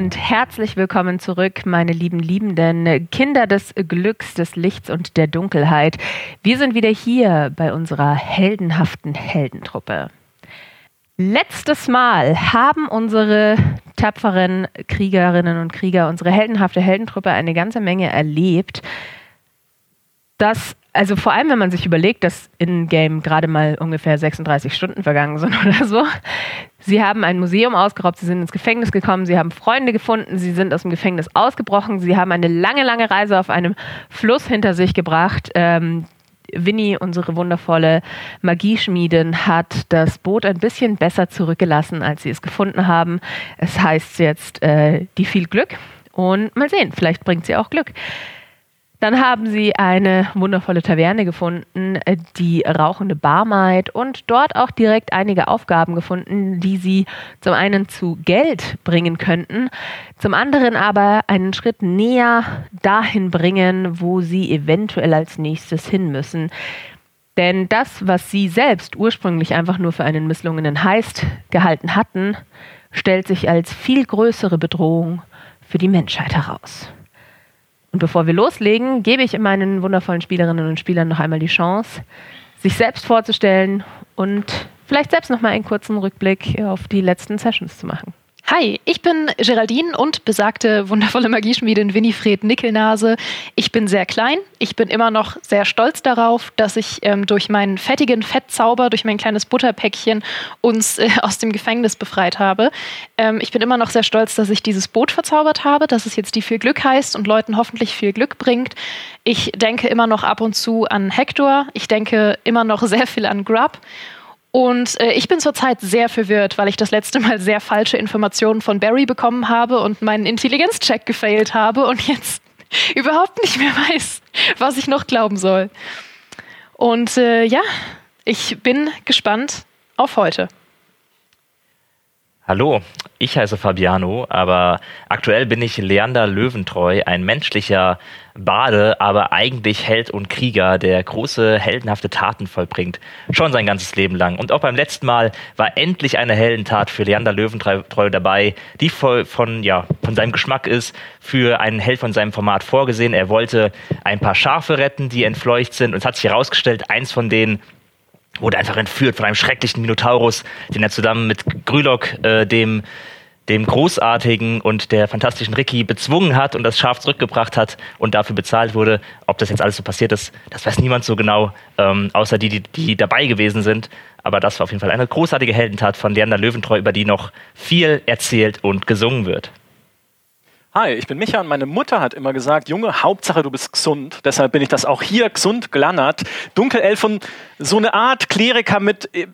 Und herzlich willkommen zurück, meine lieben Liebenden, Kinder des Glücks, des Lichts und der Dunkelheit. Wir sind wieder hier bei unserer heldenhaften Heldentruppe. Letztes Mal haben unsere tapferen Kriegerinnen und Krieger, unsere heldenhafte Heldentruppe eine ganze Menge erlebt. Das also vor allem, wenn man sich überlegt, dass in Game gerade mal ungefähr 36 Stunden vergangen sind oder so. Sie haben ein Museum ausgeraubt, sie sind ins Gefängnis gekommen, sie haben Freunde gefunden, sie sind aus dem Gefängnis ausgebrochen, sie haben eine lange, lange Reise auf einem Fluss hinter sich gebracht. Ähm, Winnie, unsere wundervolle Magieschmiedin, hat das Boot ein bisschen besser zurückgelassen, als sie es gefunden haben. Es heißt jetzt äh, die viel Glück und mal sehen, vielleicht bringt sie auch Glück. Dann haben sie eine wundervolle Taverne gefunden, äh, die rauchende Barmaid und dort auch direkt einige Aufgaben gefunden, die sie zum einen zu Geld bringen könnten, zum anderen aber einen Schritt näher dahin bringen, wo sie eventuell als nächstes hin müssen. Denn das, was sie selbst ursprünglich einfach nur für einen misslungenen Heist gehalten hatten, stellt sich als viel größere Bedrohung für die Menschheit heraus. Und bevor wir loslegen, gebe ich meinen wundervollen Spielerinnen und Spielern noch einmal die Chance, sich selbst vorzustellen und vielleicht selbst noch mal einen kurzen Rückblick auf die letzten Sessions zu machen. Hi, ich bin Geraldine und besagte wundervolle Magieschmiedin Winifred Nickelnase. Ich bin sehr klein. Ich bin immer noch sehr stolz darauf, dass ich ähm, durch meinen fettigen Fettzauber, durch mein kleines Butterpäckchen uns äh, aus dem Gefängnis befreit habe. Ähm, ich bin immer noch sehr stolz, dass ich dieses Boot verzaubert habe, dass es jetzt die viel Glück heißt und Leuten hoffentlich viel Glück bringt. Ich denke immer noch ab und zu an Hector. Ich denke immer noch sehr viel an Grub. Und äh, ich bin zurzeit sehr verwirrt, weil ich das letzte Mal sehr falsche Informationen von Barry bekommen habe und meinen Intelligenzcheck gefailt habe und jetzt überhaupt nicht mehr weiß, was ich noch glauben soll. Und äh, ja, ich bin gespannt auf heute. Hallo, ich heiße Fabiano, aber aktuell bin ich Leander Löwentreu, ein menschlicher Bade, aber eigentlich Held und Krieger, der große heldenhafte Taten vollbringt, schon sein ganzes Leben lang. Und auch beim letzten Mal war endlich eine Heldentat für Leander Löwentreu dabei, die voll von, ja, von seinem Geschmack ist, für einen Held von seinem Format vorgesehen. Er wollte ein paar Schafe retten, die entfleucht sind, und es hat sich herausgestellt, eins von denen wurde einfach entführt von einem schrecklichen Minotaurus, den er zusammen mit Grülok, äh, dem dem großartigen und der fantastischen Ricky bezwungen hat und das Schaf zurückgebracht hat und dafür bezahlt wurde. Ob das jetzt alles so passiert ist, das weiß niemand so genau, ähm, außer die, die, die dabei gewesen sind. Aber das war auf jeden Fall eine großartige Heldentat von Leander Löwentreu, über die noch viel erzählt und gesungen wird. Hi, ich bin Micha und meine Mutter hat immer gesagt, Junge, Hauptsache du bist gesund. Deshalb bin ich das auch hier gesund gelannert. Dunkelelfen, so eine Art Kleriker mit äh,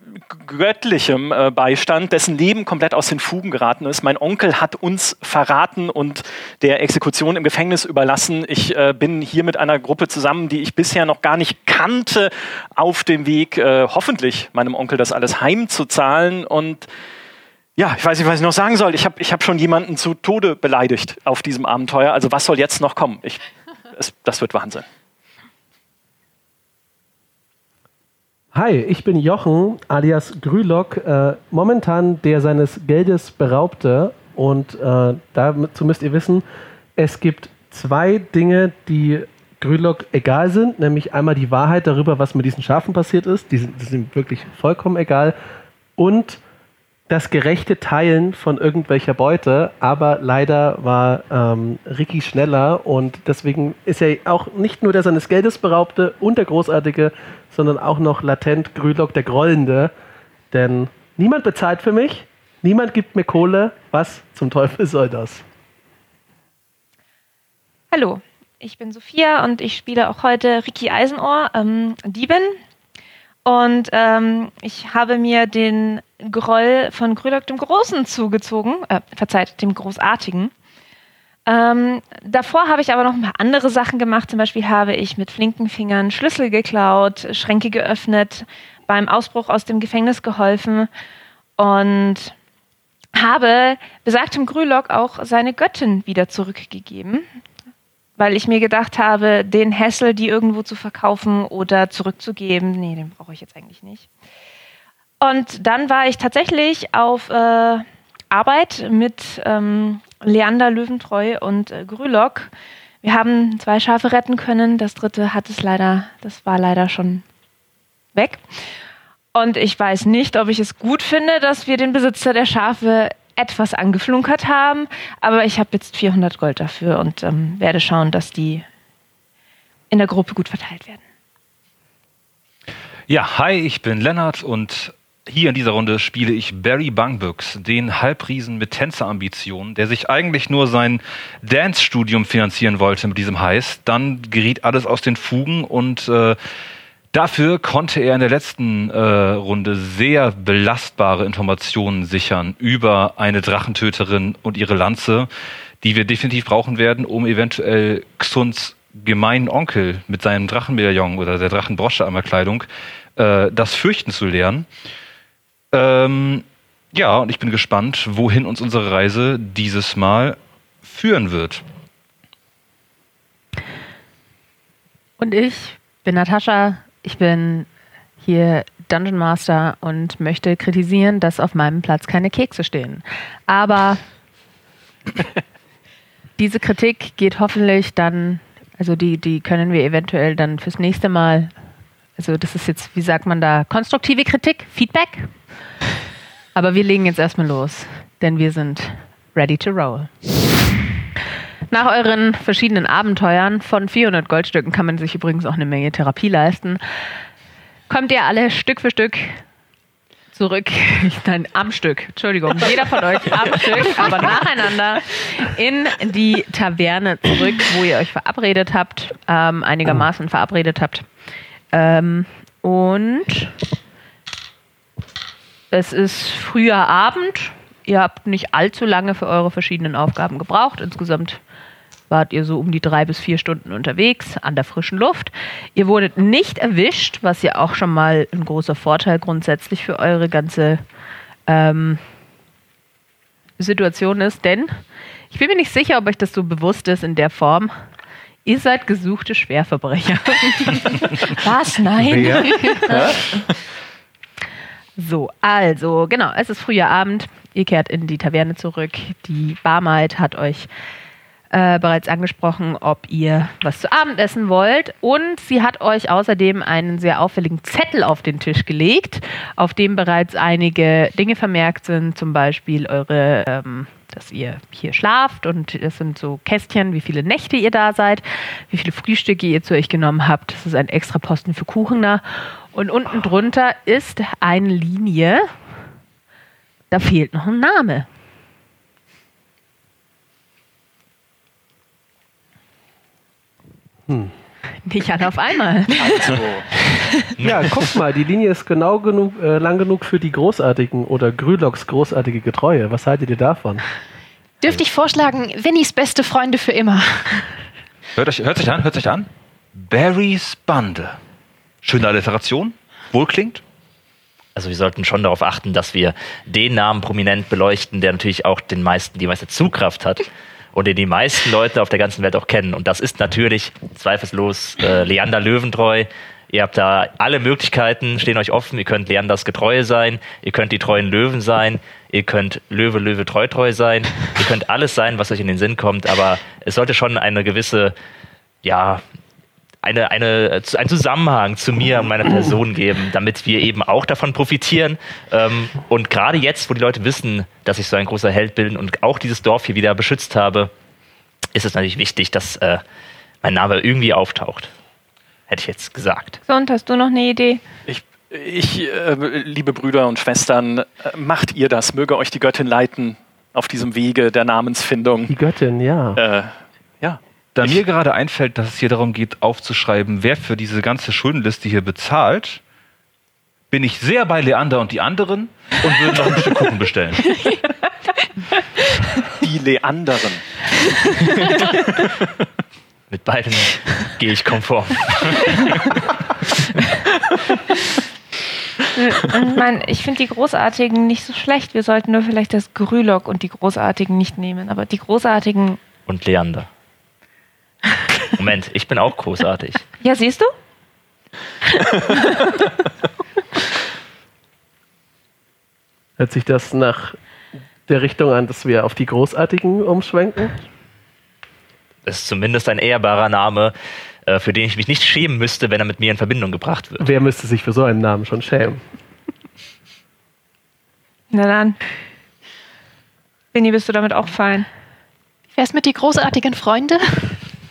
göttlichem äh, Beistand, dessen Leben komplett aus den Fugen geraten ist. Mein Onkel hat uns verraten und der Exekution im Gefängnis überlassen. Ich äh, bin hier mit einer Gruppe zusammen, die ich bisher noch gar nicht kannte, auf dem Weg, äh, hoffentlich meinem Onkel das alles heimzuzahlen und ja, ich weiß nicht, was ich noch sagen soll. Ich habe ich hab schon jemanden zu Tode beleidigt auf diesem Abenteuer. Also was soll jetzt noch kommen? Ich, es, das wird Wahnsinn. Hi, ich bin Jochen alias Grülock, äh, momentan der seines Geldes beraubte. Und äh, dazu müsst ihr wissen, es gibt zwei Dinge, die Grülock egal sind, nämlich einmal die Wahrheit darüber, was mit diesen Schafen passiert ist, die sind, die sind wirklich vollkommen egal, und das gerechte Teilen von irgendwelcher Beute, aber leider war ähm, Ricky schneller und deswegen ist er auch nicht nur der seines Geldes beraubte und der Großartige, sondern auch noch latent Grülock der Grollende. Denn niemand bezahlt für mich, niemand gibt mir Kohle. Was zum Teufel soll das? Hallo, ich bin Sophia und ich spiele auch heute Ricky Eisenohr, ähm, Diebin. Und ähm, ich habe mir den Groll von Grülock dem Großen zugezogen, äh, verzeiht, dem Großartigen. Ähm, davor habe ich aber noch ein paar andere Sachen gemacht. Zum Beispiel habe ich mit flinken Fingern Schlüssel geklaut, Schränke geöffnet, beim Ausbruch aus dem Gefängnis geholfen und habe besagtem Grülock auch seine Göttin wieder zurückgegeben weil ich mir gedacht habe, den Hessel, die irgendwo zu verkaufen oder zurückzugeben, nee, den brauche ich jetzt eigentlich nicht. Und dann war ich tatsächlich auf äh, Arbeit mit ähm, Leander Löwentreu und äh, Grülock. Wir haben zwei Schafe retten können. Das dritte hat es leider, das war leider schon weg. Und ich weiß nicht, ob ich es gut finde, dass wir den Besitzer der Schafe etwas angeflunkert haben. Aber ich habe jetzt 400 Gold dafür und ähm, werde schauen, dass die in der Gruppe gut verteilt werden. Ja, hi, ich bin Lennart und hier in dieser Runde spiele ich Barry Bungbooks, den Halbriesen mit Tänzerambitionen, der sich eigentlich nur sein Dance-Studium finanzieren wollte mit diesem Heiß. Dann geriet alles aus den Fugen und äh, dafür konnte er in der letzten äh, Runde sehr belastbare Informationen sichern über eine Drachentöterin und ihre Lanze, die wir definitiv brauchen werden, um eventuell Xuns gemeinen Onkel mit seinem Drachenmedaillon oder der Drachenbrosche an der Kleidung äh, das Fürchten zu lernen. Ähm, ja, und ich bin gespannt, wohin uns unsere Reise dieses Mal führen wird. Und ich bin Natascha, ich bin hier Dungeon Master und möchte kritisieren, dass auf meinem Platz keine Kekse stehen. Aber diese Kritik geht hoffentlich dann, also die, die können wir eventuell dann fürs nächste Mal, also das ist jetzt, wie sagt man da, konstruktive Kritik, Feedback, aber wir legen jetzt erstmal los, denn wir sind ready to roll. Nach euren verschiedenen Abenteuern von 400 Goldstücken kann man sich übrigens auch eine Menge Therapie leisten. Kommt ihr alle Stück für Stück zurück, nein, am Stück, Entschuldigung, jeder von euch am Stück, aber nacheinander in die Taverne zurück, wo ihr euch verabredet habt, ähm, einigermaßen verabredet habt. Ähm, und es ist früher Abend. Ihr habt nicht allzu lange für eure verschiedenen Aufgaben gebraucht. Insgesamt wart ihr so um die drei bis vier Stunden unterwegs an der frischen Luft. Ihr wurdet nicht erwischt, was ja auch schon mal ein großer Vorteil grundsätzlich für eure ganze ähm, Situation ist, denn ich bin mir nicht sicher, ob euch das so bewusst ist in der Form. Ihr seid gesuchte Schwerverbrecher. Was? Nein? So, also, genau, es ist früher Abend. Ihr kehrt in die Taverne zurück. Die Barmaid hat euch äh, bereits angesprochen, ob ihr was zu Abend essen wollt. Und sie hat euch außerdem einen sehr auffälligen Zettel auf den Tisch gelegt, auf dem bereits einige Dinge vermerkt sind, zum Beispiel eure, ähm, dass ihr hier schlaft und es sind so Kästchen, wie viele Nächte ihr da seid, wie viele Frühstücke ihr zu euch genommen habt. Das ist ein extra Posten für Kuchener. Und unten drunter ist eine Linie, da fehlt noch ein Name. Nicht alle auf einmal. Also, Ja, guck mal, die Linie ist genau genug, äh, lang genug für die großartigen oder Grülocks großartige Getreue. Was haltet ihr davon? Dürfte ich vorschlagen, Winnies beste Freunde für immer. Hört euch, hört sich an, hört sich an. Barrys Bande. Schöne Alliteration, wohlklingt. Also wir sollten schon darauf achten, dass wir den Namen prominent beleuchten, der natürlich auch den meisten, die meiste Zugkraft hat und den die meisten Leute auf der ganzen Welt auch kennen. Und das ist natürlich zweifellos äh, Leander Löwentreu. Ihr habt da alle Möglichkeiten, stehen euch offen. Ihr könnt Leanders Getreue sein, ihr könnt die treuen Löwen sein, ihr könnt Löwe, Löwe, Treu, Treu sein. Ihr könnt alles sein, was euch in den Sinn kommt, aber es sollte schon eine gewisse, ja, eine, eine, einen Zusammenhang zu mir und meiner Person geben, damit wir eben auch davon profitieren. Ähm, und gerade jetzt, wo die Leute wissen, dass ich so ein großer Held bin und auch dieses Dorf hier wieder beschützt habe, ist es natürlich wichtig, dass äh, mein Name irgendwie auftaucht. Hätte ich jetzt gesagt. So, und hast du noch eine Idee? ich, ich äh, liebe Brüder und Schwestern, äh, macht ihr das, möge euch die Göttin leiten auf diesem Wege der Namensfindung. Die Göttin, ja. Äh, Da mir gerade einfällt, dass es hier darum geht, aufzuschreiben, wer für diese ganze Schuldenliste hier bezahlt, bin ich sehr bei Leander und die anderen und würde noch ein Stück Kuchen bestellen. Die Leanderen. Mit beiden gehe ich konform. Ich meine, ich finde die Großartigen nicht so schlecht. Wir sollten nur vielleicht das Grülock und die Großartigen nicht nehmen. Aber die Großartigen, Und Leander. Moment, ich bin auch großartig. ja, siehst du? Hört sich das nach der Richtung an, dass wir auf die Großartigen umschwenken? Das ist zumindest ein ehrbarer Name, äh, für den ich mich nicht schämen müsste, wenn er mit mir in Verbindung gebracht wird. Wer müsste sich für so einen Namen schon schämen? Na dann. Vinny, bist du damit auch fein? Wer ist mit die großartigen Freunde?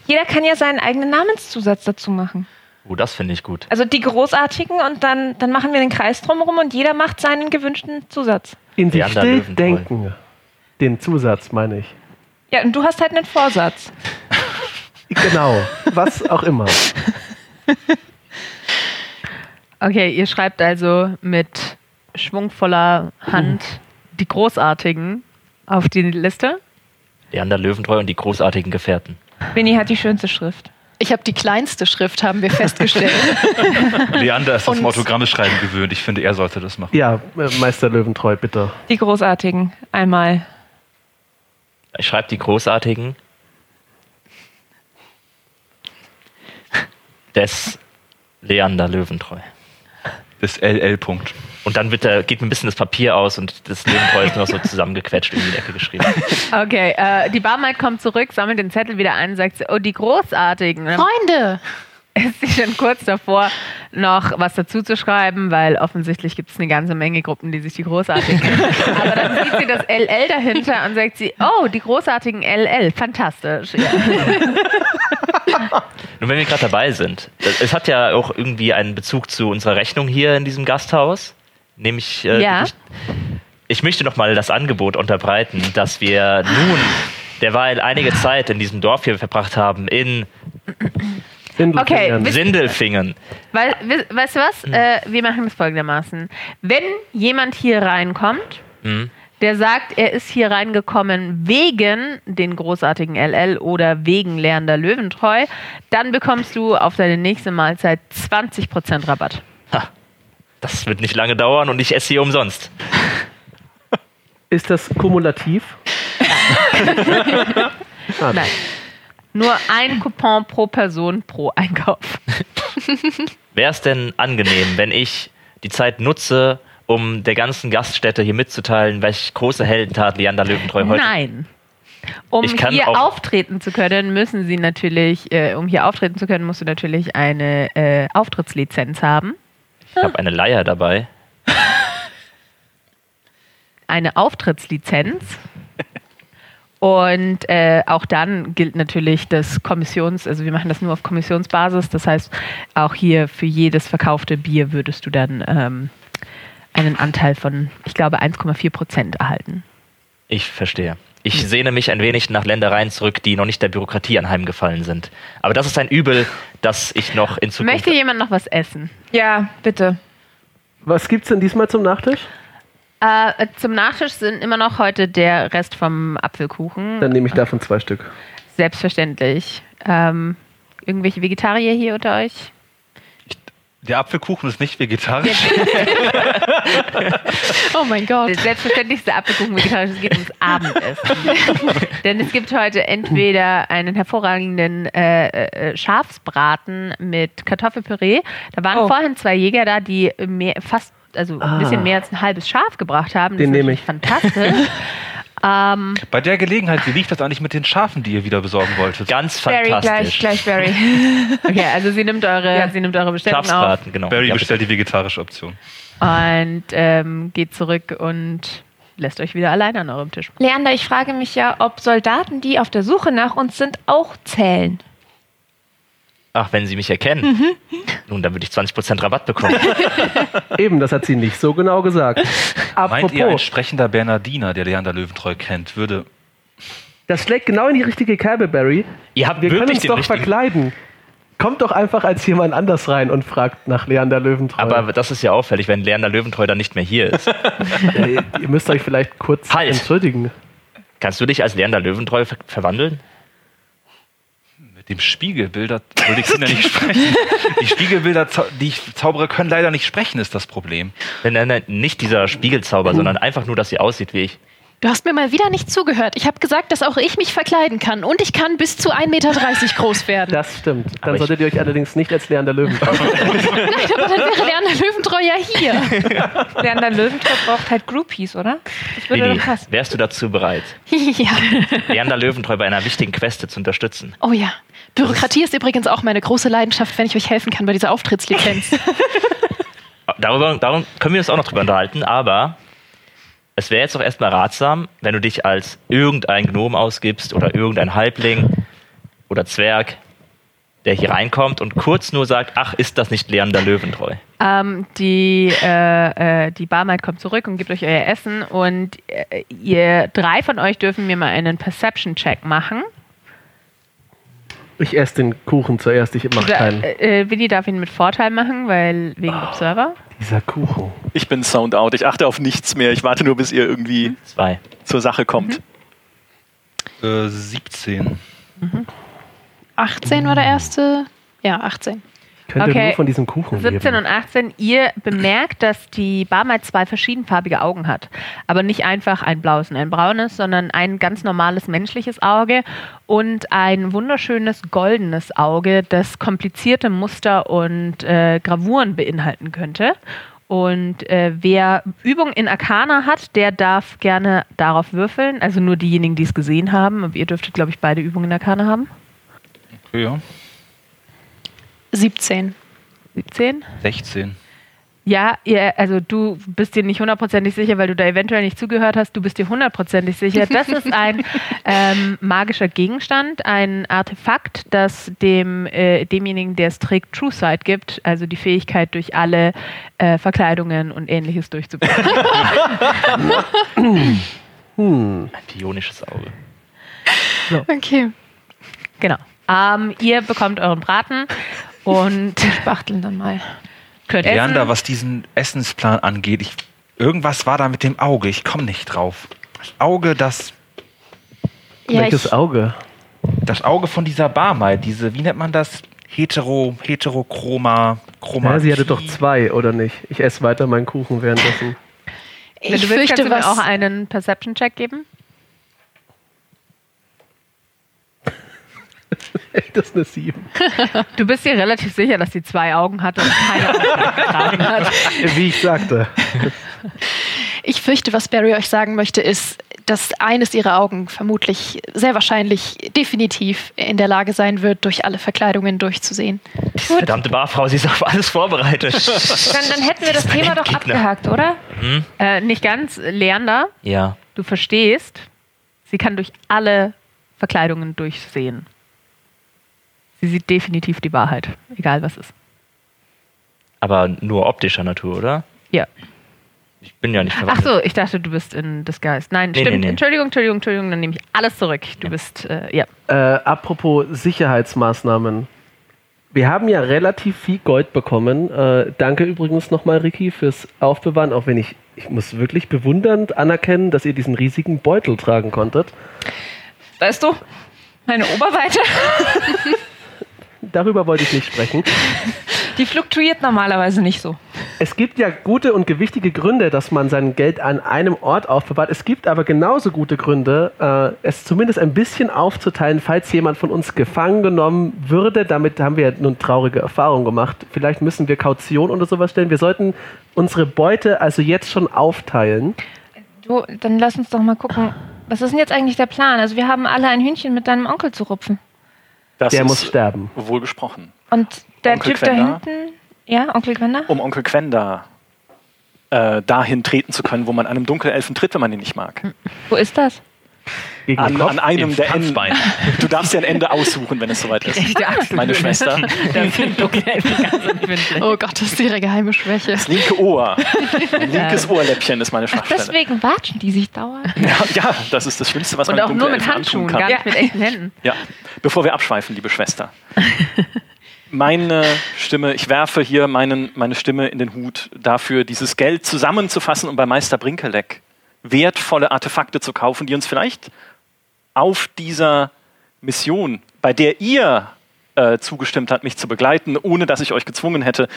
Jeder kann ja seinen eigenen Namenszusatz dazu machen. Oh, das finde ich gut. Also die Großartigen und dann, dann machen wir den Kreis drumherum und jeder macht seinen gewünschten Zusatz. In sich still denken. Den Zusatz meine ich. Ja, und du hast halt einen Vorsatz. Genau, was auch immer. Okay, ihr schreibt also mit schwungvoller Hand die Großartigen auf die Liste. Leander Löwentreu und die großartigen Gefährten. Vinny hat die schönste Schrift. Ich habe die kleinste Schrift, haben wir festgestellt. Leander ist das Autogramme schreiben gewöhnt. Ich finde, er sollte das machen. Ja, äh, Meister Löwentreu, bitte. Die Großartigen. Einmal. Ich schreibe die großartigen des Leander Löwentreu. Das LL. Punkt. Und dann wird der, geht mir ein bisschen das Papier aus und das Löwentreu ist nur noch so zusammengequetscht in die Ecke geschrieben. Okay, äh, die Barmaid kommt zurück, sammelt den Zettel wieder ein und sagt, oh, die Großartigen. Freunde! ist sie schon kurz davor, noch was dazu zu schreiben, weil offensichtlich gibt es eine ganze Menge Gruppen, die sich die Großartigen Aber dann sieht sie das LL dahinter und sagt sie, oh, die großartigen LL, fantastisch. Ja. Nun, wenn wir gerade dabei sind, es hat ja auch irgendwie einen Bezug zu unserer Rechnung hier in diesem Gasthaus. Nämlich, äh, Ja. ich, ich möchte noch mal das Angebot unterbreiten, dass wir nun derweil einige Zeit in diesem Dorf hier verbracht haben, in Okay, wisst- Sindelfingen. Weil, we- weißt du was? Äh, wir machen es folgendermaßen. Wenn jemand hier reinkommt, Hm? der sagt, er ist hier reingekommen wegen den großartigen LL oder wegen Lernender Löwentreu, dann bekommst du auf deine nächste Mahlzeit 20% Rabatt. Das wird nicht lange dauern und ich esse hier umsonst. Ist das kumulativ? ah, Nein. Nur ein Coupon pro Person pro Einkauf. Wäre es denn angenehm, wenn ich die Zeit nutze, um der ganzen Gaststätte hier mitzuteilen, welche große Heldentat Leander Löwentreu heute Nein. Um hier auftreten zu können, müssen sie natürlich, äh, um hier auftreten zu können, musst du natürlich eine äh, Auftrittslizenz haben. Ich habe eine Leier dabei. Eine Auftrittslizenz. Und äh, auch dann gilt natürlich das Kommissions, also wir machen das nur auf Kommissionsbasis. Das heißt, auch hier für jedes verkaufte Bier würdest du dann ähm, einen Anteil von, ich glaube, 1,4 Prozent erhalten. Ich verstehe. Ich sehne mich ein wenig nach Ländereien zurück, die noch nicht der Bürokratie anheimgefallen sind. Aber das ist ein Übel, das ich noch in Zukunft. Möchte jemand noch was essen? Ja, bitte. Was gibt's denn diesmal zum Nachtisch? Äh, zum Nachtisch sind immer noch heute der Rest vom Apfelkuchen. Dann nehme ich davon zwei Stück. Selbstverständlich. Ähm, irgendwelche Vegetarier hier unter euch? Der Apfelkuchen ist nicht vegetarisch. Oh mein Gott. Der selbstverständlichste Apfelkuchen vegetarisch, es geht ums Abendessen. Denn es gibt heute entweder einen hervorragenden äh, äh, Schafsbraten mit Kartoffelpüree. Da waren Oh. vorhin zwei Jäger da, die mehr, fast, also Ah. ein bisschen mehr als ein halbes Schaf gebracht haben. Den ist nehme natürlich ich. Fantastisch. ähm, Bei der Gelegenheit, wie lief das eigentlich mit den Schafen, die ihr wieder besorgen wolltet? Ganz Barry, gleich, fantastisch. gleich Barry. okay, also sie nimmt eure, Ja. sie nimmt eure Bestellung auf genau. Barry Ja, bestellt die vegetarische Option. und ähm, geht zurück und lässt euch wieder alleine an eurem Tisch. Leander, ich frage mich ja, ob Soldaten, die auf der Suche nach uns sind, auch zählen. Ach, wenn Sie mich erkennen. Mhm. Nun, dann würde ich 20% Rabatt bekommen. Eben, das hat sie nicht so genau gesagt. Meint ihr, ein Apropos, sprechender Bernardiner, der Leander Löwentreu kennt, würde. das schlägt genau in die richtige Kerbe, Barry. Ihr habt Wir können wirklich uns doch richtigen. verkleiden. Kommt doch einfach als jemand anders rein und fragt nach Leander Löwentreu. Aber das ist ja auffällig, wenn Leander Löwentreu dann nicht mehr hier ist. äh, ihr müsst euch vielleicht kurz Halt. entschuldigen. Kannst du dich als Leander Löwentreu ver verwandeln? Dem Spiegelbilder würde ich ja nicht sprechen. Die Spiegelbilder, die ich zaubere, können leider nicht sprechen, ist das Problem. Nein, nein, nein, nicht dieser Spiegelzauber, sondern einfach nur, dass sie aussieht wie ich. Du hast mir mal wieder nicht zugehört. Ich habe gesagt, dass auch ich mich verkleiden kann und ich kann bis zu 1,30 Meter groß werden. Das stimmt. Dann Aber solltet ihr euch allerdings nicht als Leander Löwen trauen. Nein, aber dann wäre Leander Löwentreu ja hier. Leander Löwentreu braucht halt Groupies, oder? Das würde Lili, doch passen. wärst du dazu bereit, ja. Leander Löwentreu bei einer wichtigen Queste zu unterstützen? Oh ja. Bürokratie ist übrigens auch meine große Leidenschaft, wenn ich euch helfen kann bei dieser Auftrittslizenz. Darüber, darum können wir uns auch noch drüber unterhalten, aber es wäre jetzt doch erstmal ratsam, wenn du dich als irgendein Gnom ausgibst oder irgendein Halbling oder Zwerg, der hier reinkommt und kurz nur sagt, ach, ist das nicht Leander Löwentreu? Ähm, die, äh, äh, die Barmaid kommt zurück und gibt euch euer Essen und äh, ihr drei von euch dürfen mir mal einen Perception-Check machen. Ich esse den Kuchen zuerst, ich mache keinen. Äh, Willi darf ihn mit Vorteil machen, weil wegen Observer. Dieser Kuchen. Ich bin sound out. Ich achte auf nichts mehr. Ich warte nur, bis ihr irgendwie Zwei. zur Sache kommt. Äh, 17. 18 war der erste. Ja, 18. Könnte Okay. nur von diesem Kuchen 17 leben. und 18, ihr bemerkt, dass die Barmaid zwei verschiedenfarbige Augen hat. Aber nicht einfach ein blaues und ein braunes, sondern ein ganz normales menschliches Auge und ein wunderschönes goldenes Auge, das komplizierte Muster und äh, Gravuren beinhalten könnte. Und äh, wer Übung in Arcana hat, der darf gerne darauf würfeln. Also nur diejenigen, die es gesehen haben. Aber ihr dürftet, glaube ich, beide Übungen in Arcana haben. Okay, ja. 17. 17. 16. Ja, ihr, also du bist dir nicht hundertprozentig sicher, weil du da eventuell nicht zugehört hast. Du bist dir hundertprozentig sicher. Das ist ein ähm, magischer Gegenstand, ein Artefakt, das dem, äh, demjenigen, der es trägt, True Sight gibt, also die Fähigkeit, durch alle äh, Verkleidungen und ähnliches durchzublicken. Hm. Ein bionisches Auge. Okay. genau. Ähm, ihr bekommt euren Braten und Spachteln dann mal. könnt Leander, was diesen Essensplan angeht, ich, irgendwas war da mit dem Auge. Ich komme nicht drauf. Das Auge, das, Ja, Welches ich, Auge? das Auge von dieser Barmaid, diese, wie nennt man das? Hetero, heterochroma, Chroma. Ja, sie hatte doch zwei, oder nicht? Ich esse weiter meinen Kuchen währenddessen. Wenn ich du willst, kannst fürchte, du mir was. auch einen Perception-Check geben. Das ist eine Sieben. Du bist dir relativ sicher, dass sie zwei Augen hat und keine Augen getragen hat. Wie ich sagte. Ich fürchte, was Barry euch sagen möchte, ist, dass eines ihrer Augen vermutlich, sehr wahrscheinlich, definitiv in der Lage sein wird, durch alle Verkleidungen durchzusehen. Verdammte Barfrau, sie ist auf alles vorbereitet. Dann, dann hätten wir das mein Thema doch abgehakt, oder? Äh, nicht ganz, Leander. ja. Du verstehst, sie kann durch alle Verkleidungen durchsehen. Sie sieht definitiv die Wahrheit, egal was ist. Aber nur optischer Natur, oder? Ja. Ich bin ja nicht Ach verwandt. so, ich dachte, du bist in Disguise. Nein, Nee, stimmt. nee, nee. Entschuldigung, Entschuldigung, Entschuldigung, dann nehme ich alles zurück. Du bist, äh, ja. Äh, apropos Sicherheitsmaßnahmen. Wir haben ja relativ viel Gold bekommen. Äh, danke übrigens nochmal, Ricky, fürs Aufbewahren, auch wenn ich, ich muss wirklich bewundernd anerkennen, dass ihr diesen riesigen Beutel tragen konntet. Weißt du, meine Oberweite, Darüber wollte ich nicht sprechen. die fluktuiert normalerweise nicht so. Es gibt ja gute und gewichtige Gründe, dass man sein Geld an einem Ort aufbewahrt. Es gibt aber genauso gute Gründe, äh, es zumindest ein bisschen aufzuteilen, falls jemand von uns gefangen genommen würde. Damit haben wir ja nun traurige Erfahrungen gemacht. Vielleicht müssen wir Kaution oder sowas stellen. Wir sollten unsere Beute also jetzt schon aufteilen. Du, dann lass uns doch mal gucken. Was ist denn jetzt eigentlich der Plan? Also wir haben alle ein Hühnchen mit deinem Onkel zu rupfen. Das Der ist muss sterben. wohl gesprochen. Und der Onkel Typ Quenda? da hinten, ja, Onkel Gwenda? Um Onkel Quenda äh, dahin treten zu können, wo man einem Dunkelelfen tritt, wenn man ihn nicht mag. Wo ist das? Gegen den An, Kopf. an einem Im der Enden. Du darfst dir ein Ende aussuchen, wenn es soweit ist. Meine Schwester. Oh Gott, das ist ihre geheime Schwäche. Das linke Ohr. Ein linkes Ohrläppchen ist meine Schwachstelle. Deswegen watschen die sich dauernd. Ja, ja, das ist das Schlimmste, was Und man auch nur mit Handschuhen, antun gar kann. nicht mit echten Händen. Ja, bevor wir abschweifen, liebe Schwester. Meine Stimme, ich werfe hier meinen, meine Stimme in den Hut dafür, dieses Geld zusammenzufassen und bei Meister Brinkeleck wertvolle Artefakte zu kaufen, die uns vielleicht auf dieser Mission, bei der ihr äh, zugestimmt habt, mich zu begleiten, ohne dass ich euch gezwungen hätte,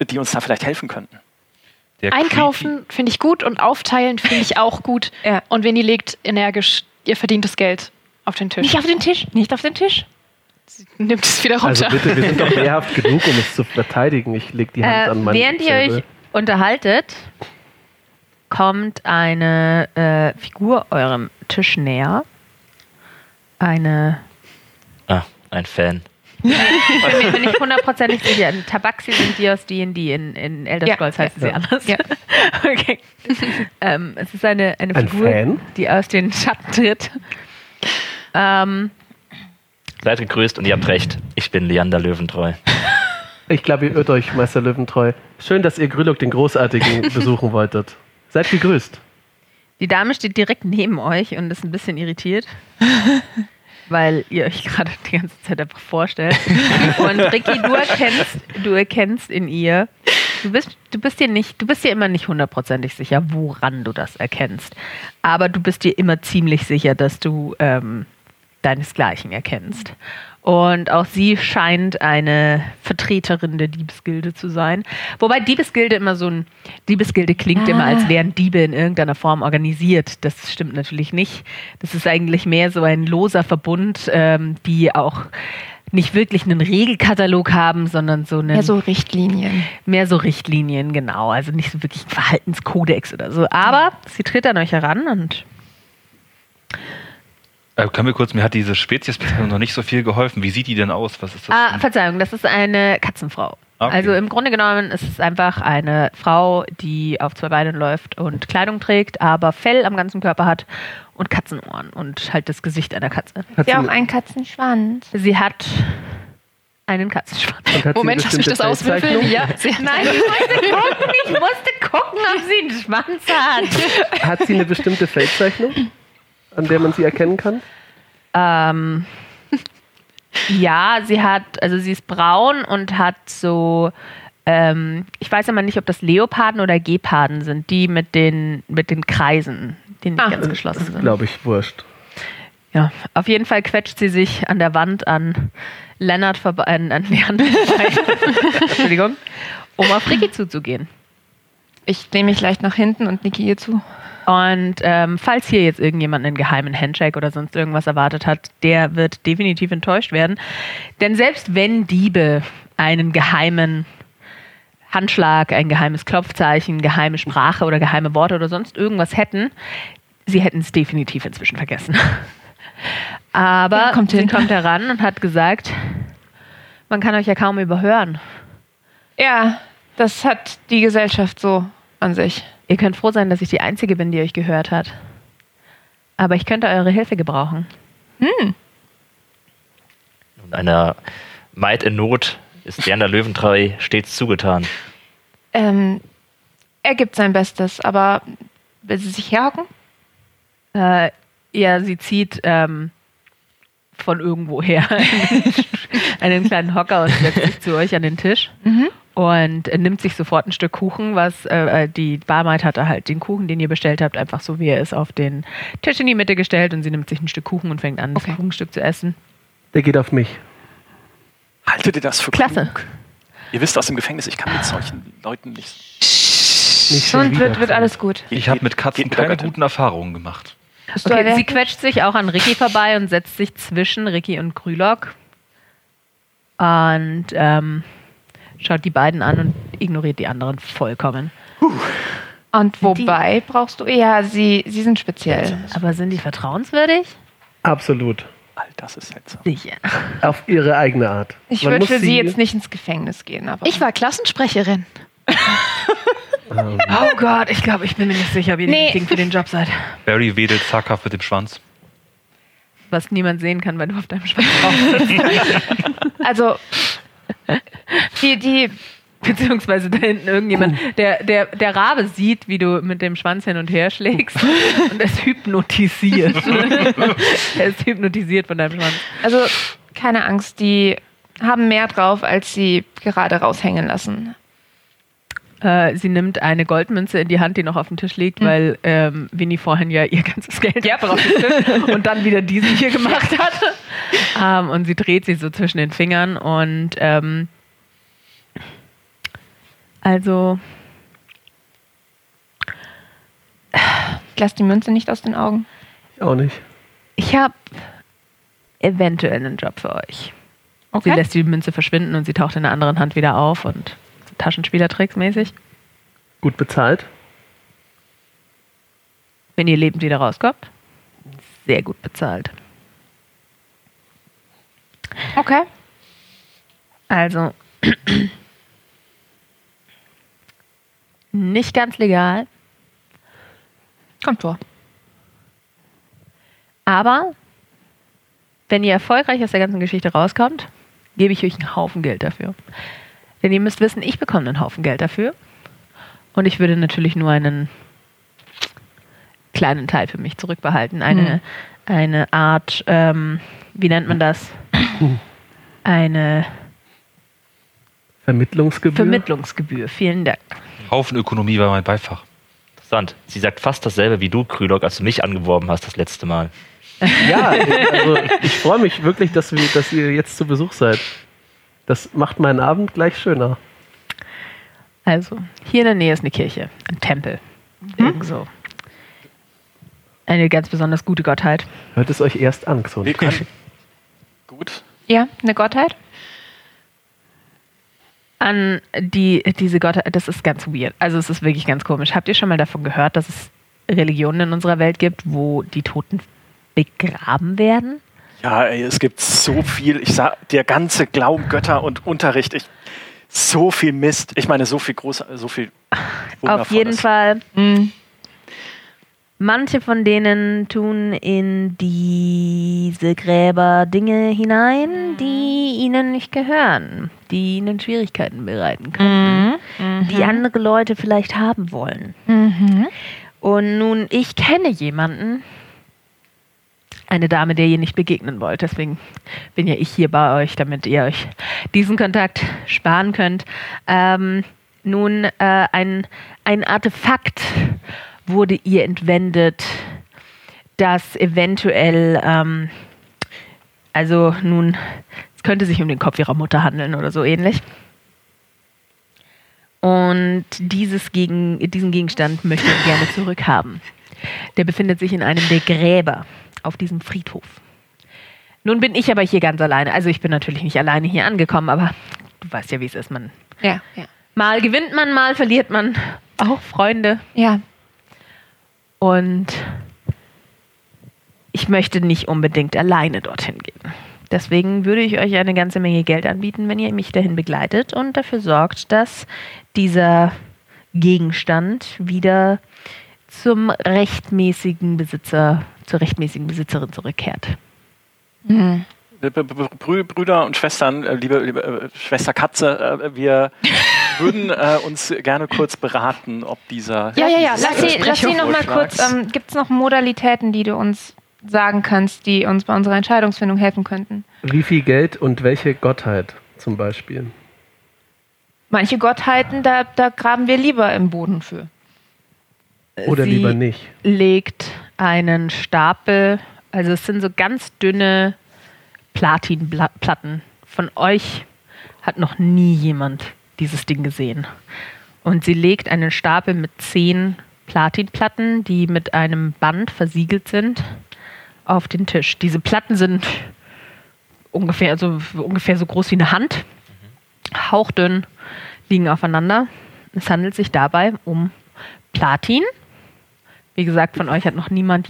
die uns da vielleicht helfen könnten. Der Einkaufen finde ich gut und aufteilen finde ich auch gut. Ja. Und Winnie legt energisch ihr verdientes Geld auf den Tisch. Nicht auf den Tisch, nicht auf den Tisch. Nimmt es wieder Also runter. bitte, wir sind doch wehrhaft genug, um es zu verteidigen. Ich leg die Hand Äh, an meine während ihr Säbel. euch unterhaltet, kommt eine äh, Figur eurem Tisch näher. Eine, Ah, ein Fan. ich bin mir bin nicht hundertprozentig sicher. Ein Tabaxi sind die aus D&D. In, in Elder Ja, Scrolls heißen sie ja. anders. Ja. okay. ähm, es ist eine, eine Ein Figur, Fan? die aus den Schatten tritt. Ähm, Seid gegrüßt und ihr habt recht. Ich bin Leander Löwentreu. Ich glaube, ihr irrt euch, Meister Löwentreu. Schön, dass ihr Grülok den Großartigen besuchen wolltet. Seid gegrüßt. Die Dame steht direkt neben euch und ist ein bisschen irritiert, weil ihr euch gerade die ganze Zeit einfach vorstellt. Und Ricky, du erkennst, du erkennst in ihr, du bist, du bist dir nicht, du bist dir immer nicht hundertprozentig sicher, woran du das erkennst. Aber du bist dir immer ziemlich sicher, dass du ähm, deinesgleichen erkennst. Und auch sie scheint eine Vertreterin der Diebesgilde zu sein. Wobei Diebesgilde immer so ein, Diebesgilde klingt immer, als wären Diebe in irgendeiner Form organisiert. Das stimmt natürlich nicht. Das ist eigentlich mehr so ein loser Verbund, ähm, die auch nicht wirklich einen Regelkatalog haben, sondern so einen Ja, so Richtlinien. mehr so Richtlinien, genau. Also nicht so wirklich ein Verhaltenskodex oder so. Aber sie tritt an euch heran und Äh, können wir kurz, mir hat diese Speziesbezeichnung noch nicht so viel geholfen. Wie sieht die denn aus? Was ist das? Ah? Verzeihung, das ist eine Katzenfrau. Okay. Also im Grunde genommen ist es einfach eine Frau, die auf zwei Beinen läuft und Kleidung trägt, aber Fell am ganzen Körper hat und Katzenohren und halt das Gesicht einer Katze. Hat Sie auch einen Katzenschwanz. Sie hat einen Katzenschwanz. Moment, lass mich das auswürfeln. Ja, sie Nein, ich musste gucken, ich musste gucken, ob sie einen Schwanz hat. Hat sie eine bestimmte Feldzeichnung, an der man sie erkennen kann? Ähm, ja, sie hat, also sie ist braun und hat so, ähm, ich weiß immer nicht, ob das Leoparden oder Geparden sind, die mit den, mit den Kreisen, die nicht Ah. ganz geschlossen sind. Glaube ich, wurscht. Ja, auf jeden Fall quetscht sie sich an der Wand an Lennart vorbei, an, an Leander vorbei, Entschuldigung, um auf Ricky zuzugehen. Ich lehne mich leicht nach hinten und nicke ihr zu. Und ähm, falls hier jetzt irgendjemand einen geheimen Handshake oder sonst irgendwas erwartet hat, der wird definitiv enttäuscht werden. Denn selbst wenn Diebe einen geheimen Handschlag, ein geheimes Klopfzeichen, geheime Sprache oder geheime Worte oder sonst irgendwas hätten, sie hätten es definitiv inzwischen vergessen. Aber Ja, kommt sie hin. kommt heran und hat gesagt, man kann euch ja kaum überhören. Ja, das hat die Gesellschaft so an sich. Ihr könnt froh sein, dass ich die Einzige bin, die euch gehört hat. Aber ich könnte eure Hilfe gebrauchen. Und einer Maid in Not ist Leander Löwentreu stets zugetan. Ähm, er gibt sein Bestes, aber will sie sich herhocken? Äh, ja, sie zieht ähm, von irgendwoher einen kleinen Hocker und setzt sich zu euch an den Tisch und nimmt sich sofort ein Stück Kuchen, was äh, äh, die Barmaid hatte halt den Kuchen, den ihr bestellt habt, einfach so wie er ist, auf den Tisch in die Mitte gestellt und sie nimmt sich ein Stück Kuchen und fängt an, das Okay. Kuchenstück zu essen. Der geht auf mich. Haltet ihr das für Klasse. klug? Ihr wisst aus dem Gefängnis, ich kann mit solchen Leuten nicht. Nicht schon Und wird, wird alles gut. ich habe mit Katzen Geht- keine guten Erfahrungen gemacht. Okay, sie quetscht sich auch an Ricky vorbei und setzt sich zwischen Ricky und Grülock und ähm, schaut die beiden an und ignoriert die anderen vollkommen. Und wobei brauchst du. Ja, sie, sie sind speziell. Aber sind die vertrauenswürdig? Absolut. All das ist seltsam. Sicher. Auf ihre eigene Art. Ich würde für sie jetzt nicht ins Gefängnis gehen, aber. Ich war Klassensprecherin. Oh Gott, ich glaube, ich bin mir nicht sicher, wie ihr Nee. die richtigen für den Job seid. Barry wedelt zaghaft mit dem Schwanz. Was niemand sehen kann, weil du auf deinem Schwanz drauf sitzt. Also. Die, die. Beziehungsweise da hinten irgendjemand, der, der, der Rabe sieht, wie du mit dem Schwanz hin und her schlägst und ist hypnotisiert. er ist hypnotisiert von deinem Schwanz. Also, keine Angst, die haben mehr drauf, als sie gerade raushängen lassen. Äh, sie nimmt eine Goldmünze in die Hand, die noch auf dem Tisch liegt, weil ähm, Winnie vorhin ja ihr ganzes Geld ja. Tisch und dann wieder diesen hier gemacht hat. ähm, und sie dreht sie so zwischen den Fingern und ähm, also lasse die Münze nicht aus den Augen. Auch nicht. Ich habe eventuell einen Job für euch. Okay. Sie lässt die Münze verschwinden und sie taucht in der anderen Hand wieder auf und Taschenspielertricks mäßig. Gut bezahlt. Wenn ihr lebend wieder rauskommt, sehr gut bezahlt. Okay. Also nicht ganz legal, Kommt vor. aber wenn ihr erfolgreich aus der ganzen Geschichte rauskommt, gebe ich euch einen Haufen Geld dafür. Denn ihr müsst wissen, ich bekomme einen Haufen Geld dafür. Und ich würde natürlich nur einen kleinen Teil für mich zurückbehalten. Eine, eine Art, ähm, wie nennt man das? Eine Vermittlungsgebühr. Vermittlungsgebühr. Vielen Dank. Haufenökonomie war mein Beifach. Interessant. Sie sagt fast dasselbe wie du, Krülok, als du mich angeworben hast das letzte Mal. ja, also ich freue mich wirklich, dass, wir, dass ihr jetzt zu Besuch seid. Das macht meinen Abend gleich schöner. Also, hier in der Nähe ist eine Kirche, ein Tempel. Irgend so. Eine ganz besonders gute Gottheit. Hört es euch erst an. Wir können. Gut. Ja, eine Gottheit? An die, diese Gottheit, das ist ganz weird. Also, es ist wirklich ganz komisch. Habt ihr schon mal davon gehört, dass es Religionen in unserer Welt gibt, wo die Toten begraben werden? Ja, ey, es gibt so viel. Ich sag, der ganze Glauben, Götter und Unterricht. Ich, so viel Mist. Ich meine, so viel groß, so viel. Auf jeden. Fall. Mhm. Manche von denen tun in diese Gräber Dinge hinein, die ihnen nicht gehören, die ihnen Schwierigkeiten bereiten können, die andere Leute vielleicht haben wollen. Mhm. Und nun, ich kenne jemanden, eine Dame, der ihr nicht begegnen wollt. Deswegen bin ja ich hier bei euch, damit ihr euch diesen Kontakt sparen könnt. Ähm, nun, äh, ein, ein Artefakt wurde ihr entwendet, das eventuell, ähm, also nun, es könnte sich um den Kopf ihrer Mutter handeln oder so ähnlich. Und dieses gegen, diesen Gegenstand möchte ich gerne zurückhaben. Der befindet sich in einem der Gräber auf diesem Friedhof. Nun bin ich aber hier ganz alleine. Also ich bin natürlich nicht alleine hier angekommen, aber du weißt ja, wie es ist. Man, Ja, ja. mal gewinnt man, mal verliert man auch Freunde. Ja. Und ich möchte nicht unbedingt alleine dorthin gehen. Deswegen würde ich euch eine ganze Menge Geld anbieten, wenn ihr mich dahin begleitet und dafür sorgt, dass dieser Gegenstand wieder zum rechtmäßigen Besitzer, zur rechtmäßigen Besitzerin zurückkehrt. Mhm. Brüder und Schwestern, äh, liebe, liebe äh, Schwester Katze, äh, wir würden äh, uns gerne kurz beraten, ob dieser. Ja, ja, ja. Lass sie, lass sie noch mal kurz. Ähm, Gibt es noch Modalitäten, die du uns sagen kannst, die uns bei unserer Entscheidungsfindung helfen könnten? Wie viel Geld und welche Gottheit zum Beispiel? Manche Gottheiten, da, da graben wir lieber im Boden für. Oder Sie lieber nicht? legt einen Stapel, also es sind so ganz dünne Platinplatten. Von euch hat noch nie jemand dieses Ding gesehen. Und sie legt einen Stapel mit zehn Platinplatten, die mit einem Band versiegelt sind, auf den Tisch. Diese Platten sind ungefähr, also ungefähr so groß wie eine Hand, hauchdünn, liegen aufeinander. Es handelt sich dabei um Platin. Wie gesagt, von euch hat noch niemand,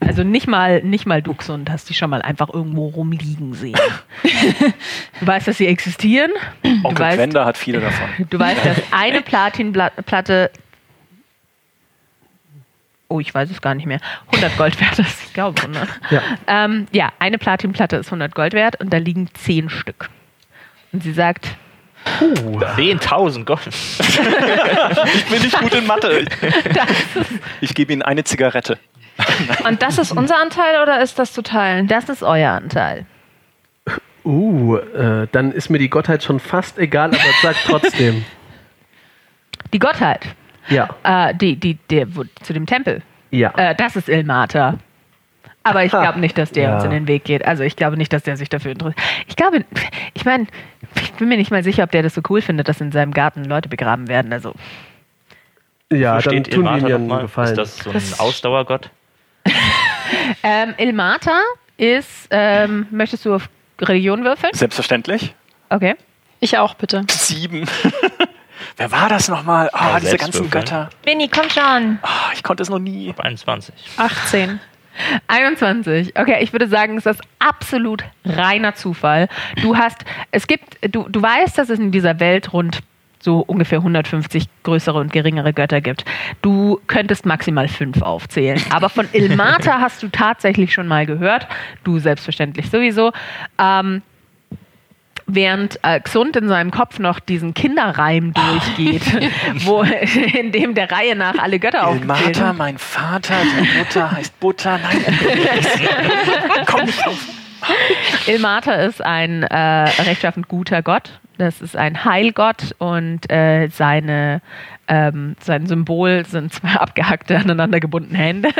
also nicht mal, nicht mal Duxund hast die schon mal einfach irgendwo rumliegen sehen. du weißt, dass sie existieren. Du Onkel weißt, hat viele davon. du weißt, dass eine Platinplatte, oh, ich weiß es gar nicht mehr, 100 Gold wert ist. Ich glaube 100. Ja. Ähm, ja, eine Platinplatte ist 100 Gold wert und da liegen 10 Stück. Und sie sagt, 10.000 Gold. Ich bin nicht gut in Mathe. Ich gebe Ihnen eine Zigarette. Und das ist unser Anteil oder ist das zu teilen? das ist euer Anteil. Uh, äh, dann ist mir die Gottheit schon fast egal, aber sag trotzdem. Die Gottheit, Ja, äh, die, die, der, wo, zu dem Tempel, ja. äh, das ist Ilmata. Aber ich glaube nicht, dass der Ja. uns in den Weg geht. Also ich glaube nicht, dass der sich dafür interessiert. Ich glaube, ich meine, ich bin mir nicht mal sicher, ob der das so cool findet, dass in seinem Garten Leute begraben werden. Also Ja, Wo dann steht tun wir dir nochmal? einen Gefallen. Ist das so ein Ausdauergott? Ähm, Ilmata ist, ähm, möchtest du auf Religion würfeln? Selbstverständlich. Okay. Ich auch, bitte. Sieben. Wer war das nochmal? Ah, Ja, diese ganzen. Götter. Winnie, komm schon. Ah, ich konnte es noch nie. 21. 18. 21. Okay, ich würde sagen, es ist absolut reiner Zufall. Du hast, es gibt, du, du weißt, dass es in dieser Welt rund so ungefähr 150 größere und geringere Götter gibt. Du könntest maximal fünf aufzählen. Aber von Ilmata hast du tatsächlich schon mal gehört. Du selbstverständlich sowieso. Ähm, während äh, Xund in seinem Kopf noch diesen Kinderreim durchgeht, wo, in dem der Reihe nach alle Götter aufgezählt Ilmata, sind. mein Vater, die Mutter heißt Butter. Nein, komm nicht drauf. Ilmata ist ein äh, rechtschaffend guter Gott. Das ist ein Heilgott und äh, seine, ähm, sein Symbol sind zwei abgehackte, aneinander gebundene Hände.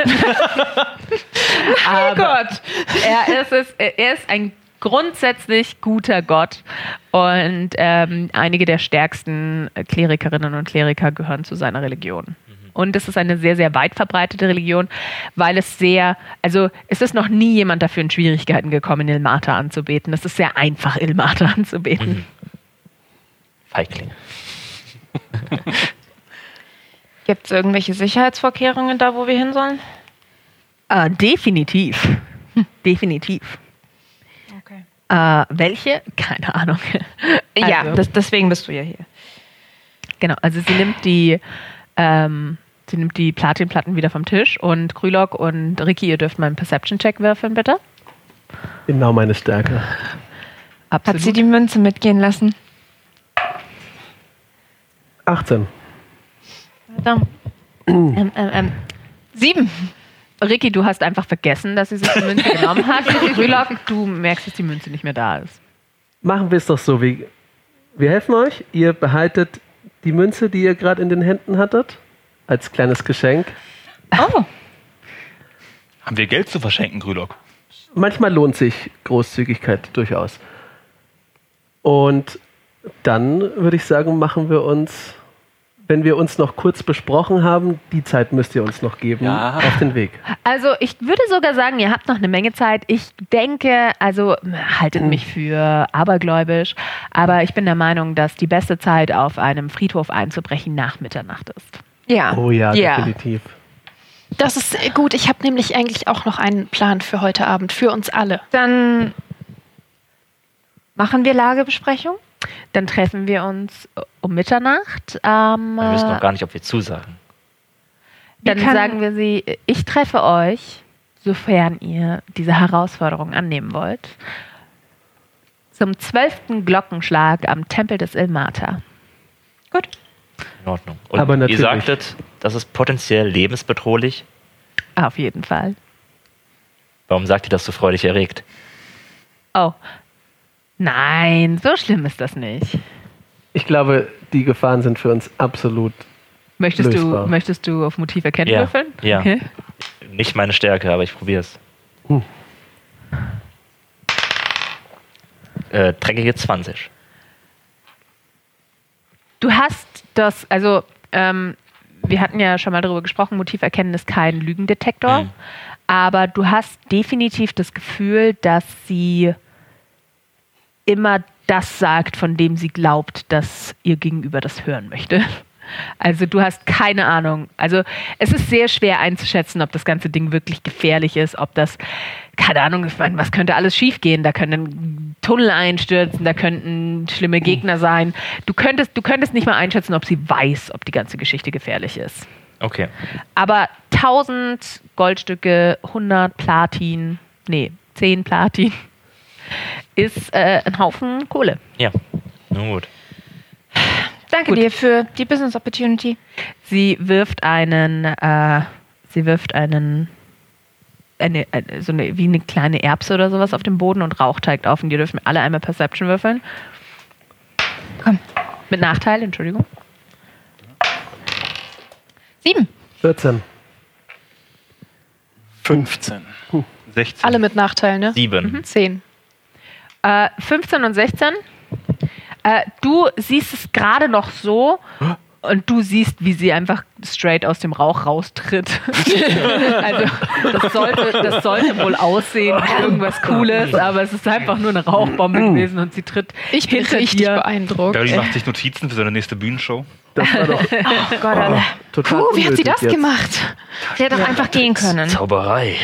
Heilgott! Er ist, es, er ist ein grundsätzlich guter Gott und ähm, einige der stärksten Klerikerinnen und Kleriker gehören zu seiner Religion. Und es ist eine sehr, sehr weit verbreitete Religion, weil es sehr, also es ist noch nie jemand dafür in Schwierigkeiten gekommen, Ilmata anzubeten. Es ist sehr einfach, Ilmata anzubeten. Feigling. Gibt es irgendwelche Sicherheitsvorkehrungen da, wo wir hin sollen? Äh, definitiv. Hm, definitiv. Äh, welche? Keine Ahnung. ja, Also- das, deswegen bist du ja hier. Genau, also sie nimmt die, ähm, sie nimmt die Platinplatten wieder vom Tisch und Krülok und Ricky, ihr dürft mal einen Perception-Check würfeln, bitte. Genau meine Stärke. Hat Absolut. sie die Münze mitgehen lassen? 18. Verdammt. ähm, ähm, ähm. Sieben. Ricky, du hast einfach vergessen, dass sie sich die Münze genommen hat. Du merkst, dass die Münze nicht mehr da ist. Machen wir es doch so, wie wir helfen euch. Ihr behaltet die Münze, die ihr gerade in den Händen hattet, als kleines Geschenk. Oh, Haben wir Geld zu verschenken, Grülock? Manchmal lohnt sich Großzügigkeit durchaus. Und dann würde ich sagen, machen wir uns, wenn wir uns noch kurz besprochen haben, die Zeit müsst ihr uns noch geben, Ja. auf den Weg. Also ich würde sogar sagen, ihr habt noch eine Menge Zeit. Ich denke, also haltet mich für abergläubisch, aber ich bin der Meinung, dass die beste Zeit auf einem Friedhof einzubrechen nach Mitternacht ist. ja. Oh ja, Ja. definitiv. Das ist gut. Ich habe nämlich eigentlich auch noch einen Plan für heute Abend, für uns alle. Dann machen wir Lagebesprechung. Dann treffen wir uns um Mitternacht. Ähm, Wir wissen noch äh, gar nicht, ob wir zusagen. dann sagen wir sie, ich treffe euch, sofern ihr diese Herausforderung annehmen wollt, zum zwölften Glockenschlag am Tempel des Ilmata. Gut. In Ordnung. Und Aber ihr natürlich. sagtet, das ist potenziell lebensbedrohlich. Auf jeden Fall. Warum sagt ihr das so freudig erregt? Oh. Nein, so schlimm ist das nicht. Ich glaube, die Gefahren sind für uns absolut. Möchtest, du, Lösbar. möchtest du auf Motiv erkennen Ja, würfeln? ja. Okay. Nicht meine Stärke, aber ich probiere es. Hm. Äh, dreckige 20. Du hast das, also ähm, wir hatten ja schon mal darüber gesprochen, Motiv erkennen ist kein Lügendetektor, Mhm. aber du hast definitiv das Gefühl, dass sie immer das sagt, von dem sie glaubt, dass ihr Gegenüber das hören möchte. Also du hast keine Ahnung. Also es ist sehr schwer einzuschätzen, ob das ganze Ding wirklich gefährlich ist, ob das, keine Ahnung, ich meine, was könnte alles schiefgehen? Da können Tunnel einstürzen, da könnten schlimme Gegner sein. Du könntest, du könntest nicht mal einschätzen, ob sie weiß, ob die ganze Geschichte gefährlich ist. Okay. Aber 1000 Goldstücke, 100 Platin, nee, 10 Platin ist äh, ein Haufen Kohle. Ja. Nun gut. Danke Gut. dir für die Business Opportunity. Sie wirft einen, äh, sie wirft einen, eine, eine, so eine, wie eine kleine Erbse oder sowas auf den Boden und Rauch teigt auf und dürft mir alle einmal Perception würfeln. Komm. Mit Nachteil, Entschuldigung. Sieben. 14. 15. 16. Alle mit Nachteil, ne? 7. Zehn. Äh, 15 und 16. Äh, du siehst es gerade noch so und du siehst, wie sie einfach straight aus dem Rauch raustritt. also das sollte, das sollte wohl aussehen wie irgendwas Cooles, aber es ist einfach nur eine Rauchbombe gewesen und sie tritt Ich bin hinter richtig dir. beeindruckt. Barry macht sich Notizen für seine nächste Bühnenshow. Das war doch Oh Gott, alle. total Puh, wie hat sie das jetzt. gemacht? Sie hätte doch einfach gehen können. Zauberei.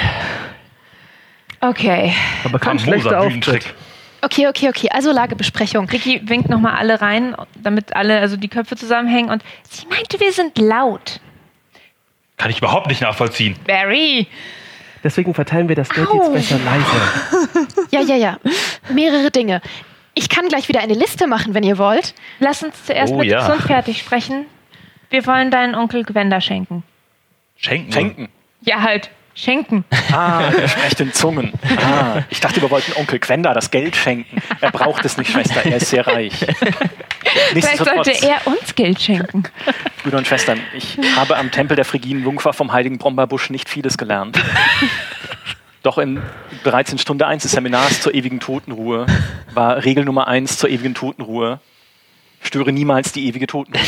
Okay. Aber kein schlechter Bühnentrick. Okay, okay, okay. Also Lagebesprechung. Ricky winkt nochmal alle rein, damit alle, also die Köpfe zusammenhängen und sie meinte, wir sind laut. Kann ich überhaupt nicht nachvollziehen. Barry! Deswegen verteilen wir das Geld Au. jetzt besser leise. Ja, ja, ja. Mehrere Dinge. Ich kann gleich wieder eine Liste machen, wenn ihr wollt. Lass uns zuerst Oh, mit ja. Xund fertig sprechen. Wir wollen deinen Onkel Gwenda schenken. Schenken. Schenken. Ja, halt. Schenken. Ah, ihr sprecht in Zungen. Ah, ich dachte, wir wollten Onkel Gwenda das Geld schenken. Er braucht es nicht, Schwester. Er ist sehr reich. Vielleicht sollte er uns Geld schenken. Brüder und Schwestern, ich habe am Tempel der Frigiden Jungfer vom heiligen Brombeerbusch nicht vieles gelernt. Doch in, bereits in Stunde 1 des Seminars zur ewigen Totenruhe war Regel Nummer 1 zur ewigen Totenruhe. Störe niemals die ewige Totenruhe.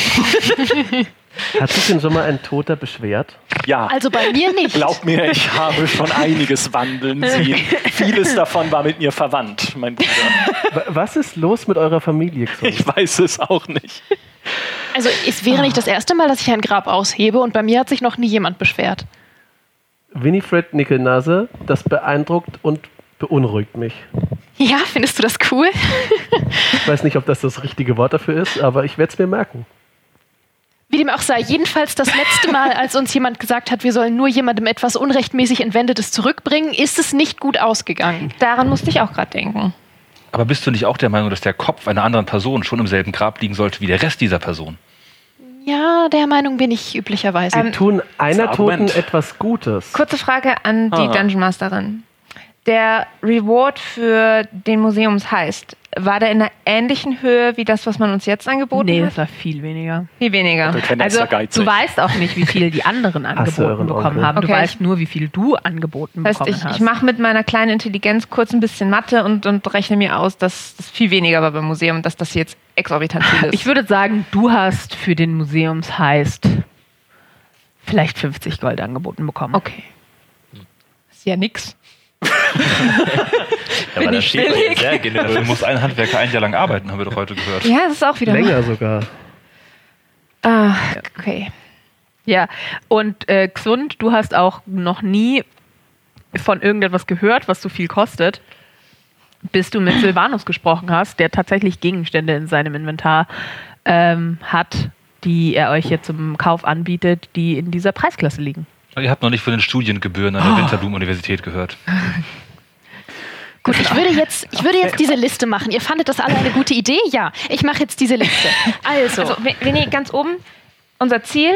Hat sich denn schon mal ein Toter beschwert? Ja, Also bei mir nicht. glaub mir, ich habe schon einiges wandeln sehen. Vieles davon war mit mir verwandt, mein Bruder. Wa- Was ist los mit eurer Familie, Xon? Ich weiß es auch nicht. Also es wäre nicht das erste Mal, dass ich ein Grab aushebe und bei mir hat sich noch nie jemand beschwert. Winifred Nickelnase, das beeindruckt und beunruhigt mich. Ja, findest du das cool? Ich weiß nicht, ob das das richtige Wort dafür ist, aber ich werde es mir merken. Wie dem auch sei, jedenfalls das letzte Mal, als uns jemand gesagt hat, wir sollen nur jemandem etwas unrechtmäßig Entwendetes zurückbringen, ist es nicht gut ausgegangen. Daran musste ich auch gerade denken. Aber bist du nicht auch der Meinung, dass der Kopf einer anderen Person schon im selben Grab liegen sollte wie der Rest dieser Person? Ja, der Meinung bin ich üblicherweise. Ähm, Tun einer Toten etwas Gutes. Kurze Frage an die Aha. Dungeon Masterin. Der Reward für den Museumsheist, war der in einer ähnlichen Höhe wie das, was man uns jetzt angeboten Nee, hat? das war viel weniger. Viel weniger. Also du weißt auch nicht, wie viel die anderen angeboten bekommen Onkel. haben. Du Okay. weißt nur, wie viel du angeboten Das heißt, bekommen ich, hast. ich mache mit meiner kleinen Intelligenz kurz ein bisschen Mathe und, und rechne mir aus, dass das viel weniger war beim Museum und dass das jetzt exorbitant viel ist. Ich würde sagen, du hast für den Museumsheist vielleicht 50 Gold angeboten bekommen. okay. Ist ja nix. Aber Bin da ich steht billig? sehr Dafür generös. muss ein Handwerker ein Jahr lang arbeiten, haben wir doch heute gehört. Ja, das ist auch wieder. Länger sogar. Ah, okay. Ja, und äh, Xund, du hast auch noch nie von irgendetwas gehört, was so viel kostet, bis du mit Silvanus gesprochen hast, der tatsächlich Gegenstände in seinem Inventar ähm, hat, die er euch jetzt zum Kauf anbietet, die in dieser Preisklasse liegen. Ihr habt noch nicht von den Studiengebühren an der Winterblumen-Universität gehört. Gut, ich würde, jetzt, ich würde jetzt diese Liste machen. Ihr fandet das alle eine gute Idee? Ja, ich mache jetzt diese Liste. Also, Also, ihr ganz oben, unser Ziel,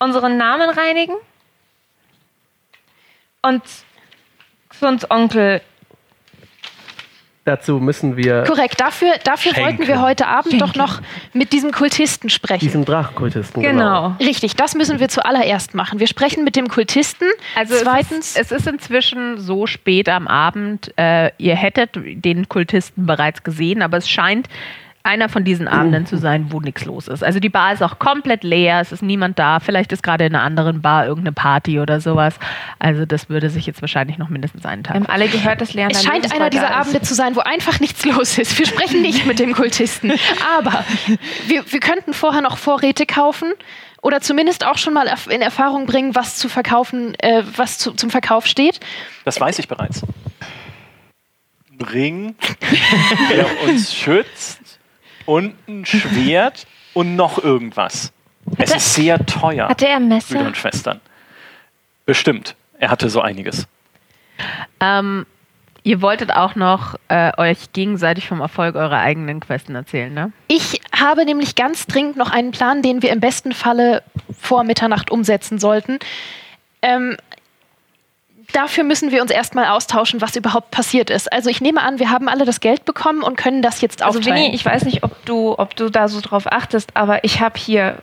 unseren Namen reinigen und Xunds Onkel. Dazu müssen wir korrekt, dafür, dafür Schenken. wollten wir heute Abend doch Schenken. noch mit diesem Kultisten sprechen. diesen Drachenkultisten. Genau. Richtig, das müssen wir zuallererst machen. Wir sprechen mit dem Kultisten. Also Zweitens, es ist, es ist inzwischen so spät am Abend, äh, ihr hättet den Kultisten bereits gesehen, aber es scheint einer von diesen Abenden zu sein, wo nichts los ist. Also die Bar ist auch komplett leer, es ist niemand da, vielleicht ist gerade in einer anderen Bar irgendeine Party oder sowas. Also das würde sich jetzt wahrscheinlich noch mindestens einen Wir Tag. haben alle gehört, dass Leander es scheint einer dieser. Abende zu sein, wo einfach nichts los ist. Wir sprechen nicht mit dem Kultisten. Aber wir, wir könnten vorher noch Vorräte kaufen oder zumindest auch schon mal in Erfahrung bringen, was zu verkaufen, äh, was zu, zum Verkauf steht. Das weiß ich bereits. Ring, der uns schützt und ein Schwert und noch irgendwas. Es Hatte- ist sehr teuer, Hatte er ein Brüder Messer? und Schwestern. Bestimmt. Er hatte so einiges. Ähm, ihr wolltet auch noch äh, euch gegenseitig vom Erfolg eurer eigenen Questen erzählen, ne? Ich habe nämlich ganz dringend noch einen Plan, den wir im besten Falle vor Mitternacht umsetzen sollten. Ähm, dafür müssen wir uns erstmal austauschen, was überhaupt passiert ist. Also ich nehme an, wir haben alle das Geld bekommen und können das jetzt Also aufteilen. Winnie, ich weiß nicht, ob du, ob du da so drauf achtest, aber ich habe hier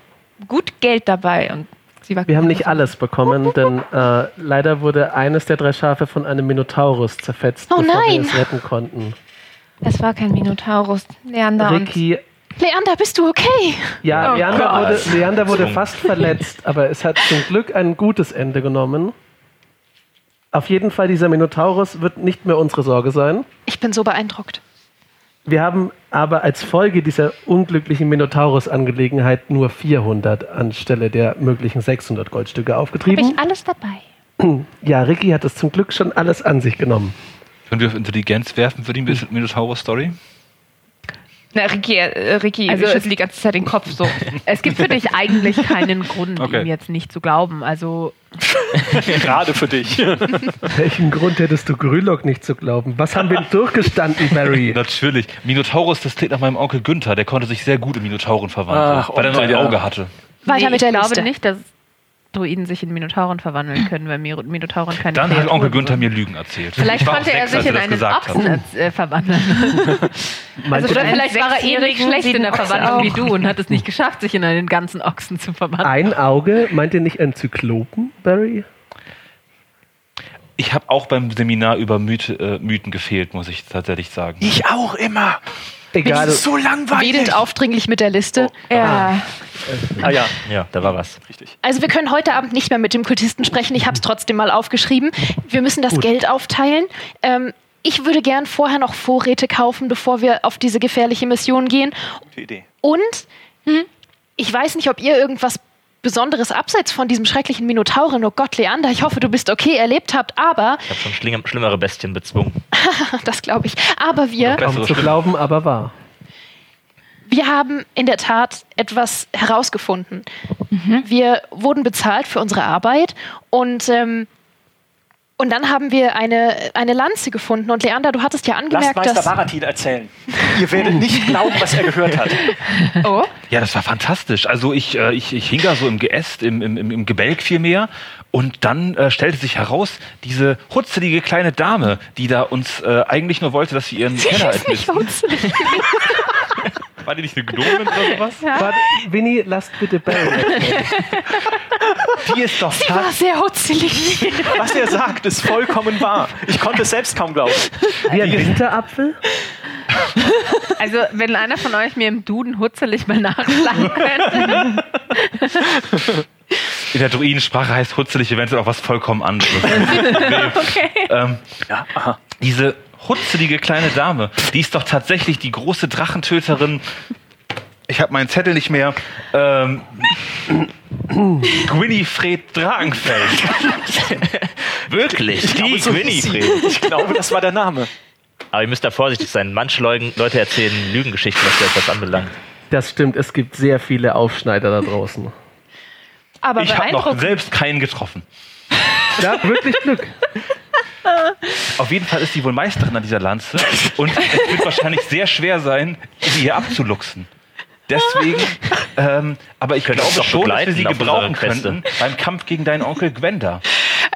gut Geld dabei und sie war Wir haben nicht alles bekommen, denn äh, leider wurde eines der drei Schafe von einem Minotaurus zerfetzt, Oh bevor nein. wir es retten konnten. Es war kein Minotaurus, Leander und Ricky Leander, bist du okay? Ja, Oh Leander wurde, Leander wurde fast verletzt, aber es hat zum Glück ein gutes Ende genommen. Auf jeden Fall, dieser Minotaurus wird nicht mehr unsere Sorge sein. Ich bin so beeindruckt. Wir haben aber als Folge dieser unglücklichen Minotaurus-Angelegenheit nur 400 anstelle der möglichen 600 Goldstücke Habe aufgetrieben. ich alles dabei? Ja, Ricky hat es zum Glück schon alles an sich genommen. Können wir auf Intelligenz werfen für die Minotaurus-Story? Na, Ricky, äh, Ricky Also es- schüttelt die ganze Zeit den Kopf so. Es gibt für dich eigentlich keinen Grund, Okay. ihm jetzt nicht zu glauben. Also Gerade für dich. Welchen Grund hättest du Grülok nicht zu glauben? Was haben wir denn durchgestanden, Barry? Natürlich. Minotaurus, das klingt nach meinem Onkel Günther. Der konnte sich sehr gut in Minotauren verwandeln, Ach, weil er nur ein Onkel, ja. Auge hatte. Weiter nee, mit der ich glaube Liste. nicht, dass Druiden sich in Minotauren verwandeln können, weil Mir- Minotauren keine Dann hat Kreaturen Onkel Günther sind. mir Lügen erzählt. Vielleicht konnte er sich in einen hat. Ochsen äh, verwandeln. Also vielleicht war er ähnlich Sechsjährigen schlecht in der Verwandlung wie du und hat es nicht geschafft, sich in einen ganzen Ochsen zu verwandeln. ein Auge? Meint ihr nicht ein Zyklopen, Barry? Ich habe auch beim Seminar über Mythe, äh, Mythen gefehlt, muss ich tatsächlich sagen. Ich auch immer. Egal. Das ist so langweilig. Wedelt aufdringlich mit der Liste. Ja. Ah ja, Ja, da war was. richtig. Also wir können heute Abend nicht mehr mit dem Kultisten sprechen. Ich habe es trotzdem mal aufgeschrieben. Wir müssen das Geld aufteilen. Ähm, ich würde gern vorher noch Vorräte kaufen, bevor wir auf diese gefährliche Mission gehen. Gute Idee. Und hm, ich weiß nicht, ob ihr irgendwas Besonderes abseits von diesem schrecklichen Minotauren, oh Gott, Leander, ich hoffe, du bist okay, erlebt habt, aber, Ich habe schon schlimm, schlimmere Bestien bezwungen. das glaube ich, aber wir, Kaum zu glauben, aber wahr. wir haben in der Tat etwas herausgefunden. Mhm. Wir wurden bezahlt für unsere Arbeit und ähm, und dann haben wir eine, eine Lanze gefunden. Und Leander, du hattest ja Lasst angemerkt, Meister dass. Baratin erzählen. Ihr werdet nicht glauben, was er gehört hat. Oh, Ja, das war fantastisch. Also ich, äh, ich, ich hing da so im Geäst, im, im, im Gebälk vielmehr. Und dann äh, stellte sich heraus, diese hutzelige kleine Dame, die da uns äh, eigentlich nur wollte, dass sie ihren Keller ist nicht hutzelig. War die nicht eine Gnomin oder sowas? Warte, Winnie, lasst bitte Barry erzählen. Die ist doch Sie war sehr hutzelig. Was er sagt, ist vollkommen wahr. Ich konnte es selbst kaum glauben. Wie ein Winterapfel? Also, wenn einer von euch mir im Duden hutzelig mal nachschlagen könnte. In der Druidensprache heißt hutzelig eventuell auch was vollkommen anderes. okay. ähm, Ja, aha. diese hutzelige kleine Dame, die ist doch tatsächlich die große Drachentöterin. Ich habe meinen Zettel nicht mehr. Ähm, Gwynifred Dragenfeld. Wirklich? Die glaube, so. Winifred. Ich glaube, das war der Name. Aber ihr müsst da vorsichtig sein. Manche Leugen- Leute erzählen Lügengeschichten, was das anbelangt. Das stimmt, es gibt sehr viele Aufschneider da draußen. Aber Ich habe noch selbst keinen getroffen. Ja, wirklich Glück. Auf jeden Fall ist sie wohl Meisterin an dieser Lanze und es wird wahrscheinlich sehr schwer sein, sie hier abzuluxen. Deswegen, ähm, aber ich uns glaube schon, dass wir sie gebrauchen könnten beim Kampf gegen deinen Onkel Gwenda.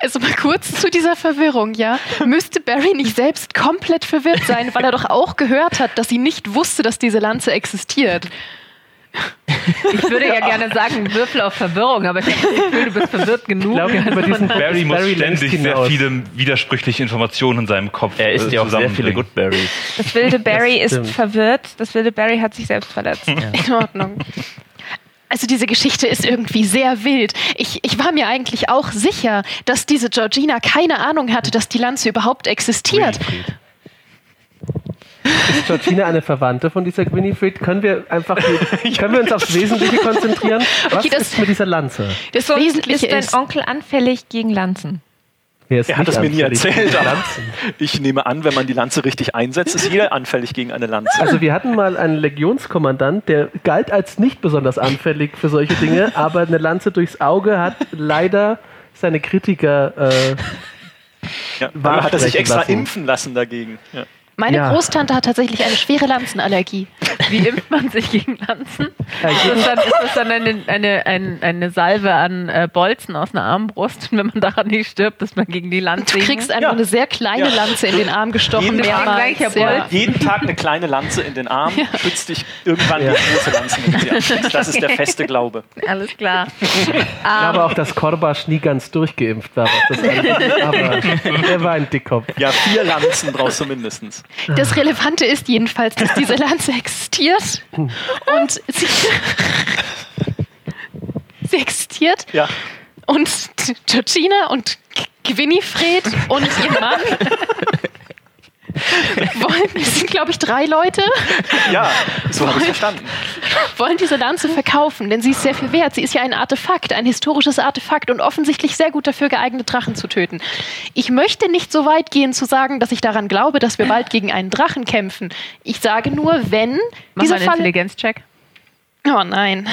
Also mal kurz zu dieser Verwirrung, ja. Müsste Barry nicht selbst komplett verwirrt sein, weil er doch auch gehört hat, dass sie nicht wusste, dass diese Lanze existiert. Ich würde ja gerne sagen, Würfel auf Verwirrung, aber ich habe das Gefühl, du bist verwirrt genug. Ich glaube, über diesen Barry muss längst ständig sehr viele widersprüchliche Informationen in seinem Kopf Er isst äh, ja auch sehr viele zusammenbringen. Goodberries. Das wilde Barry Das ist verwirrt. Das wilde Barry hat sich selbst verletzt. In Ordnung. Also diese Geschichte ist irgendwie sehr wild. Ich, ich war mir eigentlich auch sicher, dass diese Georgina keine Ahnung hatte, dass die Lanze überhaupt existiert. Winifred. Ist Georgina eine Verwandte von dieser Winifred? Können wir einfach können wir uns aufs Wesentliche konzentrieren? Was Okay, das- ist mit dieser Lanze? Das So, Wesentliche ist dein ist, Onkel anfällig gegen Lanzen? Er hat es mir nie erzählt, ich nehme an, wenn man die Lanze richtig einsetzt, ist jeder anfällig gegen eine Lanze. Also wir hatten mal einen Legionskommandant, der galt als nicht besonders anfällig für solche Dinge, aber eine Lanze durchs Auge hat leider seine Kritiker äh, Ja, hat er sich extra lassen. impfen lassen dagegen. Ja. Meine Ja. Großtante hat tatsächlich eine schwere Lanzenallergie. Wie impft man sich gegen Lanzen? Ist das dann, ist das dann eine, eine, eine, eine Salbe an äh, Bolzen aus einer Armbrust? Und wenn man daran nicht stirbt, dass man gegen die Lanze Du kriegst einfach Ja. eine sehr kleine Ja. Lanze in den Arm gestochen. Jeden Tag mehrmals. gleicher Ja. Jeden Tag eine kleine Lanze in den Arm, schützt dich irgendwann Ja. die große Lanze mit dir. Das ist der feste Glaube. Alles klar. Ich glaube auch, dass Korbasch nie ganz durchgeimpft war. Aber er war ein Dickkopf. Ja, vier Lanzen brauchst du mindestens. Das Relevante ist jedenfalls, dass diese Lanze existiert. existiert und sie, sie existiert Ja. und Georgina und Gwinifred und ihr Mann wollen, es sind glaube ich drei Leute, Ja, so habe ich verstanden. wollen diese Lanze verkaufen, denn sie ist sehr viel wert. Sie ist ja ein Artefakt, ein historisches Artefakt und offensichtlich sehr gut dafür geeignet, Drachen zu töten. Ich möchte nicht so weit gehen zu sagen, dass ich daran glaube, dass wir bald gegen einen Drachen kämpfen. Ich sage nur, wenn Mach diese mal einen. Intelligenzcheck. Oh nein.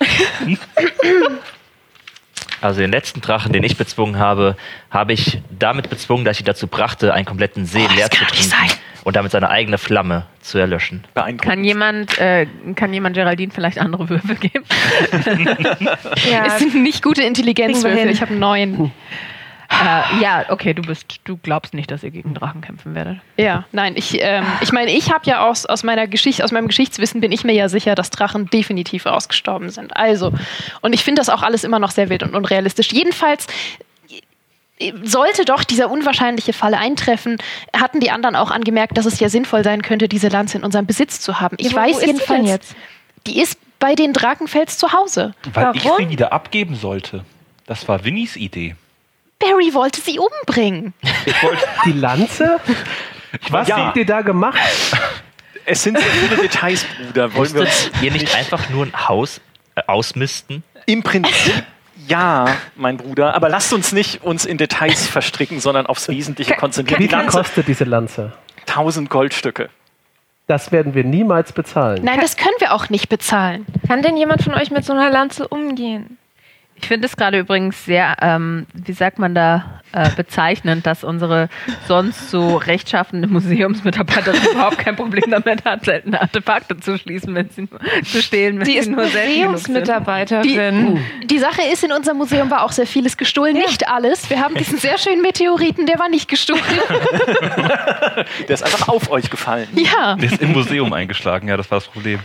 Also den letzten Drachen, den ich bezwungen habe, habe ich damit bezwungen, dass ich ihn dazu brachte, einen kompletten See Oh, leer zu trinken sein. und damit seine eigene Flamme zu erlöschen. Kann jemand, äh, kann jemand Geraldine vielleicht andere Würfel geben? Ja, Es sind nicht gute Intelligenzwürfel. Ich habe neun. Äh, ja, okay, du bist, du glaubst nicht, dass ihr gegen Drachen kämpfen werdet. Ja, nein, ich, ähm, ich meine, ich habe ja aus, aus meiner Geschichte, aus meinem Geschichtswissen bin ich mir ja sicher, dass Drachen definitiv ausgestorben sind. Also, und ich finde das auch alles immer noch sehr wild und unrealistisch. Jedenfalls äh, sollte doch dieser unwahrscheinliche Fall eintreffen, hatten die anderen auch angemerkt, dass es ja sinnvoll sein könnte, diese Lanze in unserem Besitz zu haben. Ich Ja, wo- weiß jedenfalls, jetzt? die ist bei den Drakenfels zu Hause. Weil ich Warum? sie wieder abgeben sollte. Das war Winnies Idee. Barry wollte sie umbringen. Ich wollte. Die Lanze? Was Ja. habt ihr da gemacht? Es sind so viele Details, Bruder. Wollen wir uns Musstet ihr nicht einfach nur ein Haus äh, ausmisten? im Prinzip ja, mein Bruder, aber lasst uns nicht uns in Details verstricken, sondern aufs Wesentliche konzentrieren. Wie Die viel Lanze, kostet diese Lanze? 1000 Goldstücke. Das werden wir niemals bezahlen. Nein, das können wir auch nicht bezahlen. kann denn jemand von euch mit so einer Lanze umgehen? Ich finde es gerade übrigens sehr, ähm, wie sagt man da, äh, bezeichnend, dass unsere sonst so rechtschaffende Museumsmitarbeiterin überhaupt kein Problem damit hat, seltene Artefakte zu schließen, wenn sie zu stehlen, wenn Sie sie ist nur selten genug sind. Museumsmitarbeiterin. Die Sache ist, in unserem Museum war auch sehr vieles gestohlen. Nicht alles. Wir haben diesen sehr schönen Meteoriten, der war nicht gestohlen. Der ist einfach auf euch gefallen. ja. Der ist im Museum eingeschlagen, ja, das war das Problem.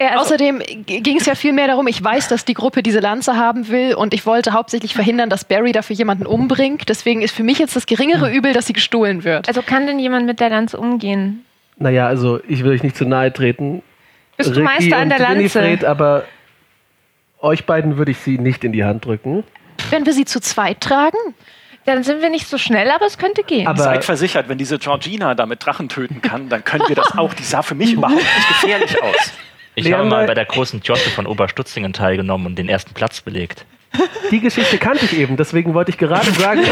Ja, also, Außerdem ging es ja viel mehr darum, ich weiß, dass die Gruppe diese Lanze haben will und ich wollte hauptsächlich verhindern, dass Barry dafür jemanden umbringt. Deswegen ist für mich jetzt das geringere Übel, dass sie gestohlen wird. also kann denn jemand mit der Lanze umgehen? Naja, also ich will euch nicht zu nahe treten. Bist du Ricky Meister an und der Lanze? Winifred, aber euch beiden würde ich sie nicht in die Hand drücken. Wenn wir sie zu zweit tragen? Dann sind wir nicht so schnell, aber es könnte gehen. Aber Seid versichert, wenn diese Georgina damit Drachen töten kann, dann können wir das auch. Die sah für mich überhaupt nicht gefährlich aus. Ich habe Leander- mal bei der großen Jotte von Oberstutzingen teilgenommen und den ersten Platz belegt. die Geschichte kannte ich eben, deswegen wollte ich gerade sagen,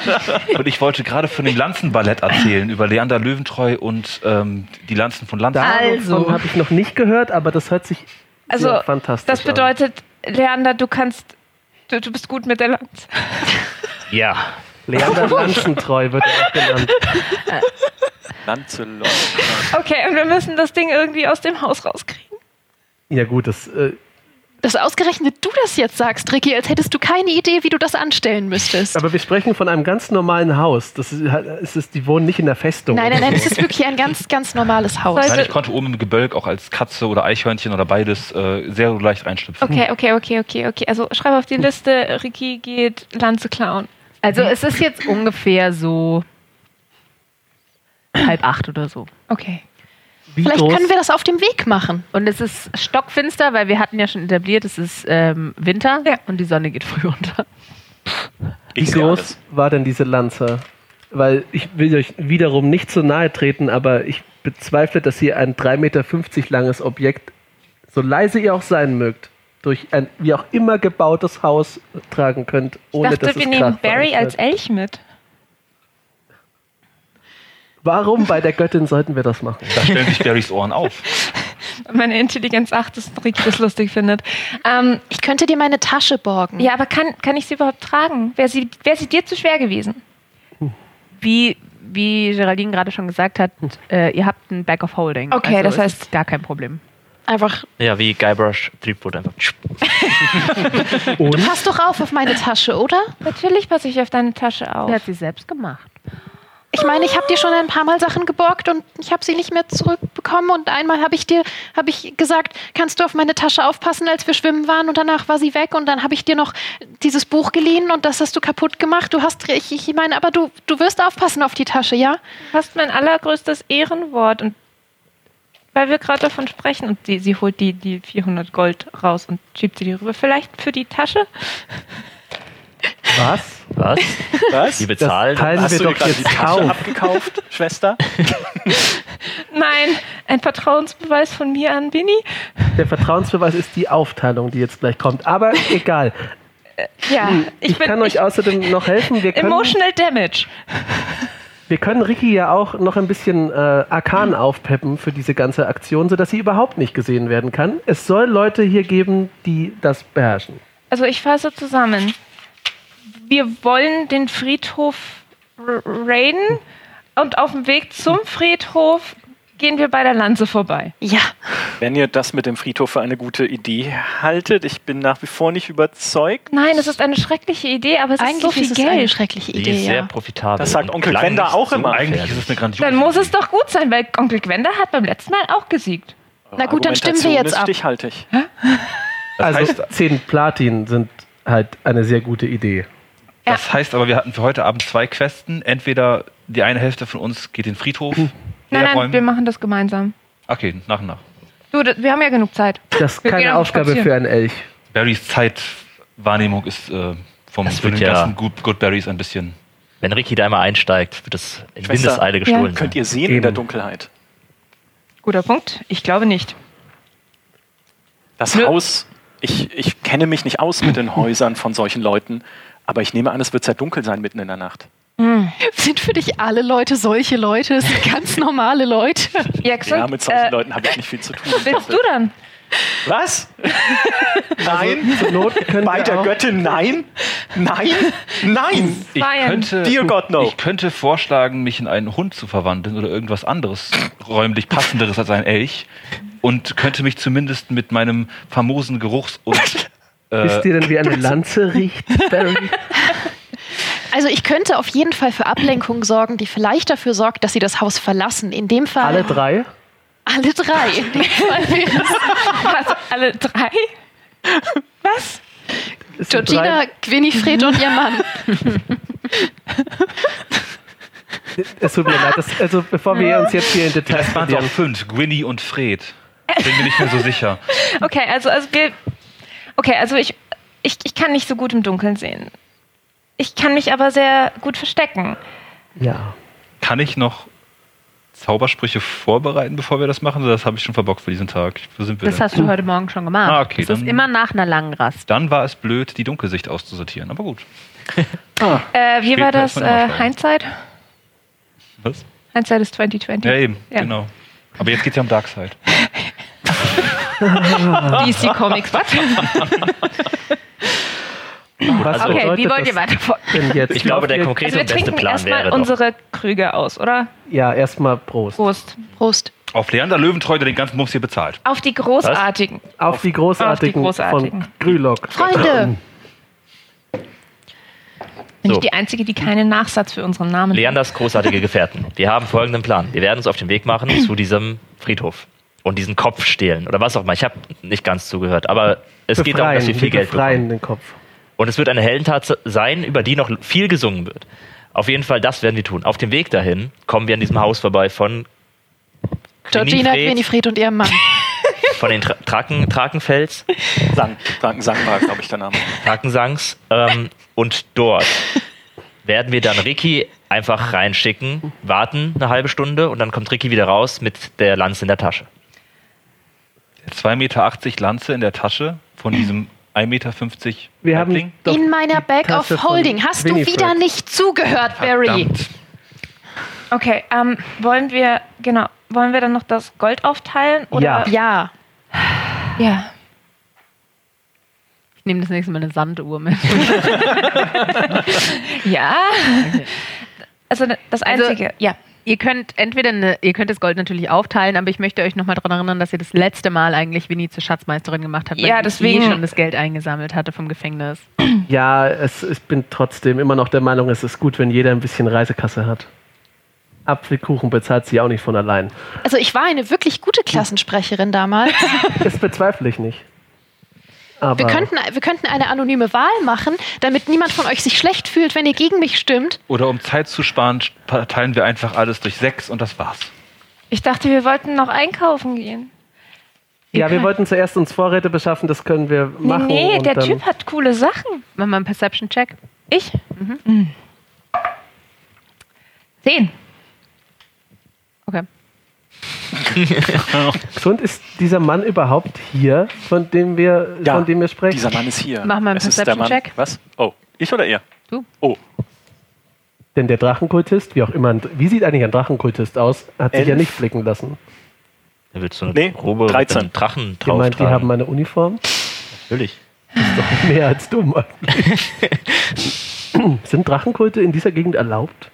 Und ich wollte gerade von dem Lanzenballett erzählen, über Leander Löwentreu und ähm, die Lanzen von Lanzen. Also. habe ich noch nicht gehört, aber das hört sich Also, fantastisch Das an. bedeutet, Leander, du kannst, du, du bist gut mit der Lanze. Ja, Leander Lanzentreu wird er auch genannt. Lancelot. Okay, und wir müssen das Ding irgendwie aus dem Haus rauskriegen. Ja gut, das äh, Dass ausgerechnet du das jetzt sagst, Ricky, als hättest du keine Idee, wie du das anstellen müsstest. Aber wir sprechen von einem ganz normalen Haus. Das ist, es ist, die wohnen nicht in der Festung. Nein, nein, nein, es ist wirklich ein ganz, ganz normales Haus. Nein, ich konnte oben im Gebölk auch als Katze oder Eichhörnchen oder beides äh, sehr leicht reinschlüpfen. Okay, okay, okay, okay, okay. Also schreib auf die Liste, Ricky geht Lanze klauen. Also es ist jetzt ungefähr so halb acht oder so. Okay. Wie Vielleicht groß? können wir das auf dem Weg machen. Und es ist stockfinster, weil wir hatten ja schon etabliert, es ist ähm, Winter Ja. und die Sonne geht früh unter. Wie Ich groß war denn diese Lanze? Weil ich will euch wiederum nicht zu nahe treten, aber ich bezweifle, dass ihr ein 3,50 Meter langes Objekt, so leise ihr auch sein mögt, durch ein wie auch immer gebautes Haus tragen könnt, Ich ohne dachte, dass wir es nehmen Krach Barry als. Elch mit. Warum bei der Göttin sollten wir das machen? Da stellen sich Barrys Ohren auf. Meine Intelligenz 8 ist Ricky das lustig findet. Ähm, Ich könnte dir meine Tasche borgen. ja, aber kann, kann ich sie überhaupt tragen? Wäre sie, wär sie dir zu schwer gewesen? Wie, wie Geraldine gerade schon gesagt hat, äh, ihr habt ein Bag of Holding. Okay, das es heißt- ist gar kein Problem. Einfach, ja, wie Guybrush Threepwood einfach. Und pass doch auf auf meine Tasche, oder? Natürlich passe ich auf deine Tasche auf. Er hat sie selbst gemacht. Ich meine, ich habe dir schon ein paar Mal Sachen geborgt und ich habe sie nicht mehr zurückbekommen. Und einmal habe ich dir, habe ich gesagt, kannst du auf meine Tasche aufpassen, als wir schwimmen waren. Und danach war sie weg. Und dann habe ich dir noch dieses Buch geliehen und das hast du kaputt gemacht. Du hast, ich, ich meine, aber du, du wirst aufpassen auf die Tasche, ja? Du hast mein allergrößtes Ehrenwort und weil wir gerade davon sprechen. Und sie, sie holt die, die 400 Gold raus und schiebt sie die rüber. Vielleicht für die Tasche? Was? Was? Was? Die bezahlen? teilen Hast wir du dir doch gerade die jetzt Tasche auf. abgekauft, Schwester? Nein, ein Vertrauensbeweis von mir an Winnie. Der Vertrauensbeweis ist die Aufteilung, die jetzt gleich kommt. Aber egal. Ja, Ich, kann euch außerdem noch helfen. Wir können, Emotional Damage. wir können Ricky ja auch noch ein bisschen äh, Arkan aufpeppen für diese ganze Aktion, sodass sie überhaupt nicht gesehen werden kann. Es soll Leute hier geben, die das beherrschen. Also ich fasse zusammen. Wir wollen den Friedhof raiden und auf dem Weg zum Friedhof gehen wir bei der Lanze vorbei. Ja, Wenn ihr das mit dem Friedhof für eine gute Idee haltet, ich bin nach wie vor nicht überzeugt. Nein, es ist eine schreckliche Idee, aber es ist eigentlich so viel ist es eine Geld. schreckliche Die Idee. ist sehr Ja. profitabel. Das sagt Onkel Gwenda auch so immer. Eigentlich gefährlich. ist es eine grandiose Dann muss es doch gut sein, weil Onkel Gwenda hat beim letzten Mal auch gesiegt. Na gut, dann stimmen wir jetzt ist ab. stichhaltig. Also heißt- 10 Platin sind halt eine sehr gute Idee. Das heißt aber, wir hatten für heute Abend zwei Questen. Entweder die eine Hälfte von uns geht den Friedhof Nein, nein, leerräumen. wir machen das gemeinsam. Okay, nach und nach. Du, d- wir haben ja genug Zeit. Das ist Wir keine Aufgabe für einen Elch. Barrys Zeitwahrnehmung ist äh, vom Das für wird den ja- ganzen Good, Good Berries ein bisschen. Wenn Ricky da einmal einsteigt, wird es in Schwester, Windeseile gestohlen. Könnt sein. ihr sehen Eben. in der Dunkelheit? Guter Punkt. Ich glaube nicht. Das Nö. Haus, ich, ich kenne mich nicht aus mit den Häusern von solchen Leuten, aber ich nehme an, es wird sehr dunkel sein mitten in der Nacht. Sind für dich alle Leute solche Leute? Das sind ganz normale Leute. Ja, gesund. Ja, mit solchen äh, Leuten habe ich nicht viel zu tun. willst du dann? Was? Nein? Zur Not können Bei der Göttin nein? Nein? Nein! Ich könnte, Dear God, no. ich könnte vorschlagen, mich in einen Hund zu verwandeln oder irgendwas anderes räumlich passenderes als ein Elch und könnte mich zumindest mit meinem famosen Geruchs- und äh, Wisst ihr denn, wie eine Lanze riecht, Barry? Also ich könnte auf jeden Fall für Ablenkung sorgen, die vielleicht dafür sorgt, dass sie das Haus verlassen. In dem Fall Alle drei? Alle drei. In dem Fall wäre es Was? Alle drei? Was? Es Georgina, Winifred und ihr Mann. Es tut mir leid. Das, also bevor wir uns jetzt hier in Details es waren doch fünf, Gwynny und Fred. Bin mir nicht mehr so sicher. Okay, also, also wir. Okay, also ich, ich, ich kann nicht so gut im Dunkeln sehen. Ich kann mich aber sehr gut verstecken. Ja. Kann ich noch Zaubersprüche vorbereiten, bevor wir das machen? Oder das habe ich schon verbockt für diesen Tag? Wo sind wir Das denn? hast du heute Morgen schon gemacht. Ah, okay, das ist immer nach einer langen Rast. Dann war es blöd, die Dunkelsicht auszusortieren. Aber gut. Äh, wie Später war das? Äh. Hindsight? Was? Hindsight ist 2020. Ja, eben. Ja. Genau. Aber jetzt geht es ja um Darkseid. DC Comics, was? Was Also- Okay, bedeutet wie wollt ihr weiter vor? denn jetzt? Ich glaube, der konkrete Also wir und beste trinken Plan erstmal wäre doch, unsere Krüge aus, oder? Ja, erstmal Prost. Prost. Prost. Auf Leander Löwentreu, der den ganzen Mums hier bezahlt. Auf die großartigen. Auf die großartigen, großartigen. von Grülock. Freunde. Bin So. ich die Einzige, die keinen Nachsatz für unseren Namen hat? Leanders großartige Gefährten. Wir haben folgenden Plan. Wir werden uns auf den Weg machen zu diesem Friedhof und diesen Kopf stehlen oder was auch immer. Ich habe nicht ganz zugehört, aber es geht darum, dass wir viel Geld befreien bekommen. den Kopf. Und es wird eine Heldentat sein, über die noch viel gesungen wird. Auf jeden Fall, das werden wir tun. Auf dem Weg dahin kommen wir an diesem Haus vorbei von Georgina, Winifred, und ihr Mann. von den Tra Traken, Trakenfels, Sang, Sang, Sang war, glaube ich, der Name. Trakensangs. Ähm, und dort werden wir dann Ricky einfach reinschicken, warten eine halbe Stunde und dann kommt Ricky wieder raus mit der Lanze in der Tasche. 2,80 Meter Lanze in der Tasche von diesem 1,50 Meter Wir Halbling. haben doch In meiner Bag Tasche of Holding. Hast du Winifred. wieder nicht zugehört, Barry? Verdammt. Okay, ähm, wollen wir, genau, wollen wir dann noch das Gold aufteilen? Oder? Ja. Ja. Ich nehme das nächste Mal eine Sanduhr mit. Ja. Also das Also- Einzige, ja. Ihr könnt entweder eine, ihr könnt das Gold natürlich aufteilen, aber ich möchte euch nochmal daran erinnern, dass ihr das letzte Mal eigentlich Winnie zur Schatzmeisterin gemacht habt, weil Ja, deswegen- eh schon das Geld eingesammelt hatte vom Gefängnis. Ja, es, ich bin trotzdem immer noch der Meinung, es ist gut, wenn jeder ein bisschen Reisekasse hat. Apfelkuchen bezahlt sie auch nicht von allein. Also ich war eine wirklich gute Klassensprecherin damals. Das bezweifle ich nicht. Aber Wir könnten, wir könnten eine anonyme Wahl machen, damit niemand von euch sich schlecht fühlt, wenn ihr gegen mich stimmt. Oder um Zeit zu sparen, teilen wir einfach alles durch sechs und das war's. Ich dachte, wir wollten noch einkaufen gehen. Ja, wir wollten zuerst uns Vorräte beschaffen, das können wir machen. nee, nee, und der dann- Typ hat coole Sachen. Machen wir einen Perception-Check. Ich? Mhm. Zehn. Okay. Gesund ist dieser Mann überhaupt hier, von dem wir, Ja, von dem wir sprechen? Dieser Mann ist hier. Mach mal einen ist Mann- Perception-Check. Was? Oh, ich oder er? Du. Oh, Denn der Drachenkultist, wie auch immer, ein- wie sieht eigentlich ein Drachenkultist aus, hat sich Elf. ja nicht blicken lassen. Da willst du eine Nee, Robe 13. mit einem Drachen Ich drauf meint, die tragen. haben eine Uniform? Natürlich. Doch mehr als dumm eigentlich. Sind Drachenkulte in dieser Gegend erlaubt?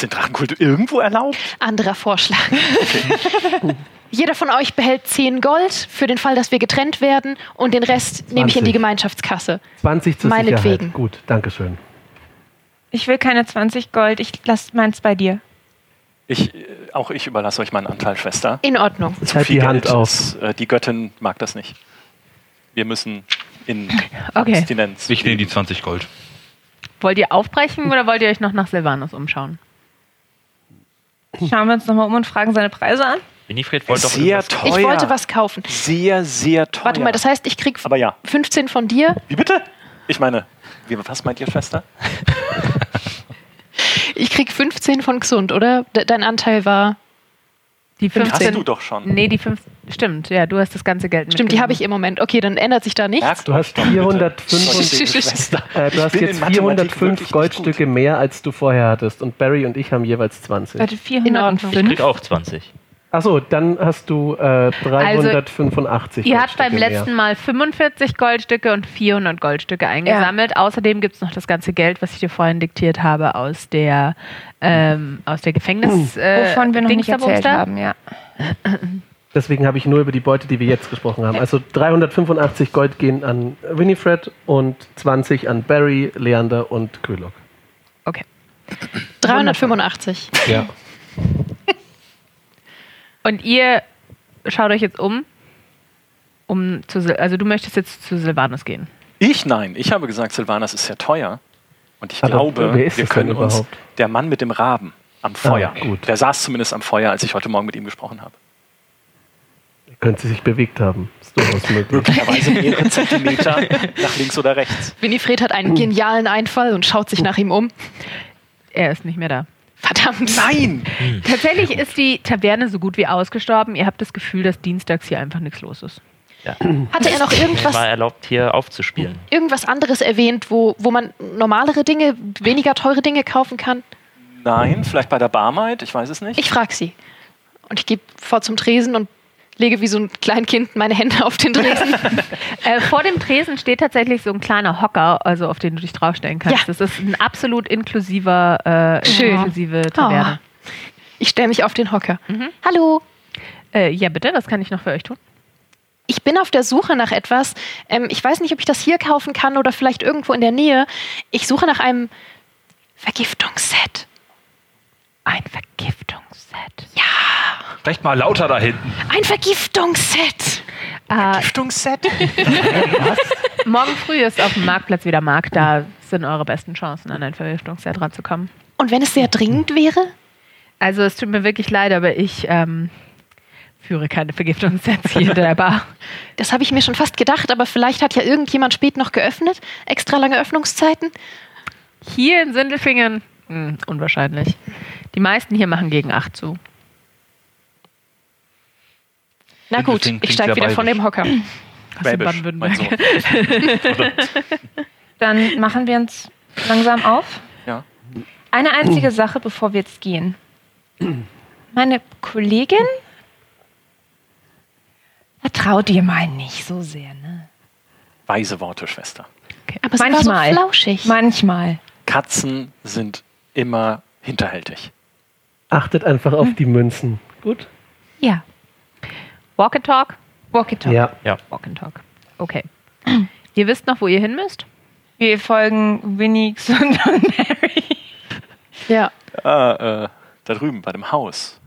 Sind Drachenkulte irgendwo erlaubt? Anderer Vorschlag. Jeder von euch behält 10 Gold für den Fall, dass wir getrennt werden und den Rest nehme ich in die 20. Gemeinschaftskasse. 20 zur Meinetwegen. Sicherheit. Gut, danke schön. Ich will keine 20 Gold. Ich lasse meins bei dir. Ich, äh, auch ich überlasse euch meinen Anteil, Schwester. In Ordnung. Jetzt halt die Hand auf. ist, äh, die Göttin mag das nicht. Wir müssen in Okay. Abstinenz. Ich nehme die 20 Gold. Wollt ihr aufbrechen oder wollt ihr euch noch nach Silvanus umschauen? Schauen wir uns nochmal um und fragen seine Preise an. Winifred wollte doch Sehr teuer. Ich wollte was kaufen. Sehr, sehr teuer. Warte mal, das heißt, ich krieg Aber ja. 15 von dir. Wie bitte? Ich meine, wie, was meint ihr, Schwester? Ich krieg 15 von Gesund, oder? De dein Anteil war. Die Den 15. hast du doch schon. Nee, die 5. Stimmt, ja, du hast das ganze Geld Stimmt, die habe ich im Moment. Okay, dann ändert sich da nichts. Merkt Du hast doch bitte, 405 Schwester. Äh, du hast jetzt in Mathematik 405 wirklich nicht Goldstücke mehr, als du vorher hattest. Und Barry und ich haben jeweils 20. Warte, In 405. Ich krieg auch 20. Achso, dann hast du äh, 385 Ihr habt beim Goldstücke letzten Mal 45 Goldstücke und 400 Goldstücke eingesammelt. Außerdem gibt es noch das ganze Geld, was ich dir vorhin diktiert habe, aus der, ähm, aus der Gefängnis. Äh, Wovon wir noch nicht Dingsabums erzählt da. haben, ja. Deswegen habe ich nur über die Beute, die wir jetzt gesprochen haben. Also 385 Gold gehen an Winifred und 20 an Barry, Leander und Krylok. Okay. 385. Ja. Und ihr schaut euch jetzt um, um zu, Sil- also du möchtest jetzt zu Silvanus gehen. Ich nein. Ich habe gesagt, Silvanas ist sehr teuer. Und ich Aber glaube, wir können uns. Der Mann mit dem Raben am Feuer. gut. Der saß zumindest am Feuer, als ich heute Morgen mit ihm gesprochen habe. Könnte sich bewegt haben. Ist durchaus möglich. Möglicherweise mehrere Zentimeter nach links oder rechts. Winifred hat einen genialen Einfall und schaut sich nach ihm um. Er ist nicht mehr da. Verdammt. Nein! Tatsächlich ist die Taverne so gut wie ausgestorben. Ihr habt das Gefühl, dass dienstags hier einfach nichts los ist. Ja. Hatte er noch irgendwas, war erlaubt, hier aufzuspielen. irgendwas anderes erwähnt, wo, wo man normalere Dinge, weniger teure Dinge kaufen kann? Nein, vielleicht bei der Barmaid, ich weiß es nicht. Ich frage sie. Und ich gehe vor zum Tresen und lege wie so ein Kleinkind meine Hände auf den Tresen. Äh, vor dem Tresen steht tatsächlich so ein kleiner Hocker, also auf den du dich draufstellen kannst. Ja. Das ist ein absolut inklusiver, äh, Schön. inklusive Taverne. Ich stelle mich auf den Hocker. Hallo. Äh, ja, bitte, was kann ich noch für euch tun? Ich bin auf der Suche nach etwas. Ähm, ich weiß nicht, ob ich das hier kaufen kann oder vielleicht irgendwo in der Nähe. Ich suche nach einem Vergiftungsset. Ein Vergiftungsset. Ja, Sprecht mal lauter da hinten. ein Vergiftungsset. Äh, Giftungsset? morgen früh ist auf dem Marktplatz wieder Markt. Da sind eure besten Chancen, an ein Vergiftungsset ranzukommen. Und wenn es sehr dringend wäre? Also es tut mir wirklich leid, aber ich ähm, führe keine Vergiftungssets hier in der Bar. Das habe ich mir schon fast gedacht, aber vielleicht hat ja irgendjemand spät noch geöffnet. Extra lange Öffnungszeiten. Hier in Sindelfingen? Hm, unwahrscheinlich. Die meisten hier machen gegen 8 zu. Na gut, Klingt- ich steige wieder von dem Hocker. Baden-Württemberg. Dann machen wir uns langsam auf. Ja. Eine einzige Sache, bevor wir jetzt gehen. Meine Kollegin vertraut dir mal nicht so sehr, ne? Weise Worte, Schwester. Aber es war Manchmal. so flauschig. Manchmal. Katzen sind immer hinterhältig. Achtet einfach auf die Münzen. Gut? Ja. Walk and Talk? Walkie Talk. Ja. Walk and Talk. Okay. ihr wisst noch, wo ihr hin müsst? Wir folgen Winnie, und Mary. ja. Ah, äh, da drüben bei dem Haus.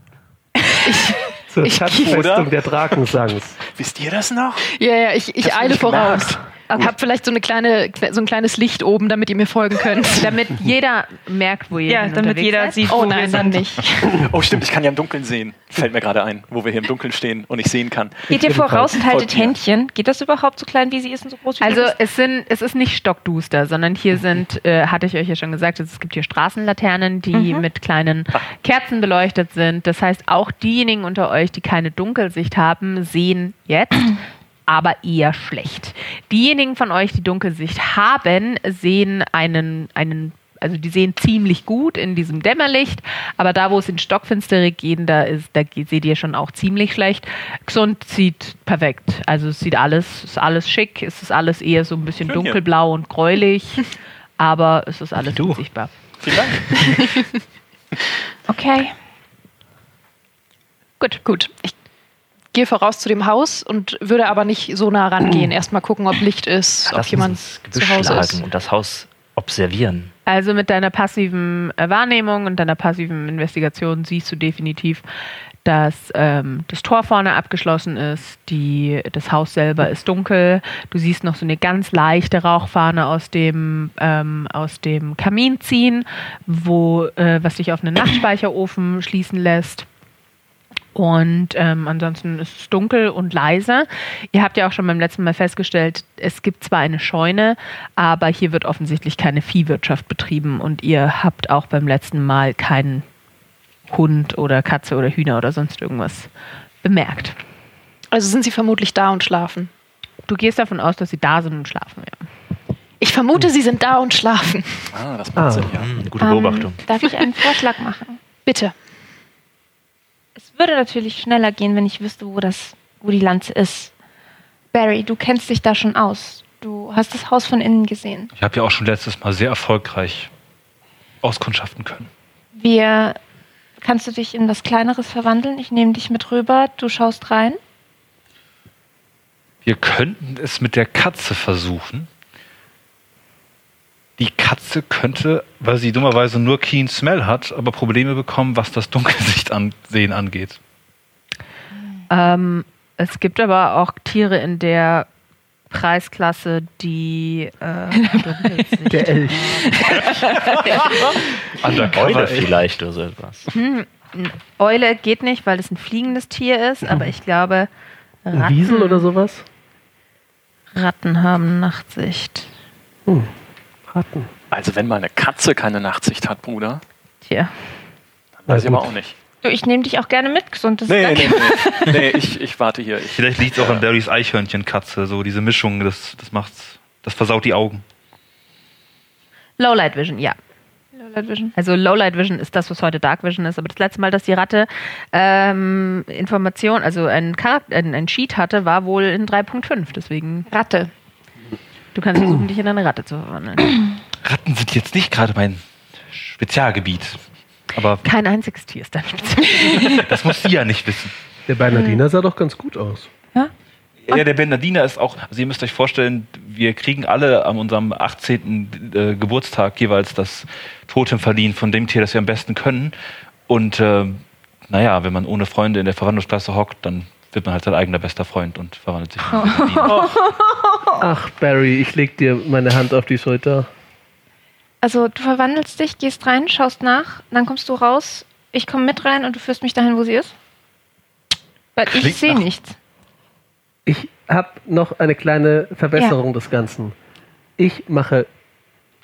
Zur Schatzfestung der Drakensangs. Wisst ihr das noch? Ja, ja, ich, ich eile voraus. gemerkt? Ich habe vielleicht so, eine kleine, so ein kleines Licht oben, damit ihr mir folgen könnt. Damit jeder merkt, wo ihr Ja, damit jeder seid. sieht, Oh wo nein, wir dann sind. nicht. Oh, stimmt, ich kann ja im Dunkeln sehen. Fällt mir gerade ein, wo wir hier im Dunkeln stehen und ich sehen kann. Geht ihr voraus und haltet Folgt mir. Händchen? Geht das überhaupt so klein, wie sie ist und so groß wie Also bist? es sind, es ist nicht stockduster, sondern hier sind, äh, hatte ich euch ja schon gesagt, es gibt hier Straßenlaternen, die mit kleinen Kerzen beleuchtet sind. Das heißt, auch diejenigen unter euch, die keine Dunkelsicht haben, sehen jetzt, aber eher schlecht. Diejenigen von euch, die Dunkelsicht haben, sehen einen, einen also die sehen ziemlich gut in diesem Dämmerlicht, aber da, wo es in Stockfinstere gehen, da ist, da geht, seht ihr schon auch ziemlich schlecht. Gesund sieht perfekt. Also es sieht alles, ist alles schick, es ist alles eher so ein bisschen Schön hier. dunkelblau und gräulich, aber es ist alles du. gut sichtbar. Vielen Dank. Okay. Gut, gut. Ich gehe voraus zu dem Haus und würde aber nicht so nah rangehen. Erstmal gucken, ob Licht ist, ob Lass uns jemand zu Hause ist. und das Haus observieren. Also mit deiner passiven äh, Wahrnehmung und deiner passiven Investigation siehst du definitiv, dass ähm, das Tor vorne abgeschlossen ist, die, das Haus selber ist dunkel, du siehst noch so eine ganz leichte Rauchfahne aus dem, ähm, aus dem Kamin ziehen, wo, äh, was sich auf einen Nachtspeicherofen schließen lässt. Und ähm, ansonsten ist es dunkel und leise. Ihr habt ja auch schon beim letzten Mal festgestellt, es gibt zwar eine Scheune, aber hier wird offensichtlich keine Viehwirtschaft betrieben und ihr habt auch beim letzten Mal keinen Hund oder Katze oder Hühner oder sonst irgendwas bemerkt. Also sind sie vermutlich da und schlafen. Du gehst davon aus, dass sie da sind und schlafen. Ja. Ich vermute, sie sind da und schlafen. Ah, das macht Ah. Sinn, ja. Hm, gute Ähm, Beobachtung. darf ich einen Vorschlag machen? Bitte. Es würde natürlich schneller gehen, wenn ich wüsste, wo das, wo die Lanze ist. Barry, du kennst dich da schon aus. Du hast das Haus von innen gesehen. Ich habe ja auch schon letztes Mal sehr erfolgreich auskundschaften können. Wir kannst du dich in was Kleineres verwandeln? Ich nehme dich mit rüber, du schaust rein. Wir könnten es mit der Katze versuchen. Die Katze könnte, weil sie dummerweise nur Keen Smell hat, aber Probleme bekommen, was das Dunkelsicht-Ansehen angeht. Ähm, es gibt aber auch Tiere in der Preisklasse, die äh, Dunkelsicht Der Elch. Eule vielleicht oder so etwas. Eule geht nicht, weil es ein fliegendes Tier ist, aber ich glaube, Ein Ratten, Wiesel oder sowas? Ratten haben Nachtsicht. Hm. Ratten. Also wenn mal eine Katze keine Nachtsicht hat, Bruder, Tja. dann weiß ich aber auch nicht. Du, ich nehme dich auch gerne mit, gesund. Das ist Nee, nee, nee. nee ich, ich warte hier. Ich, Vielleicht liegt es auch an Barrys Eichhörnchenkatze, so diese Mischung, das, das macht's, das versaut die Augen. Lowlight Vision, ja. Lowlight Vision. Also Lowlight Vision ist das, was heute Dark Vision ist. Aber das letzte Mal, dass die Ratte ähm, Information, also ein, Charakter, ein, ein Sheet hatte, war wohl in 3.5. Deswegen, Ratte. Du kannst versuchen, dich in eine Ratte zu verwandeln. Ratten sind jetzt nicht gerade mein Spezialgebiet. Aber Kein einziges Tier ist dein Spezial. das muss sie ja nicht wissen. Der Bernardiner sah doch ganz gut aus. Ja, der Bernardiner ist auch, also ihr müsst euch vorstellen, wir kriegen alle an unserem 18. Äh, Geburtstag jeweils das Totem verliehen von dem Tier, das wir am besten können. Und äh, naja, wenn man ohne Freunde in der Verwandlungsklasse hockt, dann wird man halt sein eigener bester Freund und verwandelt sich. in einen Bernardiner. Ach, Barry, ich leg dir meine Hand auf die Schulter. Also du verwandelst dich, gehst rein, schaust nach, dann kommst du raus, ich komme mit rein und du führst mich dahin, wo sie ist? Weil ich Klingt sehe nach- nichts. Ich habe noch eine kleine Verbesserung des Ganzen. Ich mache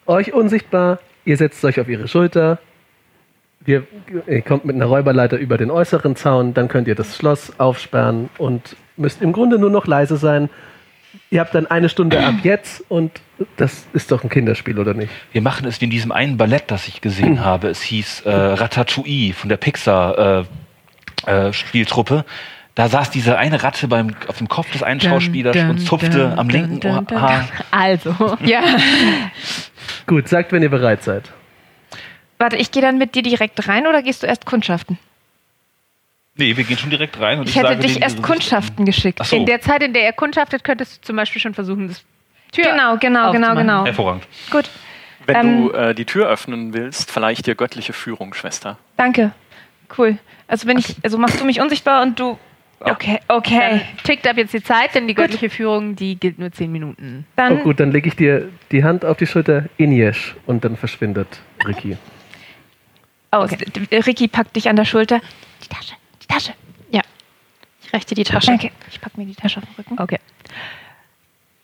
euch unsichtbar, ihr setzt euch auf ihre Schulter, wir, ihr kommt mit einer Räuberleiter über den äußeren Zaun, dann könnt ihr das Schloss aufsperren und müsst im Grunde nur noch leise sein. Ihr habt dann eine Stunde ab jetzt und das ist doch ein Kinderspiel, oder nicht? Wir machen es wie in diesem einen Ballett, das ich gesehen habe. Es hieß äh, Ratatouille von der Pixar äh, äh, Spieltruppe. Da saß diese eine Ratte beim, auf dem Kopf des einen Schauspielers und zupfte am linken Ohr. Haar. Also, Ja. Gut, sagt, wenn ihr bereit seid. Warte, ich gehe dann mit dir direkt rein oder gehst du erst kundschaften? Nee, wir gehen schon direkt rein. Und Ich hätte sage dich erst kundschaften geschickt. So, in der Zeit, in der er kundschaftet, könntest du zum Beispiel schon versuchen, das Tür Genau, genau, genau, aufzumachen. genau. hervorragend. Gut, wenn Ähm, du äh, die Tür öffnen willst, vielleicht dir göttliche Führung, Schwester. danke. Cool. Also bin ich, also machst du mich unsichtbar und du Okay, Dann okay. tickt ab jetzt die Zeit, denn die göttliche Führung, die gilt nur 10 Minuten. Oh Dann gut, dann lege ich dir die Hand auf die Schulter, Inyesh, und dann verschwindet Ricky. Oh, d- d- Ricky packt dich an der Schulter. Die Tasche, die Tasche. Ja. Ich reiche dir die Tasche. Danke. Ich pack mir die Tasche auf den Rücken. Okay.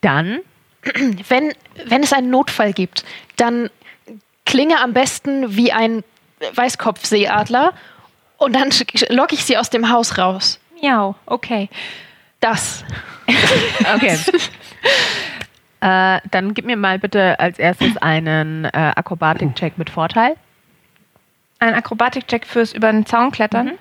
Dann, Wenn, wenn es einen Notfall gibt, dann klinge am besten wie ein Weißkopfseeadler und dann locke ich sie aus dem Haus raus. Miau, okay. Das. okay. äh, dann gib mir mal bitte als erstes einen äh, Akrobatik-Check mit Vorteil. Ein Akrobatik-Check fürs über den Zaun klettern.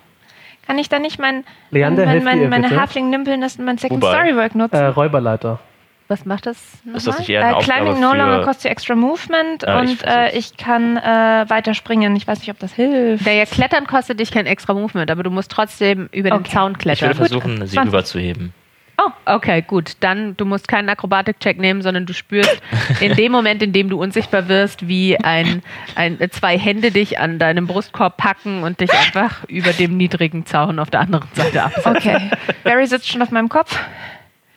Kann ich dann nicht mein, Leander, mein, mein, meine. Halfling-Nimpelness und mein Second Wobei? Storywork nutzen? Äh, Räuberleiter. Was macht das nochmal? Ist das nicht eher eine Äh, Climbing no longer costs you extra movement Ja, ich und äh, versuch's. ich kann äh, weiter springen. Ich weiß nicht, ob das hilft. Naja, Klettern kostet dich kein extra Movement, aber du musst trotzdem über den Okay. Zaun Ich klettern. würde versuchen, sie 20. rüberzuheben. Oh, okay, gut. Dann, du musst keinen Akrobatik-Check nehmen, sondern du spürst in dem Moment, in dem du unsichtbar wirst, wie ein, ein, zwei Hände dich an deinem Brustkorb packen und dich einfach über dem niedrigen Zaun auf der anderen Seite absetzen. Okay. Barry sitzt schon auf meinem Kopf.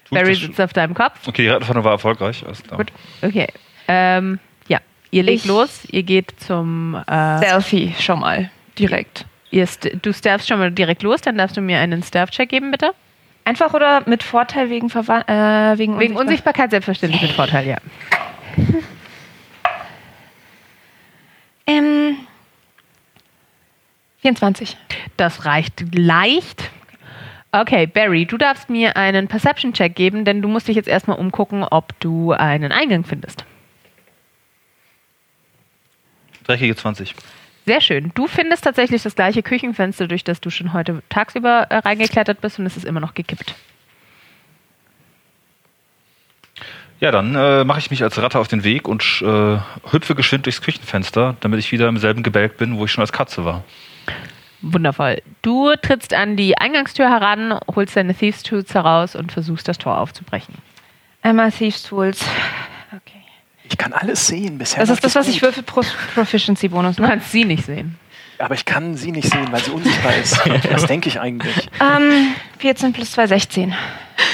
Tut Barry sitzt auf deinem Kopf. Okay, die Rettenfahndung war erfolgreich. Alles klar. Gut. Okay. Ähm, ja, ihr legt Ich- los. Ihr geht zum. Äh, Selfie schon mal. Direkt. ihr st du stealthst schon mal direkt los, dann darfst du mir einen Stealth-Check geben, bitte. Einfach oder mit Vorteil wegen, Verwa äh, wegen, Wegen Unsichtbarkeit selbstverständlich mit Vorteil, ja. Ähm, 24. Das reicht leicht. Okay, Barry, du darfst mir einen Perception-Check geben, denn du musst dich jetzt erstmal umgucken, ob du einen Eingang findest. Dreckige 20. Sehr schön. Du findest tatsächlich das gleiche Küchenfenster, durch das du schon heute tagsüber äh, reingeklettert bist und es ist immer noch gekippt. Ja, dann äh, mache ich mich als Ratte auf den Weg und äh, hüpfe geschwind durchs Küchenfenster, damit ich wieder im selben Gebälk bin, wo ich schon als Katze war. Wundervoll. Du trittst an die Eingangstür heran, holst deine Thieves Tools heraus und versuchst das Tor aufzubrechen. Einmal Thieves Tools. Ich kann alles sehen bisher. Das ist das, was ich würfel pro Proficiency-Bonus. Du Ne? kannst sie nicht sehen. Aber ich kann sie nicht sehen, weil sie unsichtbar ist. Was denke ich eigentlich? Ähm, 14 plus 2, 16.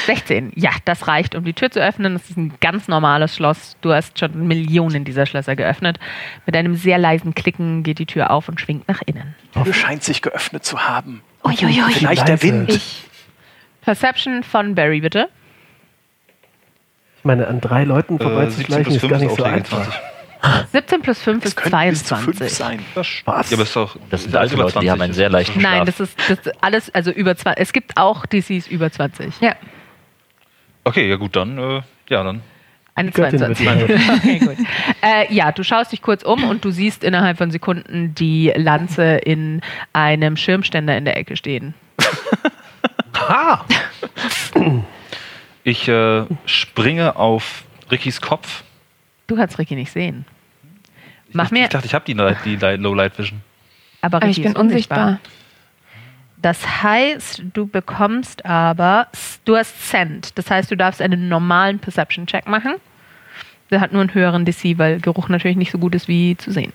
16. Ja, das reicht, um die Tür zu öffnen. Das ist ein ganz normales Schloss. Du hast schon Millionen dieser Schlösser geöffnet. Mit einem sehr leisen Klicken geht die Tür auf und schwingt nach innen. Die Tür scheint sich geöffnet zu haben. Uiuiui. Vielleicht der. Wind. Ich. Perception von Barry, bitte. Ich meine, an drei Leuten Äh, 17 vorbeizuschleichen plus ist 5 gar nicht so einfach. 20. 17 plus 5 Das ist könnte bis zu 22. fünf sein. Was? Ja, aber ist doch. Das sind alte Leute, die haben einen sehr leichten Nein, Schlaf. das ist, das ist alles, also über 20. Es gibt auch DCs über 20. Ja. Okay, ja gut, dann. Äh, ja, dann. Eine Die Göttin wird 22. okay, gut. Äh, ja, du schaust dich kurz um und du siehst innerhalb von Sekunden die Lanze in einem Schirmständer in der Ecke stehen. Ich äh, springe auf Rickys Kopf. Du kannst Ricky nicht sehen. Mach ich, mir, ich dachte, ich habe die, die Low Light Vision. aber Aber Ricky ich bin ist unsichtbar. unsichtbar. Das heißt, du bekommst aber, du hast Scent. Das heißt, du darfst einen normalen Perception-Check machen. Der hat nur einen höheren DC, weil Geruch natürlich nicht so gut ist wie zu sehen.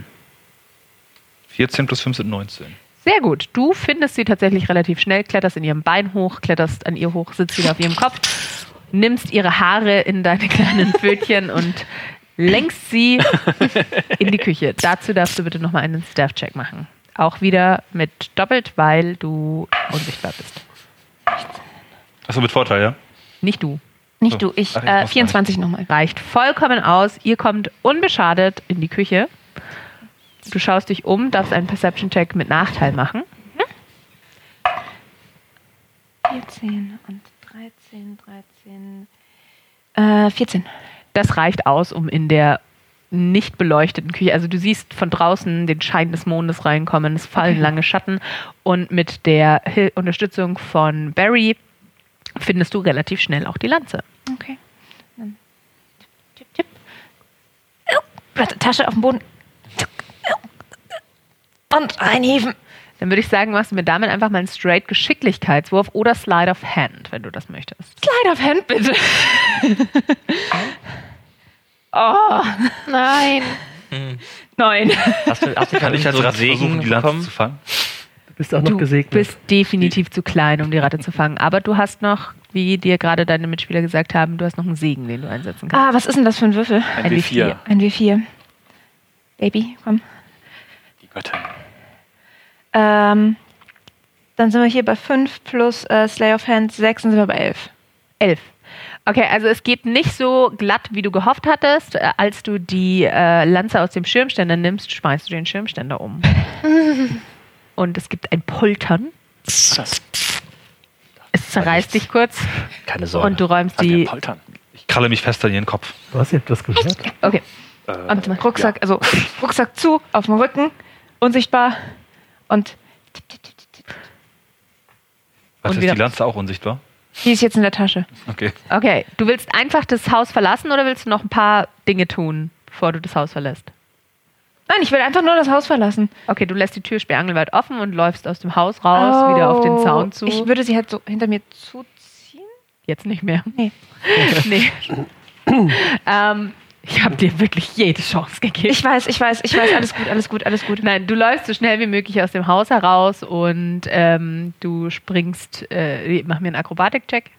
14 plus 5 sind 19. Sehr gut. Du findest sie tatsächlich relativ schnell, kletterst in ihrem Bein hoch, kletterst an ihr hoch, sitzt wieder auf ihrem Kopf, nimmst ihre Haare in deine kleinen Pfötchen und lenkst sie in die Küche. Dazu darfst du bitte nochmal einen Staff-Check machen. Auch wieder mit doppelt, weil du unsichtbar bist. Achso, mit Vorteil, ja? Nicht du. Nicht du, ich. Ach, ich äh, mach's 24 nochmal. Reicht vollkommen aus. Ihr kommt unbeschadet in die Küche. Du schaust dich um, darfst einen Perception-Check mit Nachteil machen. 14 und 13, 13. Äh, 14. Das reicht aus, um in der nicht beleuchteten Küche, also du siehst von draußen den Schein des Mondes reinkommen, es fallen Okay. lange Schatten und mit der Hil Unterstützung von Barry findest du relativ schnell auch die Lanze. Okay. Dann tipp, tipp. Oh, Tasche auf dem Boden. Und einheben. Dann würde ich sagen, machst du mir damit einfach mal einen straight Geschicklichkeitswurf oder Slide of Hand, wenn du das möchtest. Slide of Hand, bitte. oh, Nein. nein. Hast du, hast du Kann ich als so versuchen, die Lanze bekommen? zu fangen? Bist auch noch Du gesegnet. bist definitiv zu klein, um die Ratte zu fangen. Aber du hast noch, wie dir gerade deine Mitspieler gesagt haben, du hast noch einen Segen, den du einsetzen kannst. Ah, was ist denn das für ein Würfel? Ein W4. Ein W4. Baby, komm. Die Göttin. Ähm, dann sind wir hier bei 5 plus äh, Slay of Hand 6 und sind wir bei 11. Elf. Okay, also es geht nicht so glatt, wie du gehofft hattest. Äh, Als du die äh, Lanze aus dem Schirmständer nimmst, schmeißt du den Schirmständer um. Und es gibt ein Poltern. Das Es zerreißt dich kurz Keine Sorge. und du räumst kann ja die. poltern. Ich kralle mich fest an ihren Kopf. Was, ihr habt das gehört? Okay, Und Rucksack, also Rucksack zu, auf dem Rücken, unsichtbar und Was Und ist die Lanze auch unsichtbar? die ist jetzt in der Tasche. Okay. okay. Du willst einfach das Haus verlassen oder willst du noch ein paar Dinge tun, bevor du das Haus verlässt? Nein, ich will einfach nur das Haus verlassen. Okay, du lässt die Tür sperrangelweit offen und läufst aus dem Haus raus, wieder auf den Zaun zu. Oh, Ich würde sie halt so hinter mir zuziehen. Jetzt nicht mehr. Nee. nee. ähm, ich habe dir wirklich jede Chance gegeben. Ich weiß, ich weiß, ich weiß, alles gut, alles gut, alles gut. Nein, du läufst so schnell wie möglich aus dem Haus heraus und ähm, du springst. Äh, mach mir einen Akrobatik-Check.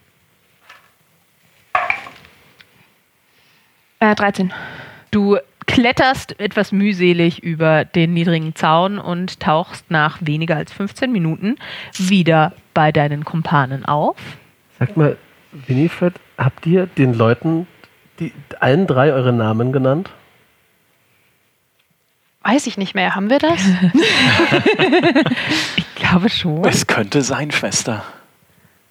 Äh, 13. Du kletterst etwas mühselig über den niedrigen Zaun und tauchst nach weniger als 15 Minuten wieder bei deinen Kumpanen auf. Sagt mal, Winifred, habt ihr den Leuten die, allen drei eure Namen genannt? Weiß ich nicht mehr. Haben wir das? Ich glaube schon. Es könnte sein, Schwester.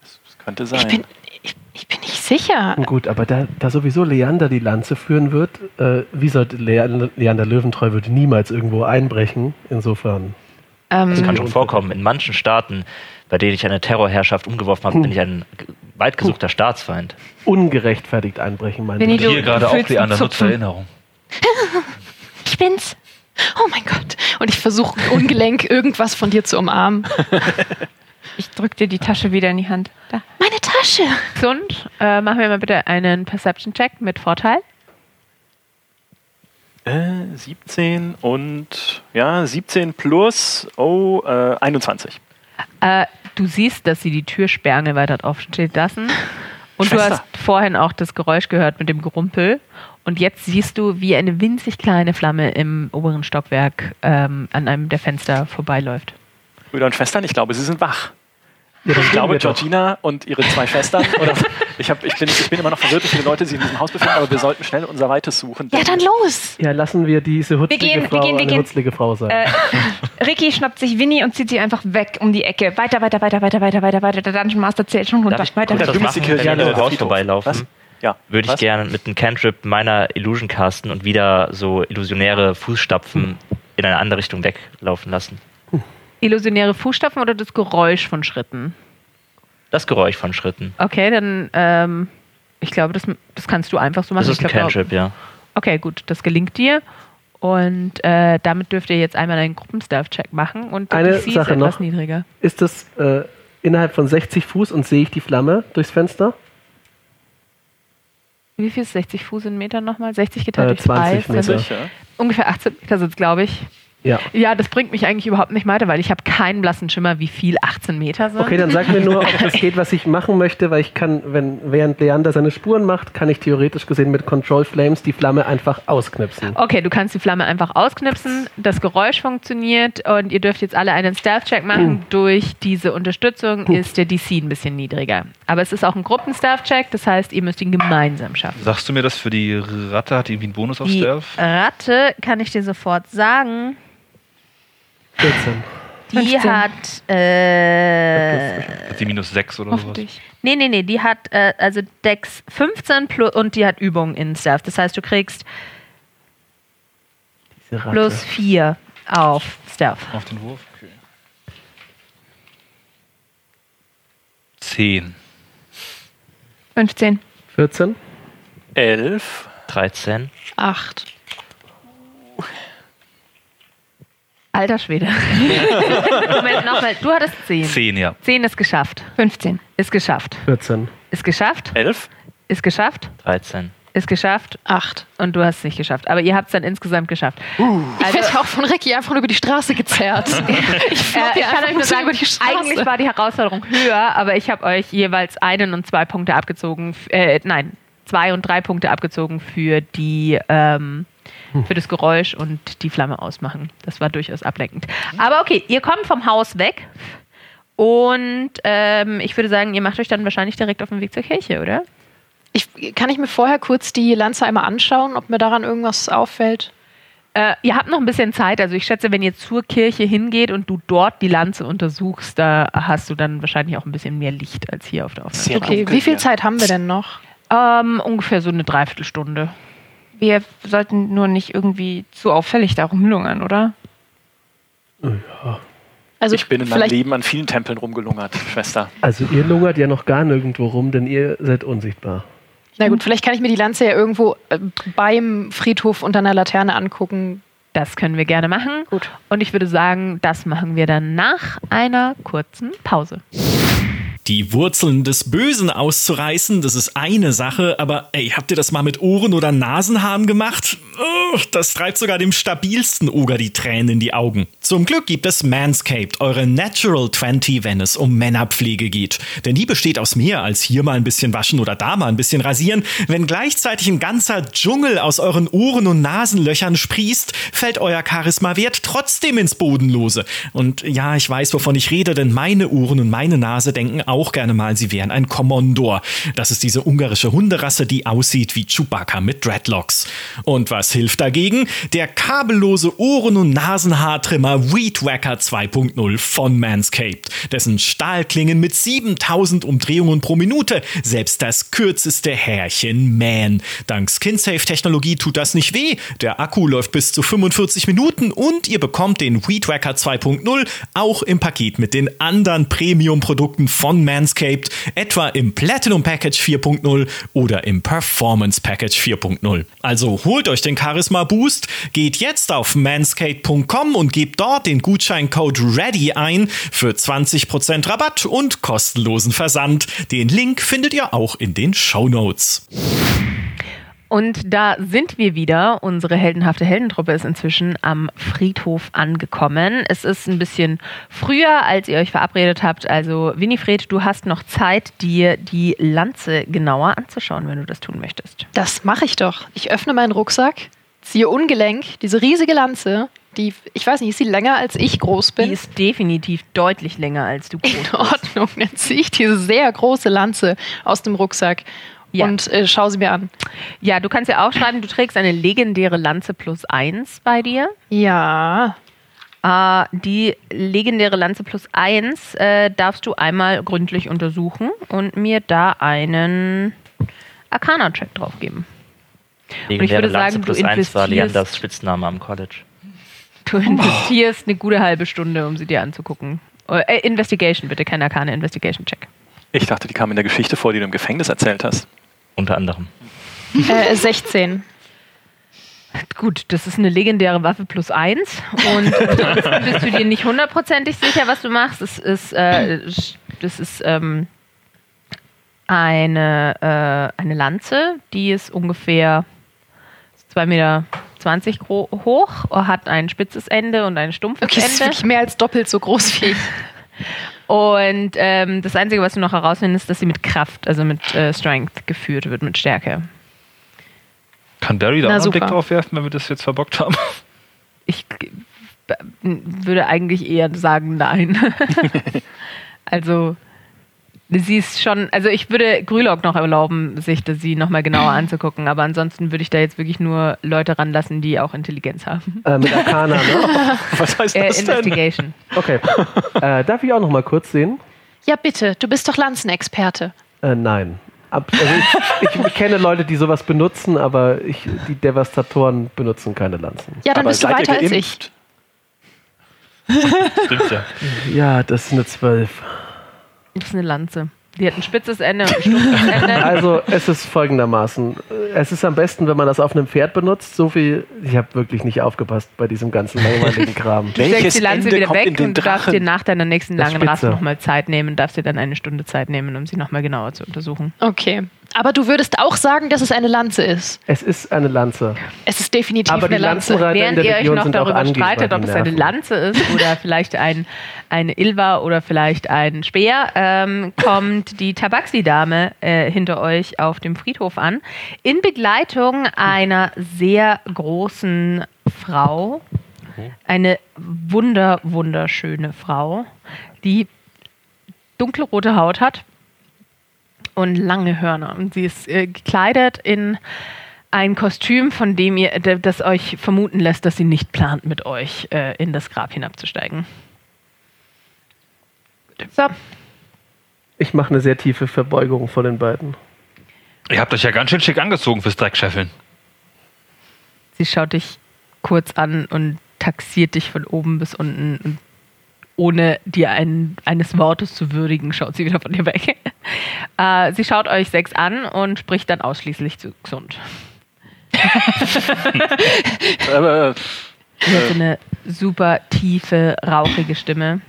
Es es könnte sein. Ich bin, ich, ich bin nicht sicher. Gut, aber da, da sowieso Leander die Lanze führen wird, äh, wie sollte Leander, Leander Löwentreu würde niemals irgendwo einbrechen. Insofern. Das Ähm, kann schon vorkommen. In manchen Staaten, bei denen ich eine Terrorherrschaft umgeworfen habe, bin ich ein g- weit gesuchter Staatsfeind. Ungerechtfertigt einbrechen, mein Wenn Bruder. Du- Hier gerade auch die anderen Zupfen. Erinnerung. ich bin's. Oh mein Gott. Und ich versuche ungelenk irgendwas von dir zu umarmen. Ich drück dir die Tasche wieder in die Hand. Da. Meine Tasche. Gesund. Äh, machen wir mal bitte einen Perception-Check mit Vorteil. Äh, 17 und ja, 17 plus oh, äh, 21. Äh, du siehst, dass sie die Tür sperrangelweit hat offen stehen lassen. Und du Schwester. hast vorhin auch das Geräusch gehört mit dem Gerumpel. Und jetzt siehst du, wie eine winzig kleine Flamme im oberen Stockwerk ähm, an einem der Fenster vorbeiläuft. Brüder und Schwestern, ich glaube, sie sind wach. Ja, Ich gehen glaube, wir doch. Georgina und ihre zwei Schwestern. Oder ich, hab, ich, bin, ich bin immer noch verwirrt, wie viele Leute sich in diesem Haus befinden, aber wir sollten schnell unser Weites suchen. Ja, dann los. Ja, lassen wir diese hutzlige gehen, wir Frau gehen, wir eine gehen. hutzlige Frau sein. Äh, Ricky schnappt sich Winnie und zieht sie einfach weg um die Ecke. Weiter, weiter, weiter, weiter, weiter, weiter, weiter. Der Dungeon Master zählt schon runter. Darf ich weiter, was du bist die Kirche, wir ja, Haus vorbeilaufen? Was? Ja. Würde ich gerne mit einem Cantrip meiner Illusion casten und wieder so illusionäre Fußstapfen in eine andere Richtung weglaufen lassen. Illusionäre Fußstapfen oder das Geräusch von Schritten? Das Geräusch von Schritten. Okay, dann, ähm, ich glaube, das, das kannst du einfach so machen. Das ist ein ich glaub, Cantrip, ja. Okay, gut, das gelingt dir. Und äh, damit dürft ihr jetzt einmal einen Gruppenstaff-Check machen. Und Eine DC Sache ist etwas noch. niedriger. Ist das äh, innerhalb von 60 Fuß und sehe ich die Flamme durchs Fenster? Wie viel ist 60 Fuß in Metern nochmal? 60 geteilt Äh, durch 2? 20 Meter. Sicher. Ungefähr 18 Meter sind es, glaube ich. Ja. Ja, das bringt mich eigentlich überhaupt nicht weiter, weil ich habe keinen blassen Schimmer, wie viel 18 Meter sind. Okay, dann sag mir nur, ob das geht, was ich machen möchte, weil ich kann, wenn während Leander seine Spuren macht, kann ich theoretisch gesehen mit Control Flames die Flamme einfach ausknipsen. Okay, du kannst die Flamme einfach ausknipsen, das Geräusch funktioniert und ihr dürft jetzt alle einen Stealth-Check machen. Durch diese Unterstützung ist der DC ein bisschen niedriger. Aber es ist auch ein Gruppen-Stealth-Check, das heißt, ihr müsst ihn gemeinsam schaffen. Sagst du mir das für die Ratte? Hat die irgendwie einen Bonus auf Die Stealth? Ratte kann ich dir sofort sagen. 14. Die 15. hat. Äh, Hat die minus 6 oder sowas? Nee, nee, nee. Die hat äh, also Dex 15 plus, und die hat Übung in Stealth. Das heißt, du kriegst Diese Ratte. plus 4 auf Stealth. Auf den Wurf? Okay. 10. 15. 14. 11. 13. Acht. Alter Schwede. Moment, nochmal. Du hattest 10. 10, ja. 10 ist geschafft. 15. Ist geschafft. 14. Ist geschafft. 11. Ist geschafft. 13. ist geschafft Acht. und du hast es nicht geschafft. Aber ihr habt es dann insgesamt geschafft. Ich werde auch von Ricky einfach nur über die Straße gezerrt. ich Äh, ich kann euch nur sagen, über die Straße. eigentlich war die Herausforderung höher, aber ich habe euch jeweils einen und zwei Punkte abgezogen. Äh, nein, zwei und drei Punkte abgezogen für die ähm, für das Geräusch und die Flamme ausmachen. Das war durchaus ablenkend. Aber okay, ihr kommt vom Haus weg und ähm, ich würde sagen, ihr macht euch dann wahrscheinlich direkt auf den Weg zur Kirche, oder? Ich, kann ich mir vorher kurz die Lanze einmal anschauen, ob mir daran irgendwas auffällt? Äh, ihr habt noch ein bisschen Zeit. Also ich schätze, wenn ihr zur Kirche hingeht und du dort die Lanze untersuchst, da hast du dann wahrscheinlich auch ein bisschen mehr Licht als hier auf der Aufnahme. Okay, wie viel. Zeit haben wir denn noch? Ähm, ungefähr so eine Dreiviertelstunde. Wir sollten nur nicht irgendwie zu auffällig da rumlungern, oder? Also Ich bin in meinem Leben an vielen Tempeln rumgelungert, Schwester. Also ihr lungert ja noch gar nirgendwo rum, denn ihr seid unsichtbar. Na gut, vielleicht kann ich mir die Lanze ja irgendwo äh, beim Friedhof unter einer Laterne angucken. Das können wir gerne machen. Gut. Und ich würde sagen, das machen wir dann nach einer kurzen Pause. Die Wurzeln des Bösen auszureißen, das ist eine Sache, aber ey, habt ihr das mal mit Ohren- oder Nasenhaaren gemacht? Oh, das treibt sogar dem stabilsten Oger die Tränen in die Augen. Zum Glück gibt es Manscaped, eure Natural 20, wenn es um Männerpflege geht. Denn die besteht aus mehr als hier mal ein bisschen waschen oder da mal ein bisschen rasieren. Wenn gleichzeitig ein ganzer Dschungel aus euren Ohren- und Nasenlöchern sprießt, fällt euer Charisma-Wert trotzdem ins Bodenlose. Und ja, ich weiß, wovon ich rede, denn meine Ohren und meine Nase denken auch gerne mal, sie wären ein Commandor. Das ist diese ungarische Hunderasse, die aussieht wie Chewbacca mit Dreadlocks. Und was hilft dagegen? Der kabellose Ohren- und Nasenhaartrimmer Weed Wacker 2.0 von Manscaped. Dessen Stahlklingen mit 7000 Umdrehungen pro Minute selbst das kürzeste Härchen mähen. Dank Skin-Safe-Technologie tut das nicht weh. Der Akku läuft bis zu 45 Minuten und ihr bekommt den Weed Wacker 2.0 auch im Paket mit den anderen Premium-Produkten von Manscaped, etwa im Platinum Package 4.0 oder im Performance Package 4.0. Also holt euch den Charisma Boost, geht jetzt auf manscaped.com und gebt dort den Gutscheincode READY ein für 20% Rabatt und kostenlosen Versand. Den Link findet ihr auch in den Show Notes. Und da sind wir wieder. Unsere heldenhafte Heldentruppe ist inzwischen am Friedhof angekommen. Es ist ein bisschen früher, als ihr euch verabredet habt. Also, Winifred, du hast noch Zeit, dir die Lanze genauer anzuschauen, wenn du das tun möchtest. Das mache ich doch. Ich öffne meinen Rucksack, ziehe ungelenk diese riesige Lanze, die, ich weiß nicht, ist sie länger als ich groß Die bin? ist definitiv deutlich länger als du groß In bist. Ordnung. Dann ziehe ich diese sehr große Lanze aus dem Rucksack Ja. und äh, schaue sie mir an. Ja, du kannst ja auch schreiben, du trägst eine legendäre Lanze plus eins bei dir. Ja. Äh, die legendäre Lanze plus eins äh, darfst du einmal gründlich untersuchen und mir da einen Arcana-Check drauf geben. Legendäre würde Lanze sagen, du plus eins war investierst- Leanders Spitzname am College. Du investierst eine gute halbe Stunde, um sie dir anzugucken. Äh, Investigation, bitte, kein Arcana Investigation-Check. Ich dachte, die kam in der Geschichte vor, die du im Gefängnis erzählt hast. Unter anderem. Äh, 16. Gut, das ist eine legendäre Waffe plus eins. Und ansonsten bist du dir nicht hundertprozentig sicher, was du machst. Es ist, äh, das ist ähm, eine, äh, eine Lanze, die ist ungefähr 2,20 Meter hoch, hat ein spitzes Ende und ein stumpfes Okay, das ist Ende. wirklich mehr als doppelt so groß wie ich. Und ähm, das Einzige, was du noch herausfindest, ist, dass sie mit Kraft, also mit äh, Strength geführt wird, mit Stärke. Kann Barry da Na, auch einen Blick drauf werfen, wenn wir das jetzt verbockt haben? Ich würde eigentlich eher sagen nein. also sie ist schon, also ich würde Grülock noch erlauben, sich das sie nochmal genauer anzugucken, aber ansonsten würde ich da jetzt wirklich nur Leute ranlassen, die auch Intelligenz haben. Äh, mit Arcana, ne? Was heißt Äh, das denn? Investigation. Okay. Äh, darf ich auch noch mal kurz sehen? Ja, bitte, du bist doch Lanzenexperte. Äh, nein. Ab, also ich, ich kenne Leute, die sowas benutzen, aber ich, die Devastatoren benutzen keine Lanzen. Ja, dann Aber bist du weiter als ich. Stimmt ja. Ja, das ist eine 12. Das ist eine Lanze. Die hat ein spitzes Ende und ein stumpfes Ende. Also es ist folgendermaßen. Es ist am besten, wenn man das auf einem Pferd benutzt. So viel, ich habe wirklich nicht aufgepasst bei diesem ganzen langweiligen Kram. Du steckst die Lanze Ende wieder kommt in weg den und du darfst dir nach deiner nächsten Das langen Rast Spitze. nochmal Zeit nehmen, darfst dir dann eine Stunde Zeit nehmen, um sie nochmal genauer zu untersuchen. Okay. Aber du würdest auch sagen, dass es eine Lanze ist. Es ist eine Lanze. Es ist definitiv Aber die eine Lanze. Während der ihr euch Region noch sind auch darüber streitet, ob es eine. Lanze ist oder vielleicht ein, eine Ilva oder vielleicht ein Speer, ähm, kommt die Tabaxi-Dame äh, hinter euch auf dem Friedhof an, in Begleitung einer sehr großen Frau, eine wunder, wunderschöne Frau, die dunkelrote Haut hat und lange Hörner. Und sie ist äh, gekleidet in ein Kostüm, von dem ihr, das euch vermuten lässt, dass sie nicht plant, mit euch äh, in das Grab hinabzusteigen. So, Ich mache eine sehr tiefe Verbeugung vor den beiden. Ihr habt euch ja ganz schön schick angezogen fürs Dreckscheffeln. sie schaut dich kurz an und taxiert dich von oben bis unten. Und ohne dir ein, eines Wortes zu würdigen, schaut sie wieder von dir weg. äh, sie schaut euch sechs an und spricht dann ausschließlich zu gesund. Aber, Sie hat so eine super tiefe, rauchige Stimme.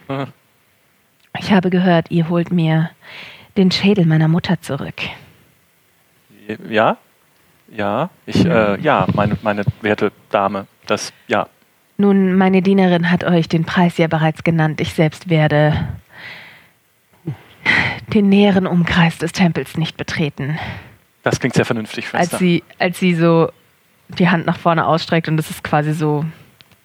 Ich habe gehört, ihr holt mir den Schädel meiner Mutter zurück. äh, ja? Ja, ich, äh, ja, meine, meine werte Dame, das, ja. Nun, meine Dienerin hat euch den Preis ja bereits genannt. Ich selbst werde den näheren Umkreis des Tempels nicht betreten. Das klingt sehr vernünftig, Schwester. Als sie, als sie so die Hand nach vorne ausstreckt und das ist quasi so,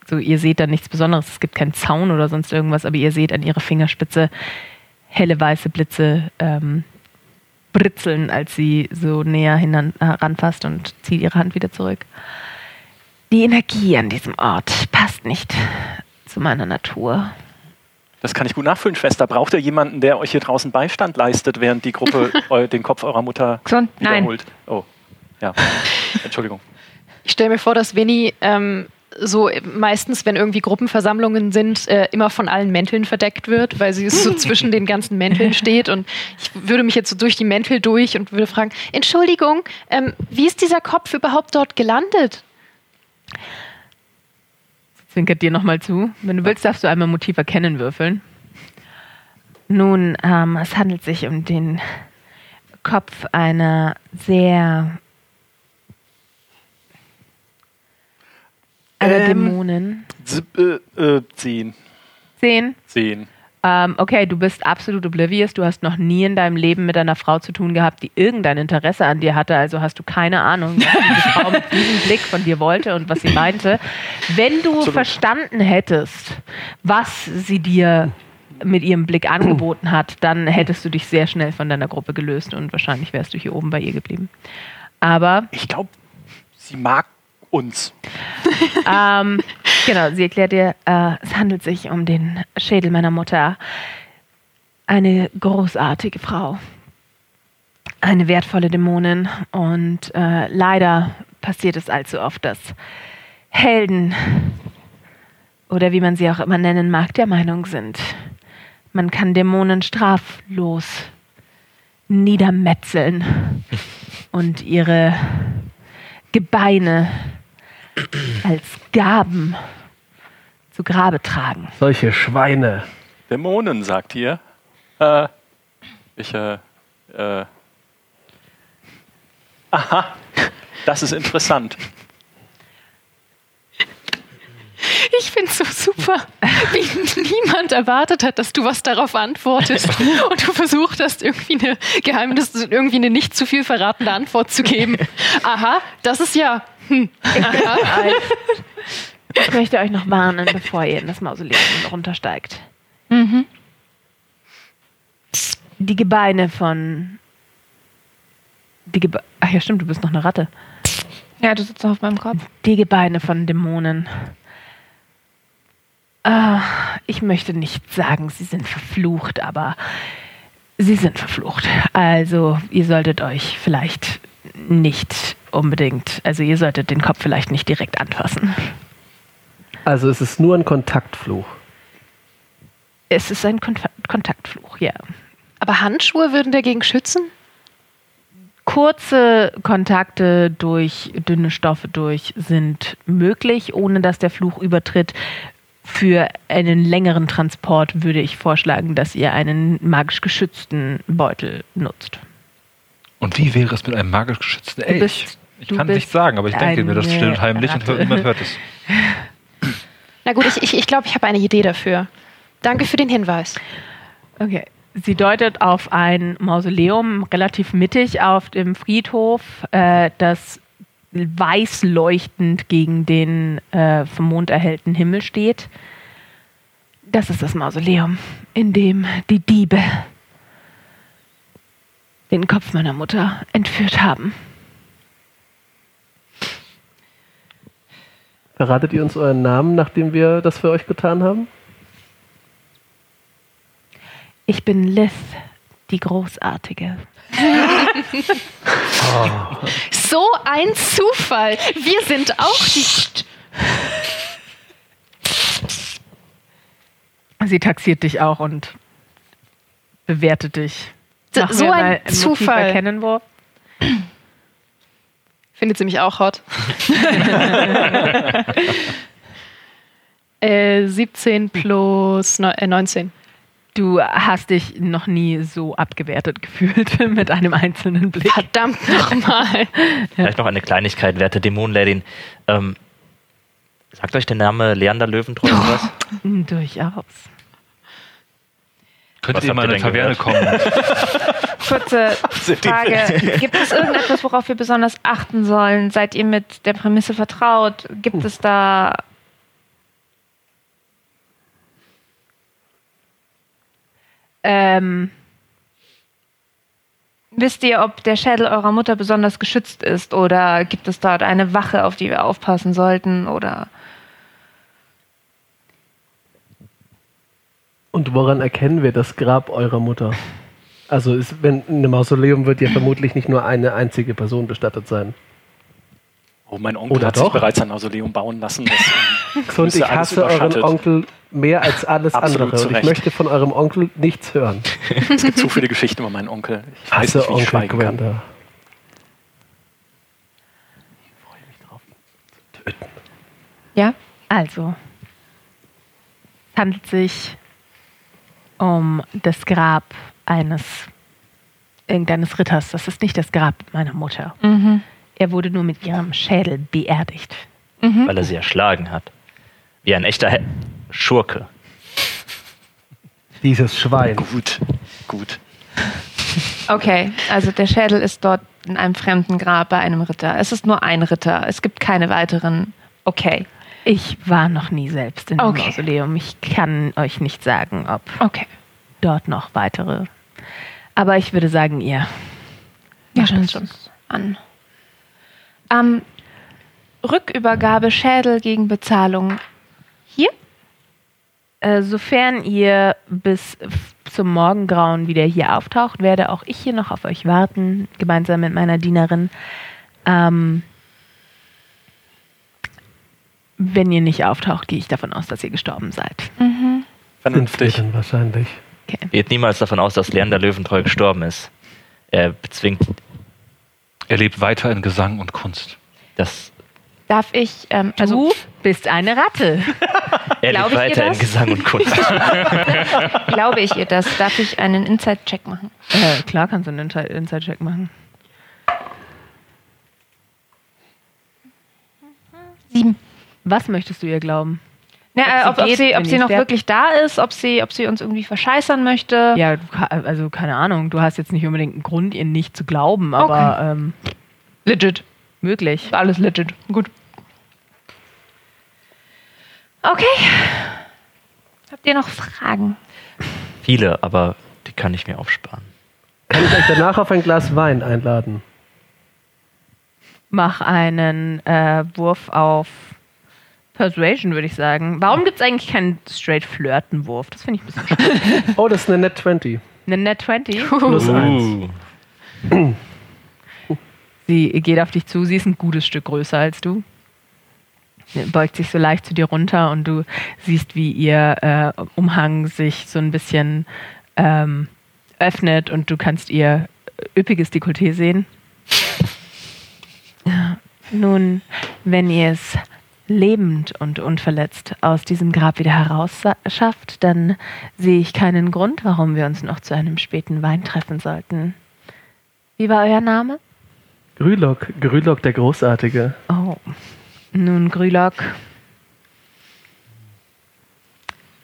so, ihr seht da nichts Besonderes, es gibt keinen Zaun oder sonst irgendwas, aber ihr seht an ihrer Fingerspitze helle weiße Blitze ähm, britzeln, als sie so näher hinan, heranfasst und zieht ihre Hand wieder zurück. Die Energie an diesem Ort passt nicht zu meiner Natur. Das kann ich gut nachfühlen, Schwester. Braucht ihr jemanden, der euch hier draußen Beistand leistet, während die Gruppe den Kopf eurer Mutter Gesund? Nein. wiederholt? Oh, ja. Entschuldigung. Ich stelle mir vor, dass Winnie ähm, so meistens, wenn irgendwie Gruppenversammlungen sind, äh, immer von allen Mänteln verdeckt wird, weil sie so zwischen den ganzen Mänteln steht. Und ich würde mich jetzt so durch die Mäntel durch und würde fragen: Entschuldigung, ähm, wie ist dieser Kopf überhaupt dort gelandet? Zwinkert dir nochmal zu. Wenn du willst, darfst du einmal Motiv erkennen würfeln. Nun, ähm, es handelt sich um den Kopf einer sehr einer Ähm. Dämonin. Äh, äh, zehn. Zehn. Zehn. Ähm, okay, du bist absolut oblivious. Du hast noch nie in deinem Leben mit einer Frau zu tun gehabt, die irgendein Interesse an dir hatte. Also hast du keine Ahnung, was diese Frau mit diesem Blick von dir wollte und was sie meinte. Wenn du Absolut. verstanden hättest, was sie dir mit ihrem Blick angeboten hat, dann hättest du dich sehr schnell von deiner Gruppe gelöst und wahrscheinlich wärst du hier oben bei ihr geblieben. Aber Ich glaube, sie mag uns. ähm, genau, sie erklärt dir, äh, es handelt sich um den Schädel meiner Mutter. Eine großartige Frau. Eine wertvolle Dämonin. Und äh, leider passiert es allzu oft, dass Helden oder wie man sie auch immer nennen mag, der Meinung sind, man kann Dämonen straflos niedermetzeln und ihre Gebeine als Gaben zu Grabe tragen. Solche Schweine. Dämonen, sagt ihr. Äh, ich, äh, äh. Aha, das ist interessant. Ich finde es so super, wie niemand erwartet hat, dass du was darauf antwortest und du versucht hast, irgendwie eine Geheimnis, irgendwie eine nicht zu viel verratende Antwort zu geben. Aha, das ist ja. Hm. Ich möchte euch noch warnen, bevor ihr in das Mausoleum runtersteigt. Die Gebeine von. Die Gebe Ach ja, stimmt, du bist noch eine Ratte. Ja, du sitzt noch auf meinem Kopf. Die Gebeine von Dämonen. Ah, ich möchte nicht sagen, sie sind verflucht, aber sie sind verflucht. Also, ihr solltet euch vielleicht nicht unbedingt, also ihr solltet den Kopf vielleicht nicht direkt anfassen. Also es ist nur ein Kontaktfluch. Es ist ein Kon Kontaktfluch, ja. Aber Handschuhe würden dagegen schützen? Kurze Kontakte durch dünne Stoffe durch sind möglich, ohne dass der Fluch übertritt. Für einen längeren Transport würde ich vorschlagen, dass ihr einen magisch geschützten Beutel nutzt. Und wie wäre es mit einem magisch geschützten Du Elch? Ich du kann bist nicht sagen, aber ich denke mir das und heimlich und Ratte. niemand hört es. Na gut, ich, ich, ich glaube, ich habe eine Idee dafür. Danke für den Hinweis. Okay. Sie deutet auf ein Mausoleum relativ mittig auf dem Friedhof, äh, das weiß leuchtend gegen den äh, vom Mond erhellten Himmel steht. Das ist das Mausoleum, in dem die Diebe den Kopf meiner Mutter entführt haben. Verratet ihr uns euren Namen, nachdem wir das für euch getan haben? Ich bin Liz, die Großartige. So ein Zufall. Wir sind auch die. Sie taxiert dich auch und bewertet dich. So- Machen so ein Zufall. erkennen, wo. Findet sie mich auch hot? äh, 17 plus neun- äh, 19. Du hast dich noch nie so abgewertet gefühlt mit einem einzelnen Blick. Verdammt nochmal. Vielleicht noch eine Kleinigkeit, werte Dämonenladin. Ähm, sagt euch der Name Leander Löwentreu was? Durchaus. Könntet Was ihr mal in eine Taverne kommen? Kurze Frage. Gibt es irgendetwas, worauf wir besonders achten sollen? Seid ihr mit der Prämisse vertraut? Gibt es da. Ähm, Wisst ihr, ob der Schädel eurer Mutter besonders geschützt ist? Oder gibt es dort eine Wache, auf die wir aufpassen sollten? Oder. Und woran erkennen wir das Grab eurer Mutter? Also, ist, wenn in einem Mausoleum wird ja vermutlich nicht nur eine einzige Person bestattet sein. Oh, mein Onkel Oder hat doch? sich bereits ein Mausoleum bauen lassen. Das, Und ich hasse euren. Onkel mehr als alles Absolut andere. zu Und ich möchte von eurem Onkel nichts hören. Es gibt zu viele Geschichten über meinen Onkel. Ich weiß Hasse nicht, wie ich Onkel schweigen kann. Gwenda. Ja? also, es handelt sich um das Grab eines irgendeines Ritters. Das ist nicht das Grab meiner Mutter. Mhm. Er wurde nur mit ihrem Schädel beerdigt. Weil er sie erschlagen hat. Wie ein echter He Schurke. Dieses Schwein. Gut, gut. Okay, also der Schädel ist dort in einem fremden Grab bei einem Ritter. Es ist nur ein Ritter. Es gibt keine weiteren. Okay. Ich war noch nie selbst in dem Okay. Mausoleum. Ich kann euch nicht sagen, ob Okay. dort noch weitere. Aber ich würde sagen, ihr. Ja, wir uns an. Ähm, Rückübergabe Schädel gegen Bezahlung. Hier? Äh, sofern ihr bis zum Morgengrauen wieder hier auftaucht, werde auch ich hier noch auf euch warten, gemeinsam mit meiner Dienerin. Ähm, wenn ihr nicht auftaucht, gehe ich davon aus, dass ihr gestorben seid. Mhm. Vernünftig. wahrscheinlich. Geht niemals davon aus, dass Leander Löwentreu gestorben ist. Er bezwingt Er lebt weiter in Gesang und Kunst. das. Darf ich, ähm, Du also bist eine Ratte. Er lebt ich ihr weiter in? Gesang und Kunst. glaube ich ihr das? Darf ich einen Inside-Check machen? äh, klar kannst du einen Inside- Inside-Check machen. Sieben. Was möchtest du ihr glauben? Ja, Ob äh, sie ob, ob geht, sie, wenn ob sie noch wirklich da ist, ob sie, ob sie uns irgendwie verscheißern möchte. Ja, also keine Ahnung. Du hast jetzt nicht unbedingt einen Grund, ihr nicht zu glauben, aber ähm, Legit. möglich. Alles legit. Gut. Okay. Habt ihr noch Fragen? Viele, aber die kann ich mir aufsparen. Kann ich euch danach auf ein Glas Wein einladen? Mach einen äh, Wurf auf Persuasion, würde ich sagen. Warum gibt es eigentlich keinen straight Flirten-Wurf? Das finde ich ein bisschen schade. Oh, das ist eine Net 20. Eine Net 20. Plus 1. Uh, Sie geht auf dich zu, sie ist ein gutes Stück größer als du. Sie beugt sich so leicht zu dir runter und du siehst, wie ihr äh, Umhang sich so ein bisschen ähm, öffnet und du kannst ihr üppiges Dekolleté sehen. Nun, wenn ihr es lebend und unverletzt aus diesem Grab wieder herausschafft, dann sehe ich keinen Grund, warum wir uns noch zu einem späten Wein treffen sollten. Wie war euer Name? Grülock, Grülock der Großartige. Oh. Nun, Grülock.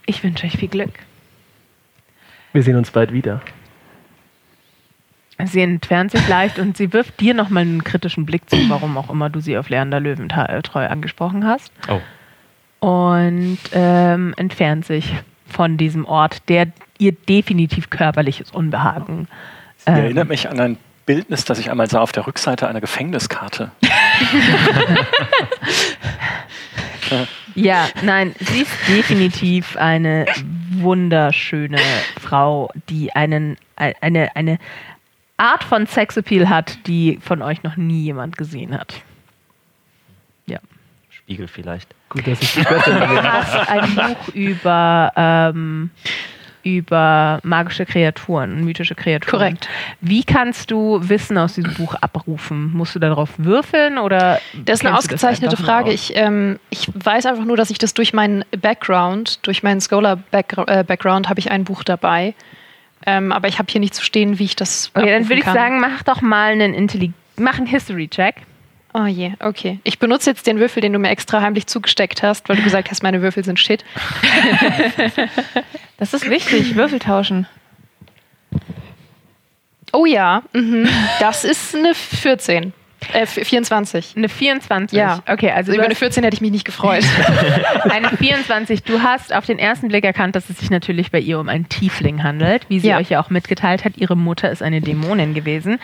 Ich wünsche euch viel Glück. Wir sehen uns bald wieder. Sie entfernt sich leicht und sie wirft dir nochmal einen kritischen Blick zu, warum auch immer du sie auf Leander Löwentreu angesprochen hast. Oh. Und ähm, entfernt sich von diesem Ort, der ihr definitiv körperliches Unbehagen. Sie ähm, erinnert mich an ein Bildnis, das ich einmal sah auf der Rückseite einer Gefängniskarte. Ja, nein, sie ist definitiv eine wunderschöne Frau, die einen, ein- eine, eine Art von Sexappeal hat, die von euch noch nie jemand gesehen hat. Spiegel vielleicht. Gut, dass ich die Du hast ein Buch über, ähm, über magische Kreaturen, mythische Kreaturen. Korrekt. Wie kannst du Wissen aus diesem Buch abrufen? Musst du darauf würfeln oder? Das ist eine ausgezeichnete Frage. Ich, ähm, ich weiß einfach nur, dass ich das durch meinen Background, durch meinen Scholar-Background habe ich ein Buch dabei. Ähm, aber ich habe hier nicht zu stehen, wie ich das. Okay, dann würde ich kann. sagen, mach doch mal einen Intelli mach einen History-Check. Oh je, okay. Ich benutze jetzt den Würfel, den du mir extra heimlich zugesteckt hast, weil du gesagt hast, meine Würfel sind shit. Das ist wichtig, Würfel tauschen. Oh ja, mhm. das ist eine 14. Äh, 24. Eine 24. Ja. Okay, also Also über eine hast 14 hätte ich mich nicht gefreut. eine 24. Du hast auf den ersten Blick erkannt, dass es sich natürlich bei ihr um einen Tiefling handelt, wie sie Ja. euch ja auch mitgeteilt hat. Ihre Mutter ist eine Dämonin gewesen.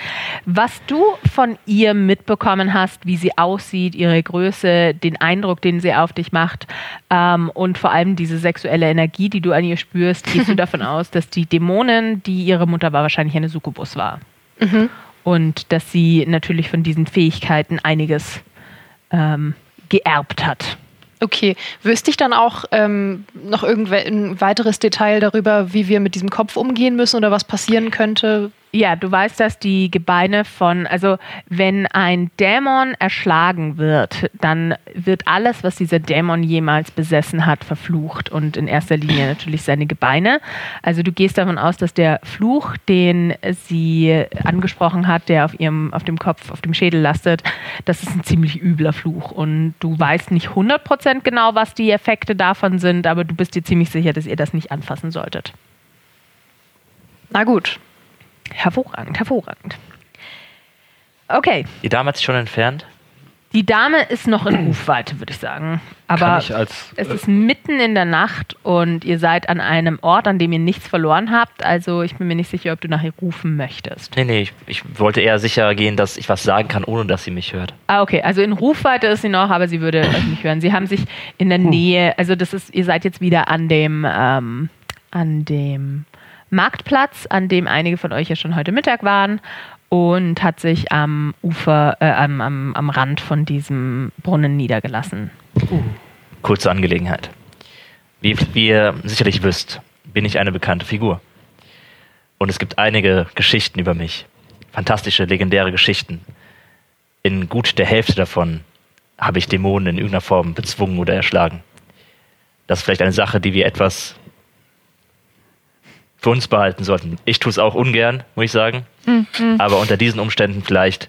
Was du von ihr mitbekommen hast, wie sie aussieht, ihre Größe, den Eindruck, den sie auf dich macht ähm, und vor allem diese sexuelle Energie, die du an ihr spürst, gehst du davon aus, dass die Dämonin, die ihre Mutter war, wahrscheinlich eine Succubus war. Und dass sie natürlich von diesen Fähigkeiten einiges ähm, geerbt hat. Okay, wüsste ich dann auch ähm, noch irgendein weiteres Detail darüber, wie wir mit diesem Kopf umgehen müssen oder was passieren könnte? Ja, du weißt, dass die Gebeine von, also wenn ein Dämon erschlagen wird, dann wird alles, was dieser Dämon jemals besessen hat, verflucht und in erster Linie natürlich seine Gebeine. Also du gehst davon aus, dass der Fluch, den sie angesprochen hat, der auf ihrem, auf dem Kopf, auf dem Schädel lastet, das ist ein ziemlich übler Fluch und du weißt nicht 100% genau, was die Effekte davon sind, aber du bist dir ziemlich sicher, dass ihr das nicht anfassen solltet. Na gut. Hervorragend, hervorragend. Okay, Die Dame hat sich schon entfernt. die Dame ist noch in Rufweite, würde ich sagen. Aber ich als. es Äh, ist mitten in der Nacht und ihr seid an einem Ort, an dem ihr nichts verloren habt. Also ich bin mir nicht sicher, ob du nachher rufen möchtest. Nee, nee, ich, ich wollte eher sicher gehen, dass ich was sagen kann, ohne dass sie mich hört. Ah, okay. Also in Rufweite ist sie noch, aber sie würde euch nicht hören. Sie haben sich in der Nähe, also das ist, ihr seid jetzt wieder an dem, ähm, an dem Marktplatz, an dem einige von euch ja schon heute Mittag waren und hat sich am Ufer, äh, am, am, am Rand von diesem Brunnen niedergelassen. Kurze Angelegenheit. Wie, wie ihr sicherlich wisst, bin ich eine bekannte Figur. Und es gibt einige Geschichten über mich. Fantastische, legendäre Geschichten. In gut der Hälfte davon habe ich Dämonen in irgendeiner Form bezwungen oder erschlagen. Das ist vielleicht eine Sache, die wir etwas für uns behalten sollten. Ich tue es auch ungern, muss ich sagen. Aber unter diesen Umständen vielleicht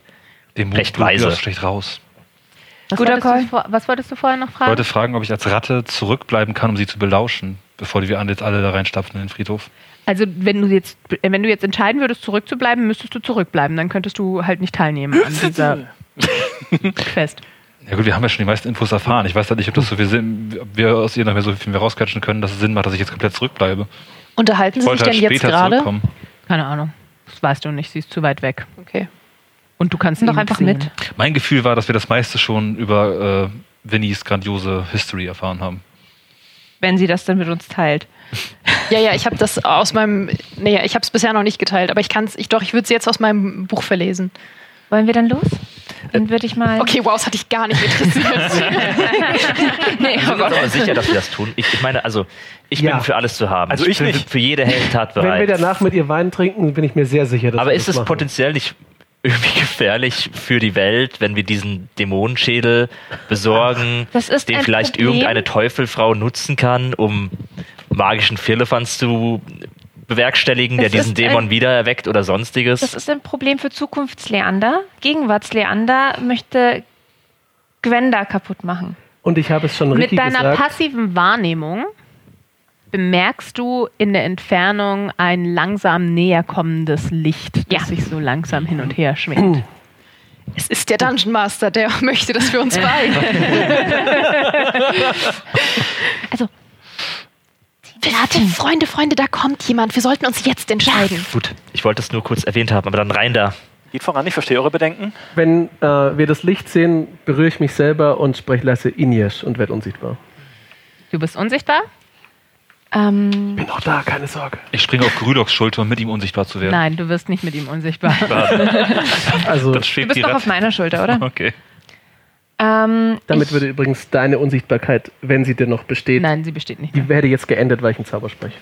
dem recht weise. schlecht raus. Was Guter wolltest, Call. du vor, was wolltest du vorher noch Ich fragen? wollte fragen, ob ich als Ratte zurückbleiben kann, um sie zu belauschen, bevor wir jetzt alle da reinstapfen in den Friedhof. Also wenn du jetzt, wenn du jetzt entscheiden würdest, zurückzubleiben, müsstest du zurückbleiben. Dann könntest du halt nicht teilnehmen an dieser Quest. Ja gut, wir haben ja schon die meisten Infos erfahren. Ich weiß halt nicht, ob das so viel Sinn, ob wir aus ihr noch mehr so viel mehr rausquetschen können, dass es Sinn macht, dass ich jetzt komplett zurückbleibe. Unterhalten Sie sich wollte denn halt jetzt gerade? Keine Ahnung. Das weißt du nicht. Sie ist zu weit weg. Okay. Und du kannst Doch einfach sehen. mit. Mein Gefühl war, dass wir das meiste schon über äh, Vinnies grandiose History erfahren haben. Wenn sie das dann mit uns teilt. Ja, ja, ich habe das aus meinem. Nee, ich habe es bisher noch nicht geteilt, aber ich kann es. Ich, doch, ich würde es jetzt aus meinem Buch verlesen. Wollen wir dann los? Dann würde ich mal. Okay, wow, das hat dich gar nicht interessiert. nee, Wir sind uns aber sicher, dass wir das tun. Ich, ich meine, also ich Ja. bin für alles zu haben. Also ich bin nicht. Für, für jede Heldentat Wenn bereit. wir danach mit ihr Wein trinken, bin ich mir sehr sicher, dass Aber wir ist das es potenziell nicht irgendwie gefährlich für die Welt, wenn wir diesen Dämonenschädel besorgen, Das ist den vielleicht Problem. irgendeine Teufelfrau nutzen kann, um magischen Firlefanz zu bewerkstelligen, der diesen Dämon ein- wieder erweckt oder sonstiges. Das ist ein Problem für Zukunftsleander. Gegenwartsleander möchte Gwenda kaputt machen. Und ich habe es schon Mit richtig deiner gesagt. passiven Wahrnehmung bemerkst du in der Entfernung ein langsam näher kommendes Licht, das Ja. sich so langsam hin und her schwingt. Es ist der Dungeon Master, der möchte das für uns bei. Also, Warte, Freunde, Freunde, da kommt jemand. Wir sollten uns jetzt entscheiden. Gut, ich wollte es nur kurz erwähnt haben, aber dann rein da. Geht voran, ich verstehe eure Bedenken. Wenn äh, wir das Licht sehen, berühre ich mich selber und spreche leise Inyesh und werde unsichtbar. Du bist unsichtbar? ähm, Bin noch da, keine Sorge. Ich springe auf Grüloks Schulter, um mit ihm unsichtbar zu werden. Nein, du wirst nicht mit ihm unsichtbar. Also, du bist doch auf meiner Schulter, oder? Okay. Ähm, damit ich, würde übrigens deine Unsichtbarkeit, wenn sie denn noch besteht, Nein, sie besteht nicht. die werde jetzt geendet, weil ich einen Zauber spreche.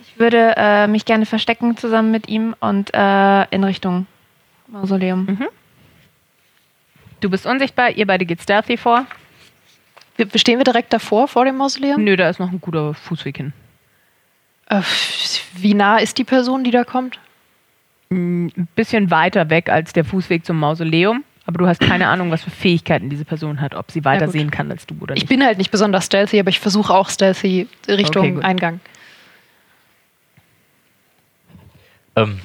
ich würde äh, mich gerne verstecken zusammen mit ihm und äh, in Richtung Mausoleum. Du bist unsichtbar, ihr beide geht stealthy vor. Wir- Stehen wir direkt davor, vor dem Mausoleum? Nö, da ist noch ein guter Fußweg hin. Äh, wie nah ist die Person, die da kommt? Ein bisschen weiter weg als der Fußweg zum Mausoleum, aber du hast keine Ahnung, was für Fähigkeiten diese Person hat, ob sie weiter gut. sehen kann als du oder Ich nicht. bin halt nicht besonders stealthy, aber ich versuche auch stealthy Richtung Okay. Eingang. Ähm,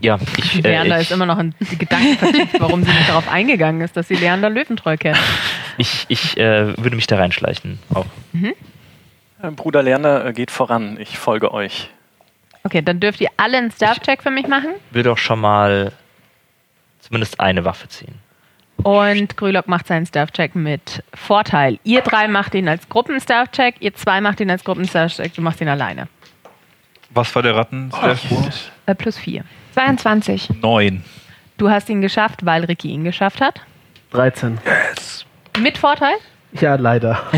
ja, ich. Äh, Leander ich, ist immer noch in die Gedanken vertieft, warum sie nicht darauf eingegangen ist, dass sie Leander Löwentreu kennt. ich, ich äh, würde mich da reinschleichen. Auch. Äh, Bruder Lerner äh, geht voran, ich folge euch. Okay, dann dürft ihr alle einen Stealth-Check für mich machen. Will doch schon mal zumindest eine Waffe ziehen. Und Grülock macht seinen Stealth-Check mit Vorteil. Ihr drei macht ihn als Gruppen-Stealth-Check, ihr zwei macht ihn als Gruppen-Stealth-Check, du machst ihn alleine. Was war der Ratten? Äh, plus vier. 22. Neun. Du hast ihn geschafft, weil Ricky ihn geschafft hat. 13. Mit Vorteil? Ja, leider.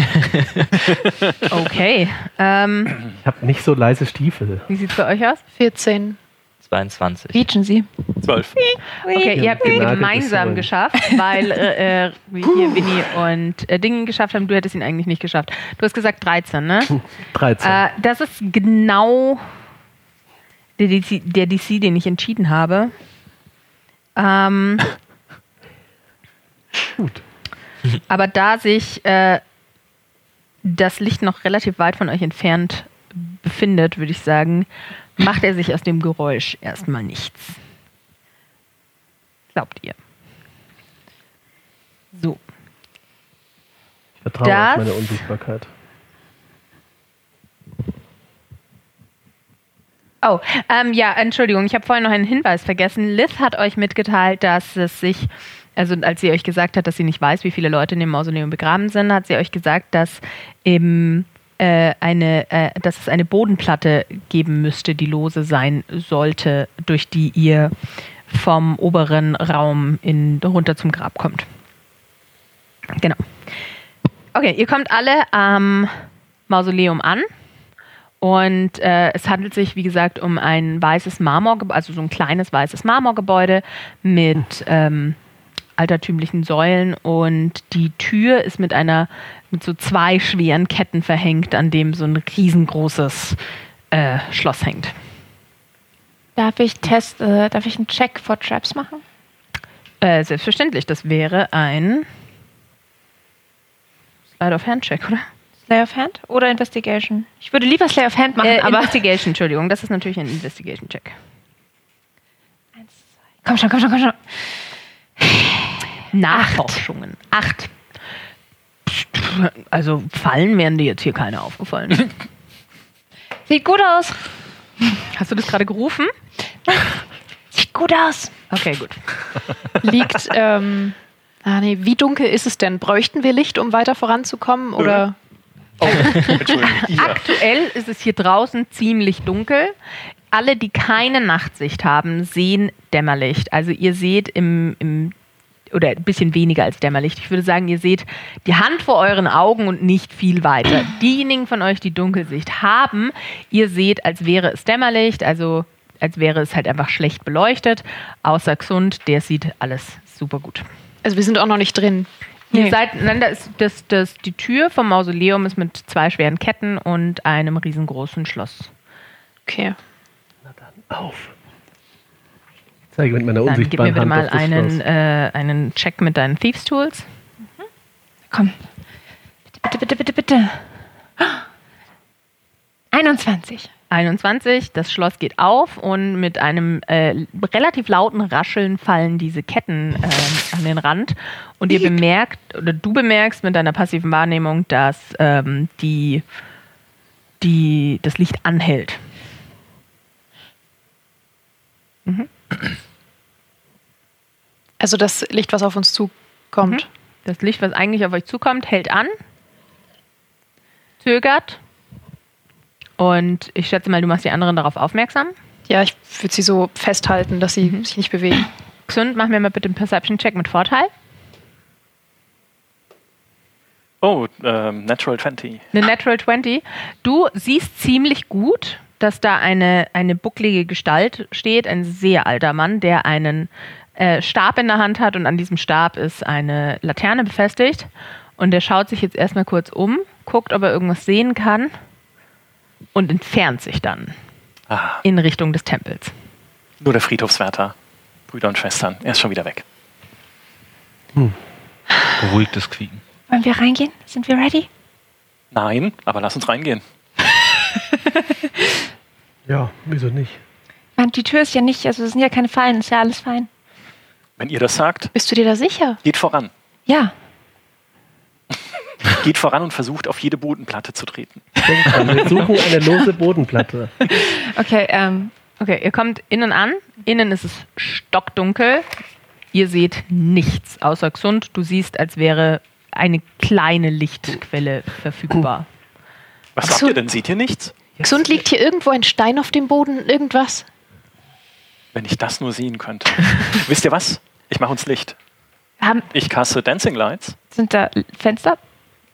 Okay. Ähm, Ich habe nicht so leise Stiefel. wie sieht's bei euch aus? 14. 22. Quietschen Sie. Zwölf. Okay, ihr habt ihn Genageltes gemeinsam geschafft, weil äh, äh, hier Winnie und äh, Dingen geschafft haben. Du hättest ihn eigentlich nicht geschafft. Du hast gesagt 13, ne? 13. Äh, das ist genau der DC, der DC, den ich entschieden habe. Ähm, Gut. aber da sich äh, das Licht noch relativ weit von euch entfernt befindet, würde ich sagen, macht er sich aus dem Geräusch erstmal nichts. Glaubt ihr? So. Ich vertraue das- auf meine Unsichtbarkeit. Oh, ähm, ja, Entschuldigung, ich habe vorhin noch einen Hinweis vergessen. Liz hat euch mitgeteilt, dass es sich, also als sie euch gesagt hat, dass sie nicht weiß, wie viele Leute in dem Mausoleum begraben sind, hat sie euch gesagt, dass eben äh, eine, äh, dass es eine Bodenplatte geben müsste, die lose sein sollte, durch die ihr vom oberen Raum in, runter zum Grab kommt. Genau. Okay, ihr kommt alle am Mausoleum an. Und äh, es handelt sich, wie gesagt, um ein weißes Marmor, also so ein kleines weißes Marmorgebäude mit ähm, altertümlichen Säulen und die Tür ist mit einer mit so zwei schweren Ketten verhängt, an dem so ein riesengroßes äh, Schloss hängt. Darf ich Test, äh, darf ich einen Check for Traps machen? Äh, selbstverständlich, das wäre ein Slide of Hand Check, oder? Slay of Hand oder Investigation? Ich würde lieber Slay of Hand machen, Äh, aber. Investigation, Entschuldigung, das ist natürlich ein Investigation Check. Komm schon, komm schon, komm schon. Nachforschungen. Acht. Also Fallen wären dir jetzt hier keine aufgefallen. Sieht gut aus. Hast du das gerade gerufen? Sieht gut aus. Okay, gut. Liegt, ähm, ah nee, wie dunkel ist es denn? Bräuchten wir Licht, um weiter voranzukommen? Oder? Oh, Entschuldigung. Aktuell ist es hier draußen ziemlich dunkel. Alle, die keine Nachtsicht haben, sehen Dämmerlicht. Also ihr seht im, im oder ein bisschen weniger als Dämmerlicht. Ich würde sagen, ihr seht die Hand vor euren Augen und nicht viel weiter. Diejenigen von euch, die Dunkelsicht haben, ihr seht, als wäre es Dämmerlicht, also als wäre es halt einfach schlecht beleuchtet. Außer Xund, der sieht alles super gut. Also wir sind auch noch nicht drin. Ihr Nee. seid, nein, da ist das, das, die Tür vom Mausoleum ist mit zwei schweren Ketten und einem riesengroßen Schloss. Okay. auf. Ich zeige mit meiner Dann gib mir bitte Hand mal einen, äh, einen Check mit deinen Thieves Tools. Komm. Bitte, bitte, bitte, bitte, bitte. 21. 21, das Schloss geht auf und mit einem äh, relativ lauten Rascheln fallen diese Ketten ähm, an den Rand. Und ihr bemerkt, oder du bemerkst mit deiner passiven Wahrnehmung, dass ähm, die, die, das Licht anhält. Also das Licht, was auf uns zukommt. Das Licht, was eigentlich auf euch zukommt, hält an, zögert. Und ich schätze mal, du machst die anderen darauf aufmerksam. Ja, ich würde sie so festhalten, dass sie sich nicht bewegen. Xund, mach mir mal bitte einen Perception-Check mit Vorteil. Oh, ähm, Natural 20. Eine Natural 20. Du siehst ziemlich gut, dass da eine, eine bucklige Gestalt steht, ein sehr alter Mann, der einen äh, Stab in der Hand hat und an diesem Stab ist eine Laterne befestigt. Und der schaut sich jetzt erstmal kurz um, guckt, ob er irgendwas sehen kann und entfernt sich dann Ah, in Richtung des Tempels. nur der Friedhofswärter. Brüder und Schwestern. Er ist schon wieder weg. Beruhigtes Quieken. Wollen wir reingehen? Sind wir ready? Nein, aber lass uns reingehen. Ja, wieso nicht? Mann, die Tür ist ja nicht, also es sind ja keine Fallen, ist ja alles fein. Wenn ihr das sagt, Bist du dir da sicher? geht voran. Ja. Geht voran und versucht, auf jede Bodenplatte zu treten. Wir suchen eine lose Bodenplatte. Okay, ähm, Okay, ihr kommt innen an. Innen ist es stockdunkel. Ihr seht nichts außer Xund. Du siehst, als wäre eine kleine Lichtquelle verfügbar. Was sagt ihr denn? Seht ihr nichts? Gesund liegt hier irgendwo ein Stein auf dem Boden, irgendwas? Wenn ich das nur sehen könnte. Wisst ihr was? Ich mache uns Licht. haben, Ich kasse Dancing Lights. sind da Fenster?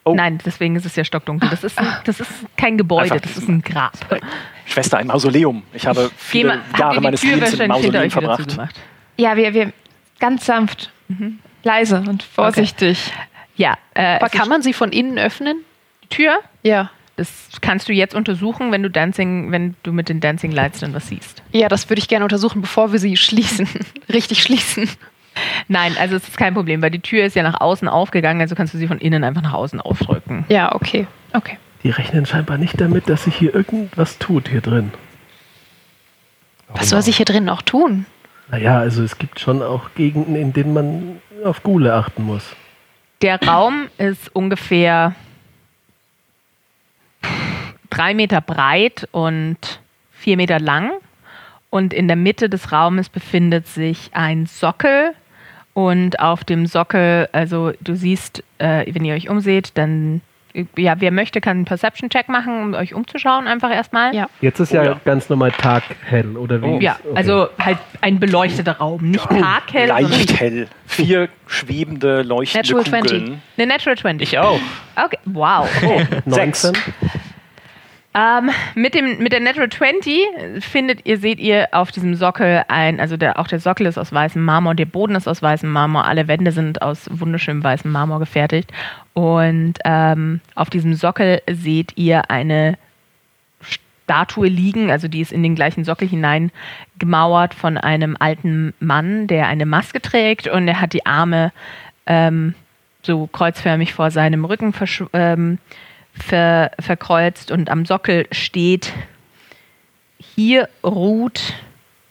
Oh. Nein, deswegen ist es ja stockdunkel. Das ist, ein, das ist kein Gebäude, Einfach das ist ein Grab. Schwester, ein Mausoleum. Ich habe viele mal- Jahre meines Lebens in Mausoleum verbracht. Ja, wir, wir ganz sanft. Leise und vorsichtig. Ja, äh, Aber kann man sie von innen öffnen? die Tür. Ja. Das kannst du jetzt untersuchen, wenn du Dancing, wenn du mit den Dancing Lights dann was siehst. Ja, das würde ich gerne untersuchen, bevor wir sie schließen. Richtig schließen. Nein, also es ist kein Problem, weil die Tür ist ja nach außen aufgegangen, also kannst du sie von innen einfach nach außen aufdrücken. Ja, okay. Okay. Die rechnen scheinbar nicht damit, dass sich hier irgendwas tut hier drin. Was soll sich hier drin auch tun? Naja, also es gibt schon auch Gegenden, in denen man auf Gule achten muss. Der Raum ist ungefähr drei Meter breit und vier Meter lang. Und in der Mitte des Raumes befindet sich ein Sockel. Und auf dem Sockel, also du siehst, äh, wenn ihr euch umseht, dann, ja, wer möchte, kann einen Perception-Check machen, um euch umzuschauen, einfach erstmal. Ja. Jetzt ist Oh ja, ja. ganz normal taghell, oder wie? Oh. Ja, Okay. also halt ein beleuchteter Raum. Nicht taghell, Leicht hell. Vier schwebende, leuchtende Natural 20. Kugeln. eine Natural 20. Ich auch. Okay, wow. 19. Ähm, mit, dem, mit der Natural 20 findet ihr, seht ihr auf diesem Sockel ein, also der, auch der Sockel ist aus weißem Marmor, der Boden ist aus weißem Marmor, alle Wände sind aus wunderschönem weißem Marmor gefertigt. Und ähm, auf diesem Sockel seht ihr eine Statue liegen, also die ist in den gleichen Sockel hinein gemauert von einem alten Mann, der eine Maske trägt und er hat die Arme ähm, so kreuzförmig vor seinem Rücken versch ähm, ver verkreuzt und am Sockel steht, hier ruht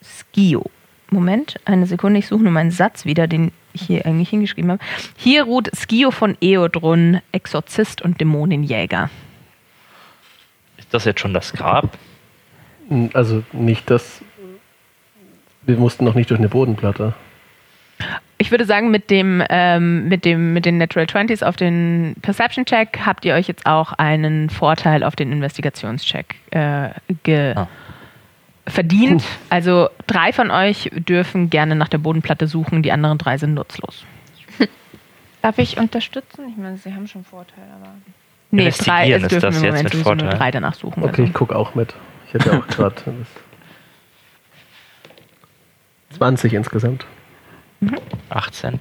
Skio. Moment, eine Sekunde, ich suche nur meinen Satz wieder, den ich hier eigentlich hingeschrieben habe. Hier ruht Skio von Eodrun, Exorzist und Dämonenjäger. Ist das jetzt schon das Grab? Also nicht das. Wir mussten noch nicht durch eine Bodenplatte. Ich würde sagen, mit dem, ähm, mit dem, mit den Natural 20s auf den Perception Check habt ihr euch jetzt auch einen Vorteil auf den Investigationscheck äh, ge Ah. verdient. Also drei von euch dürfen gerne nach der Bodenplatte suchen, die anderen drei sind nutzlos. Darf ich unterstützen? Ich meine, Sie haben schon Vorteile, aber. Nee, drei es ist dürfen das im jetzt Moment mit nur Vorteil? drei danach suchen. Okay, ich Also. gucke auch mit. Ich hätte auch gerade. 20 insgesamt. 18.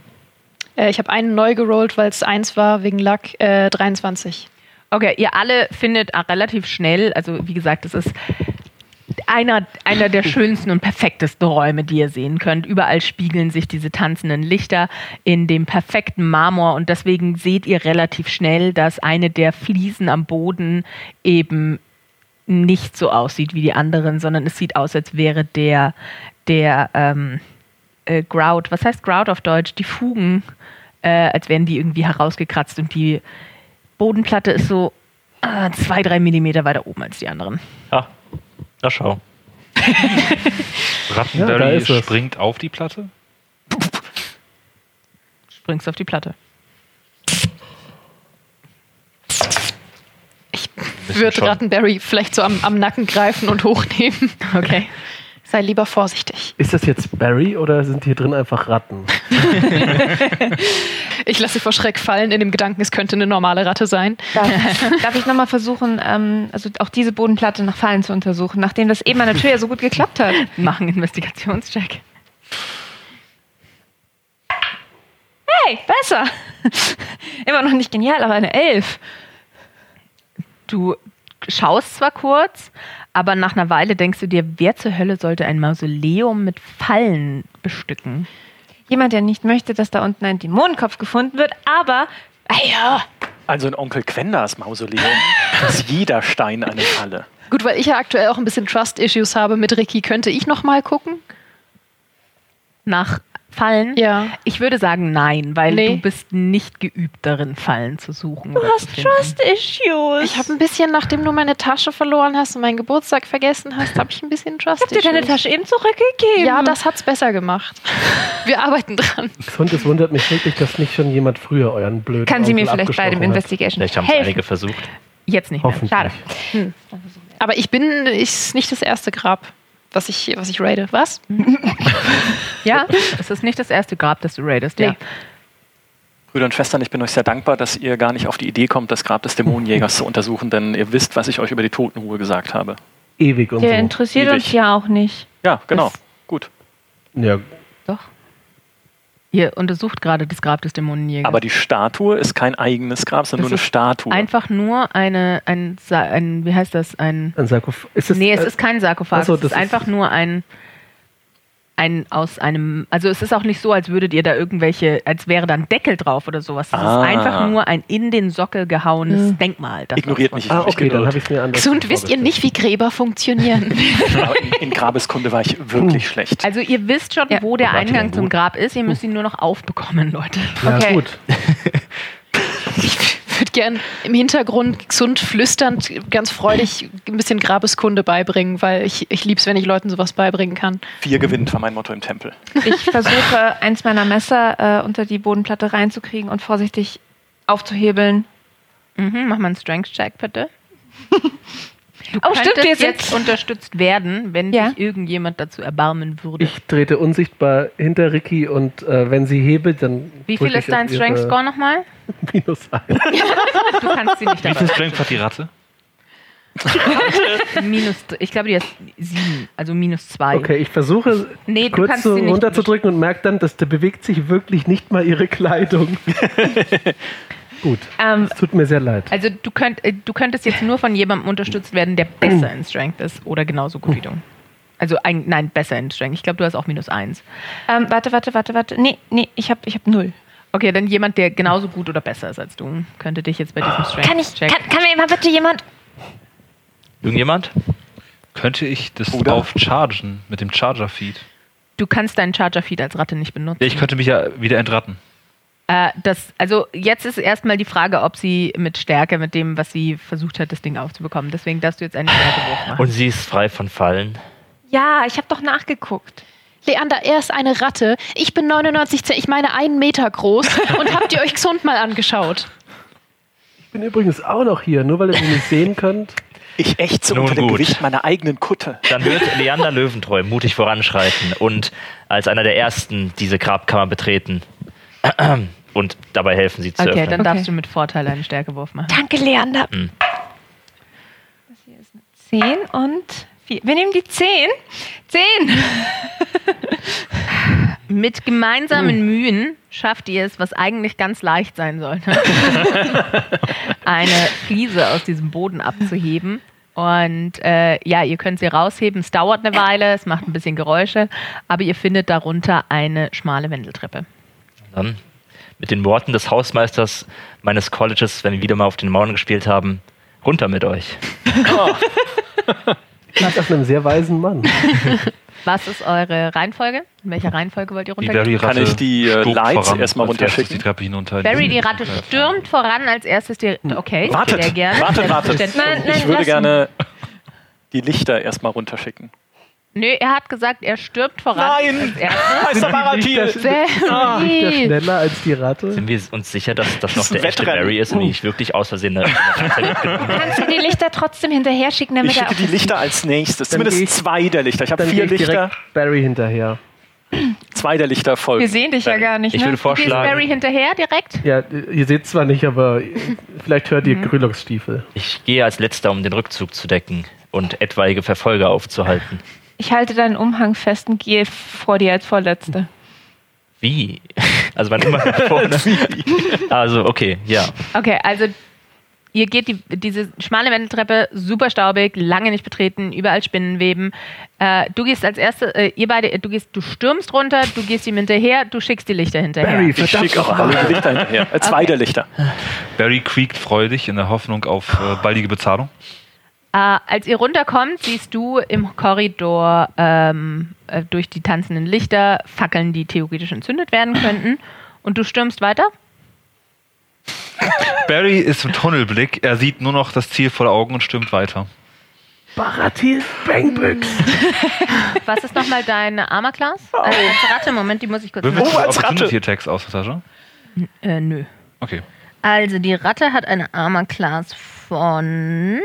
Äh, ich habe einen neu gerollt, weil es eins war, wegen Luck. Äh, 23. Okay, ihr alle findet auch relativ schnell, also wie gesagt, es ist einer, einer der schönsten und perfektesten Räume, die ihr sehen könnt. Überall spiegeln sich diese tanzenden Lichter in dem perfekten Marmor und deswegen seht ihr relativ schnell, dass eine der Fliesen am Boden eben nicht so aussieht wie die anderen, sondern es sieht aus, als wäre der, der ähm, äh, Grout, was heißt Grout auf Deutsch? Die Fugen, äh, als wären die irgendwie herausgekratzt und die Bodenplatte ist so äh, zwei, drei Millimeter weiter oben als die anderen. Ah, na schau. Ja, Rattenberry es. springt auf die Platte. Springst auf die Platte. Wird schon. Rattenberry vielleicht so am, am Nacken greifen und hochnehmen. Okay. Sei lieber vorsichtig. Ist das jetzt Barry oder sind hier drin einfach Ratten? Ich lasse sie vor Schreck fallen in dem Gedanken, es könnte eine normale Ratte sein. Darf, darf ich nochmal versuchen, ähm, also auch diese Bodenplatte nach Fallen zu untersuchen, nachdem das eben an der Tür ja so gut geklappt hat? Machen Investigationscheck. Hey, besser! Immer noch nicht genial, aber eine Elf. Du schaust zwar kurz, aber nach einer Weile denkst du dir, wer zur Hölle sollte ein Mausoleum mit Fallen bestücken? Jemand, der nicht möchte, dass da unten ein Dämonenkopf gefunden wird, aber. Ah ja, Also in Onkel Quenders Mausoleum ist jeder Stein eine Falle. Gut, weil ich ja aktuell auch ein bisschen Trust-Issues habe mit Ricky, könnte ich noch mal gucken? Nach Fallen? Ja. Ich würde sagen nein, weil Nee. du bist nicht geübt darin, Fallen zu suchen. du hast Trust-Issues. Ich habe ein bisschen, nachdem du meine Tasche verloren hast und meinen Geburtstag vergessen hast, habe ich ein bisschen Trust. Ich hab dir deine Tasche eben zurückgegeben. Ja, das hat's besser gemacht. Wir arbeiten dran. Und es wundert mich wirklich, dass nicht schon jemand früher euren blöden Kann sie mir vielleicht bei dem hat. Investigation Vielleicht haben es einige versucht. Jetzt nicht mehr. Hoffentlich. Schade. Aber ich bin ist nicht das erste Grab, was ich, was ich raide. Was? Ja, es ist nicht das erste Grab, das du raidest. Ja. Nee. Brüder und Schwestern, ich bin euch sehr dankbar, dass ihr gar nicht auf die Idee kommt, das Grab des Dämonenjägers zu untersuchen, denn ihr wisst, was ich euch über die Totenruhe gesagt habe. Ewig und Der so. interessiert Ewig. uns ja auch nicht. Ja, genau. Das- Gut. Ja, Doch. Ihr untersucht gerade das Grab des Dämonenjägers. Aber die Statue ist kein eigenes Grab, sondern Das nur eine ist Statue. Einfach nur eine, ein, ein, wie heißt das, ein, ein Sarkophag. Ist es, nee, es äh, ist kein Sarkophag, ach so, es das ist ist- einfach nur ein, ein aus einem, also es ist auch nicht so, als würdet ihr da irgendwelche, als wäre da ein Deckel drauf oder sowas. Es Ah. ist einfach nur ein in den Sockel gehauenes Denkmal. das Ignoriert mich. Ah, okay, dann habe ich es mir anders So, und wisst ihr nicht, wie Gräber funktionieren? Aber in, in Grabeskunde war ich wirklich schlecht. Also ihr wisst schon, Ja. wo der Eingang zum? Grab ist, ihr müsst ihn nur noch aufbekommen, Leute. Ja, Okay. gut. Ich würde gern im Hintergrund gesund flüsternd, ganz freudig ein bisschen Grabeskunde beibringen, weil ich, ich liebe es, wenn ich Leuten sowas beibringen kann. Vier gewinnt war mein Motto im Tempel. Ich versuche, eins meiner Messer äh, unter die Bodenplatte reinzukriegen und vorsichtig aufzuhebeln. Mhm, mach mal einen Strength-Check, bitte. Du Oh, stimmt, könntest wir sind- jetzt unterstützt werden, wenn Ja. sich irgendjemand dazu erbarmen würde. Ich trete unsichtbar hinter Ricky und äh, wenn sie hebelt, dann. Wie viel ist dein ihre- Strength-Score nochmal? Minus eins. Du kannst sie nicht Wie viel. Strength hat die Ratte? Minus, ich glaube, die ist sieben, also minus zwei. Okay, ich versuche Nee, du kurz kannst so sie nicht runterzudrücken und merke dann, dass da bewegt sich wirklich nicht mal ihre Kleidung. Gut, Ähm, es tut mir sehr leid. Also du, könnt, äh, du könntest jetzt nur von jemandem unterstützt werden, der besser in Strength ist oder genauso gut wie du. Also ein, nein, besser in Strength. Ich glaube, du hast auch minus eins. ähm, warte, warte, warte, warte. Nee, nee, ich habe ich hab null. Okay, dann jemand, der genauso gut oder besser ist als du, könnte dich jetzt bei diesem Strength Kann ich, check. kann, kann mir mal bitte jemand. Irgendjemand? Könnte ich das Oder? drauf chargen mit dem Charger-Feed? Du kannst deinen Charger Feed als Ratte nicht benutzen. Ja, ich könnte mich ja wieder entratten. Äh, das, also jetzt ist erstmal die Frage, ob sie mit Stärke, mit dem, was sie versucht hat, das Ding aufzubekommen. Deswegen darfst du jetzt einen Stärkewurf machen. Und sie ist frei von Fallen. Ja, ich habe doch nachgeguckt. Leander, er ist eine Ratte. Ich bin 99 Zent, ich meine einen Meter groß. Und habt ihr euch gesund mal angeschaut? Ich bin übrigens auch noch hier, nur weil ihr mich nicht sehen könnt. Ich echt so Nun unter dem gut. Gewicht meiner eigenen Kutte. Dann wird Leander Löwentreu mutig voranschreiten und als einer der ersten diese Grabkammer betreten und dabei helfen, sie zu Okay, öffnen. dann Okay. darfst du mit Vorteil einen Stärkewurf machen. Danke, Leander. Hm. Das hier ist eine 10 und 4. Wir nehmen die 10. 10. Mit gemeinsamen Mühen schafft ihr es, was eigentlich ganz leicht sein sollte, eine Fliese aus diesem Boden abzuheben Und äh, ja, ihr könnt sie rausheben. Es dauert eine Weile, es macht ein bisschen Geräusche, aber ihr findet darunter eine schmale Wendeltreppe. Dann mit den Worten des Hausmeisters meines Colleges, wenn wir wieder mal auf den Mauern gespielt haben, runter mit euch. Klingt nach einem sehr weisen Mann. Was ist eure Reihenfolge? In welcher Reihenfolge wollt ihr runtergehen? Kann ich die, äh, Lights voran, erstmal runterschicken? Die Treppe hinunter. Barry, die Ratte stürmt voran als erstes die. Okay, Wartet, sehr gerne. wartet, wartet. Ich würde gerne die Lichter erstmal runterschicken. Nö, er hat gesagt, er stürmt voran. Nein! Baratil! Ist der Barry! schneller als die Ratte? Sind wir uns sicher, dass das noch ein der echte. Barry ist und nicht wirklich aus Versehen eine? Kannst du die Lichter trotzdem hinterher schicken, damit Ich er schicke auch die Lichter als nächstes. Dann Zumindest ich- zwei der Lichter. Ich habe vier ich Lichter. Barry hinterher. Zwei der Lichter folgen. Wir sehen dich ja gar nicht, Ich ne? würde gehst Barry vorschlagen, hinterher direkt? Ja, ihr seht zwar nicht, aber vielleicht hört ihr Mhm. Grüloks Stiefel. ich gehe als letzter, um den Rückzug zu decken und etwaige Verfolger aufzuhalten. Ich halte deinen Umhang fest und gehe vor dir als Vorletzte. Wie? Also mein nach vorne. Also, okay, ja. Okay, also ihr geht die, diese schmale Wendeltreppe, super staubig, lange nicht betreten, überall Spinnenweben. Äh, du gehst als erste, äh, ihr beide, du gehst, du stürmst runter, du gehst ihm hinterher, du schickst die Lichter hinterher. Barry, Ich schicke auch alle Lichter hinterher. Äh, zwei der Lichter. Barry quiekt freudig in der Hoffnung auf äh, baldige Bezahlung. Äh, als ihr runterkommt, siehst du im Korridor ähm, äh, durch die tanzenden Lichter Fackeln, die theoretisch entzündet werden könnten. Und du stürmst weiter? Barry ist im Tunnelblick. Er sieht nur noch das Ziel vor Augen und stürmt weiter. Baratil Bangbüchs. Was ist nochmal deine Armor-Class? Äh, als Ratte, Moment, die muss ich kurz Würfelst Oh, du als Ratte. Attacks aus der Tasche? Äh, nö. Okay. Also die Ratte hat eine Armor-Class von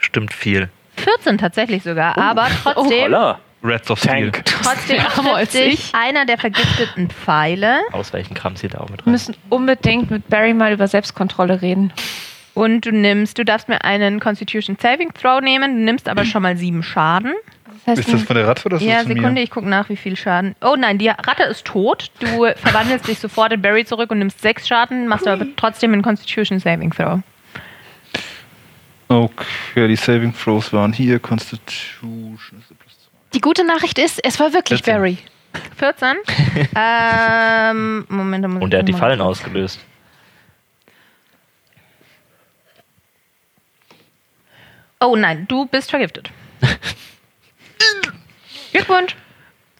Stimmt viel. 14 tatsächlich sogar, aber trotzdem, Holla. Reds of Steel. Tank. trotzdem Armer als ich. einer der vergifteten Pfeile Ausweichen Kram zählt da auch mit Wir rein. müssen unbedingt mit Barry mal über Selbstkontrolle reden. und du nimmst, du darfst mir einen Constitution Saving Throw nehmen, du nimmst aber schon mal sieben Schaden. Das heißt, Ist das von der Ratte oder ist Ja, das von Sekunde, mir? ich gucke nach, wie viel Schaden. Oh nein, die Ratte ist tot. Du verwandelst dich sofort in Barry zurück und nimmst sechs Schaden, machst aber trotzdem einen Constitution Saving Throw. Okay, die Saving Throws waren hier. Constitution ist plus zwei. Die gute Nachricht ist, es war wirklich 14. Barry. 14? ähm, Moment, da muss Und er hat die Fallen ausgelöst. Oh nein, du bist vergiftet. Glückwunsch.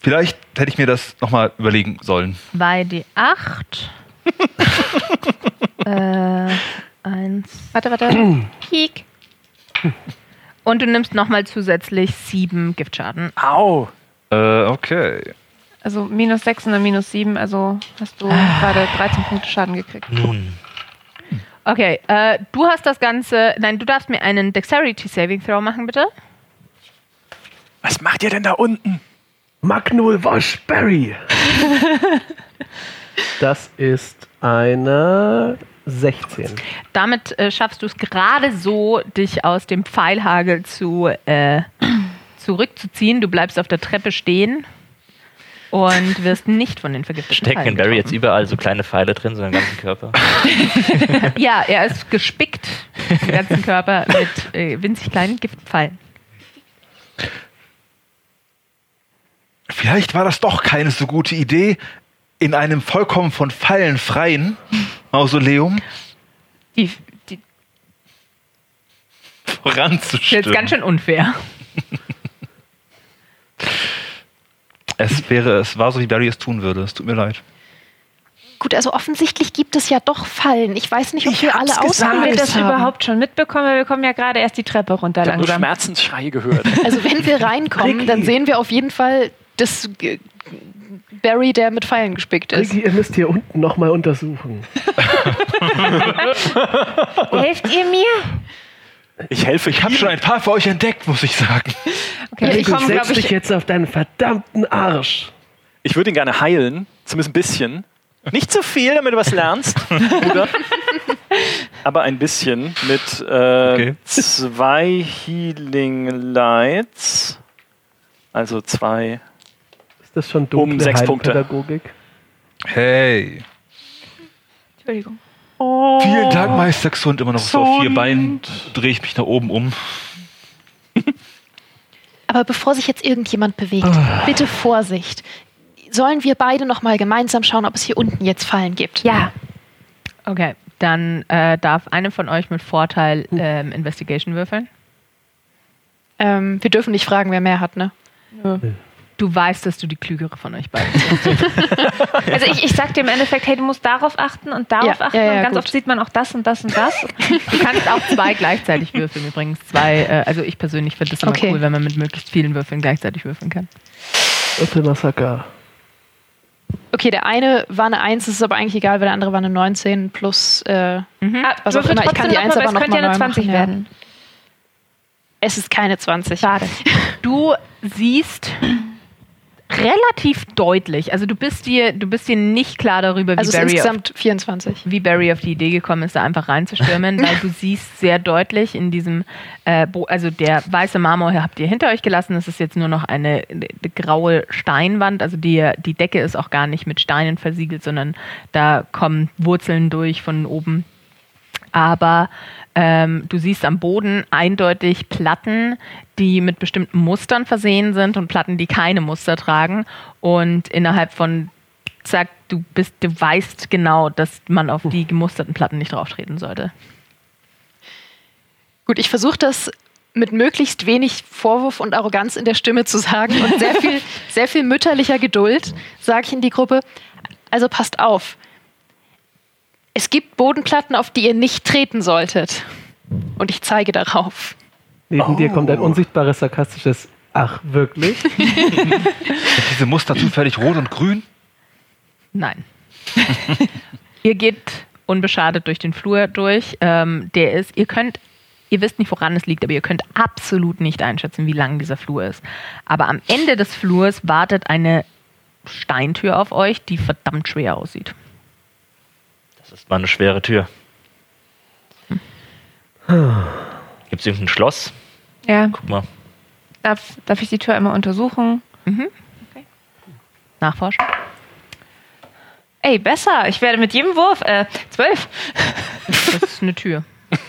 Vielleicht hätte ich mir das nochmal überlegen sollen. Bei die 8. äh, 1. warte, warte. Peak. Und du nimmst nochmal zusätzlich 7 Giftschaden. Au. Äh, okay. Also minus 6 und dann minus 7, also hast du gerade 13 Punkte Schaden gekriegt. Nun, Okay, äh, du hast das Ganze. Nein, du darfst mir einen Dexterity Saving Throw machen, bitte. Was macht ihr denn da unten? Magnol Wash Barry. das ist eine 16. Damit äh, schaffst du es gerade so, dich aus dem Pfeilhagel zu, äh, zurückzuziehen. Du bleibst auf der Treppe stehen und wirst nicht von den vergifteten stecken Pfeilen Barry jetzt überall so kleine Pfeile drin, so im ganzen Körper. Ja, er ist gespickt, den ganzen Körper mit äh, winzig kleinen Giftpfeilen. Vielleicht war das doch keine so gute Idee, in einem vollkommen von Pfeilen freien Mausoleum Die, die das ist voranzustimmen. jetzt ganz schön unfair. Es wäre, es war so, wie Barry es tun würde. Es tut mir leid. Gut, also offensichtlich gibt es ja doch Fallen. Ich weiß nicht, ob Ich wir alle gesagt. Haben wir das haben. überhaupt schon mitbekommen? Weil wir kommen ja gerade erst die Treppe runter Ich habe nur langsam. Schmerzensschreie gehört. Also wenn wir reinkommen, dann sehen wir auf jeden Fall das Barry, der mit Pfeilen gespickt ist. Ricky, ihr müsst hier unten nochmal untersuchen. Helft ihr mir? Ich helfe. Ich habe schon ein paar für euch entdeckt, muss ich sagen. Okay, ich komme, setz glaube dich ich. jetzt auf deinen verdammten Arsch. Ich würde ihn gerne heilen, zumindest ein bisschen. Nicht zu viel, damit du was lernst, Bruder. Aber ein bisschen mit äh, Okay. zwei Healing Lights. Also zwei. Ist das schon dunkle Um sechs Punkte. Hey. Entschuldigung. Vielen Dank, Meister Xund. Immer noch so auf vier Beinen drehe ich mich nach oben um. Aber bevor sich jetzt irgendjemand bewegt, bitte Vorsicht. Sollen wir beide noch mal gemeinsam schauen, ob es hier unten jetzt Fallen gibt? Ja. Okay, dann äh, darf eine von euch mit Vorteil ähm, Investigation würfeln. Ähm, wir dürfen nicht fragen, wer mehr hat, ne? Du weißt, dass du die klügere von euch beiden bist. Also ich, ich sag dir im Endeffekt, hey, du musst darauf achten und darauf Ja, achten ja, ja, und ganz gut. oft sieht man auch das und das und das. Du kannst auch zwei gleichzeitig würfeln übrigens. Zwei, äh, also ich persönlich finde es immer Okay. cool, wenn man mit möglichst vielen Würfeln gleichzeitig würfeln kann. Würfelmassaker. Okay, der eine war eine 1, es ist aber eigentlich egal, weil der andere war eine 19 plus. Äh, Ah, Was auch würfel immer, ich kann trotzdem die noch Eins mal, weil aber es noch könnte ja eine neu 20 machen, ja. werden. es ist keine 20. Schade. Du siehst relativ deutlich, also du bist dir, du bist dir nicht klar darüber, wie Also Barry, auf, insgesamt 24. wie Barry auf die Idee gekommen ist, da einfach reinzustürmen, weil du siehst sehr deutlich in diesem, äh, Bo also der weiße Marmor habt ihr hinter euch gelassen, es ist jetzt nur noch eine, eine graue Steinwand, also die, die Decke ist auch gar nicht mit Steinen versiegelt, sondern da kommen Wurzeln durch von oben aber ähm, du siehst am Boden eindeutig Platten, die mit bestimmten Mustern versehen sind und Platten, die keine Muster tragen. Und innerhalb von zack, du bist, du weißt genau, dass man auf die gemusterten Platten nicht drauftreten sollte. Gut, ich versuche das mit möglichst wenig Vorwurf und Arroganz in der Stimme zu sagen und sehr viel, sehr viel mütterlicher Geduld sage ich in die Gruppe. Also passt auf. Es gibt Bodenplatten, auf die ihr nicht treten solltet. Und ich zeige darauf. Neben dir kommt ein unsichtbares, sarkastisches Ach, wirklich? Sind diese Muster zufällig rot und grün? Nein. ihr geht unbeschadet durch den Flur durch. Ähm, der ist, ihr könnt, ihr wisst nicht, woran es liegt, aber ihr könnt absolut nicht einschätzen, wie lang dieser Flur ist. Aber am Ende des Flurs wartet eine Steintür auf euch, die verdammt schwer aussieht. Das ist mal eine schwere Tür. Gibt es irgendein Schloss? Ja, Guck mal. darf, darf ich die Tür einmal untersuchen? Nachforschen. Ey, besser. Ich werde mit jedem Wurf, äh, zwölf. Das ist eine Tür.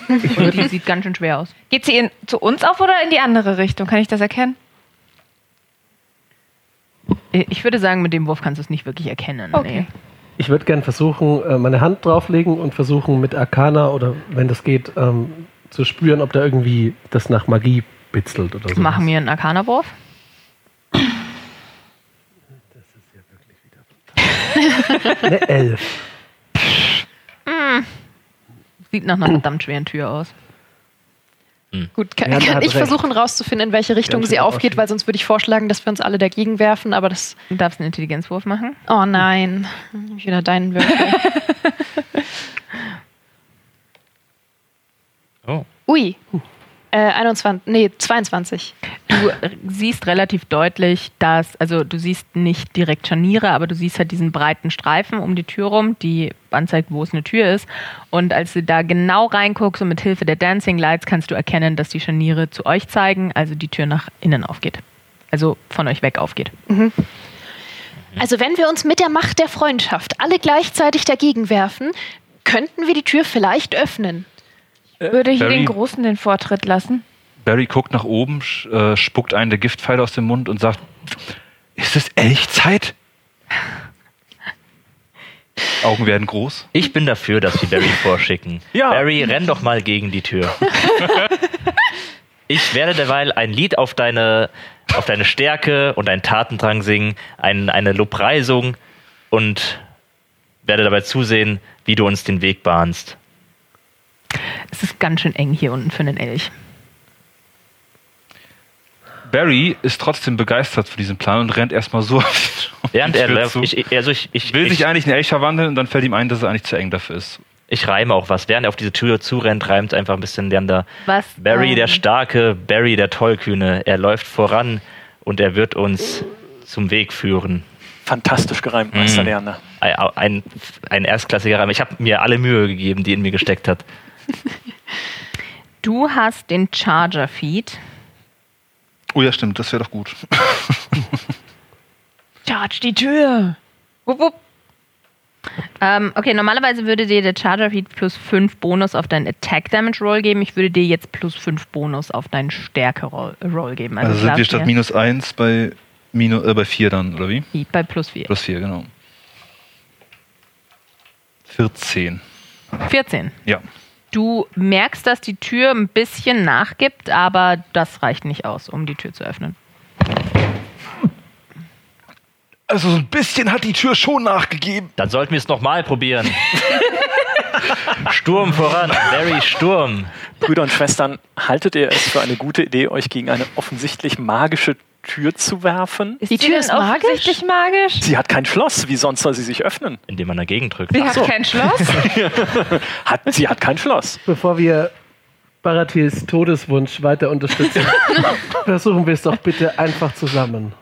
Und die sieht ganz schön schwer aus. Geht sie in, zu uns auf oder in die andere Richtung? Kann ich das erkennen? Ich würde sagen, mit dem Wurf kannst du es nicht wirklich erkennen. Okay. Nee. Ich würde gerne versuchen, äh, meine Hand drauflegen und versuchen mit Arcana oder wenn das geht, ähm, zu spüren, ob da irgendwie das nach Magie bitzelt oder so. Machen wir einen Arcana-Wurf. Eine Elf. Sieht nach einer verdammt schweren Tür aus. Gut, kann, kann ich recht. versuchen rauszufinden, in welche Richtung sie aufgeht, weil sonst würde ich vorschlagen, dass wir uns alle dagegen werfen, aber das. Du darfst einen Intelligenzwurf machen. Oh nein. Ich wieder deinen Würfel. Oh. Ui. Äh, 21, nee, 22. Du äh, siehst relativ deutlich, dass, also du siehst nicht direkt Scharniere, aber du siehst halt diesen breiten Streifen um die Tür rum, die anzeigt, wo es eine Tür ist. Und als du da genau reinguckst und mit Hilfe der Dancing Lights kannst du erkennen, dass die Scharniere zu euch zeigen, also die Tür nach innen aufgeht. Also von euch weg aufgeht. Also wenn wir uns mit der Macht der Freundschaft alle gleichzeitig dagegen werfen, könnten wir die Tür vielleicht öffnen. Würde ich Barry? den Großen den Vortritt lassen? Barry guckt nach oben, äh, spuckt einen der Giftpfeile aus dem Mund und sagt: Ist es Elchzeit? Augen werden groß. Ich bin dafür, dass wir Barry vorschicken. Ja. Barry, renn doch mal gegen die Tür. ich werde derweil ein Lied auf deine, auf deine Stärke und einen Tatendrang singen, ein, eine Lobpreisung und werde dabei zusehen, wie du uns den Weg bahnst. Es ist ganz schön eng hier unten für einen Elch. Barry ist trotzdem begeistert von diesem Plan und rennt erstmal so auf die Während er läuft, zu. ich, also ich, ich, will ich, sich eigentlich in Elch verwandeln und dann fällt ihm ein, dass er eigentlich zu eng dafür ist. ich reime auch was. Während er auf diese Tür zurennt, reimt einfach ein bisschen Leander. Was? Barry ähm, der Starke, Barry der Tollkühne, er läuft voran und er wird uns zum Weg führen. Fantastisch gereimt, Meister Mm. Leander. Ein, ein, ein erstklassiger Reim. Ich habe mir alle Mühe gegeben, die in mir gesteckt hat. Du hast den Charger-Feed. Oh ja, stimmt, das wäre doch gut. Charge die Tür. Wupp, wupp. Ähm, okay, normalerweise würde dir der Charger Feed plus 5 Bonus auf deinen Attack Damage Roll geben. Ich würde dir jetzt plus 5 Bonus auf deinen Stärke Roll, Roll geben. Also, ich sind wir statt minus 1 bei, minu, äh, bei 4 dann, oder wie? bei plus 4. Plus 4, genau. 14. 14. Ja. Du merkst, dass die Tür ein bisschen nachgibt, aber das reicht nicht aus, um die Tür zu öffnen. Also so ein bisschen hat die Tür schon nachgegeben. Dann sollten wir es nochmal probieren. Sturm voran, Barry, Sturm. Brüder und Schwestern, haltet ihr es für eine gute Idee, euch gegen eine offensichtlich magische Tür zu werfen? Ist Die Tür ist magisch? offensichtlich magisch? Sie hat kein Schloss, wie sonst soll sie sich öffnen? Indem man dagegen drückt. Sie Ach hat so. kein Schloss. Hat, sie hat kein Schloss. Bevor wir Baratils Todeswunsch weiter unterstützen, versuchen wir es doch bitte einfach zusammen.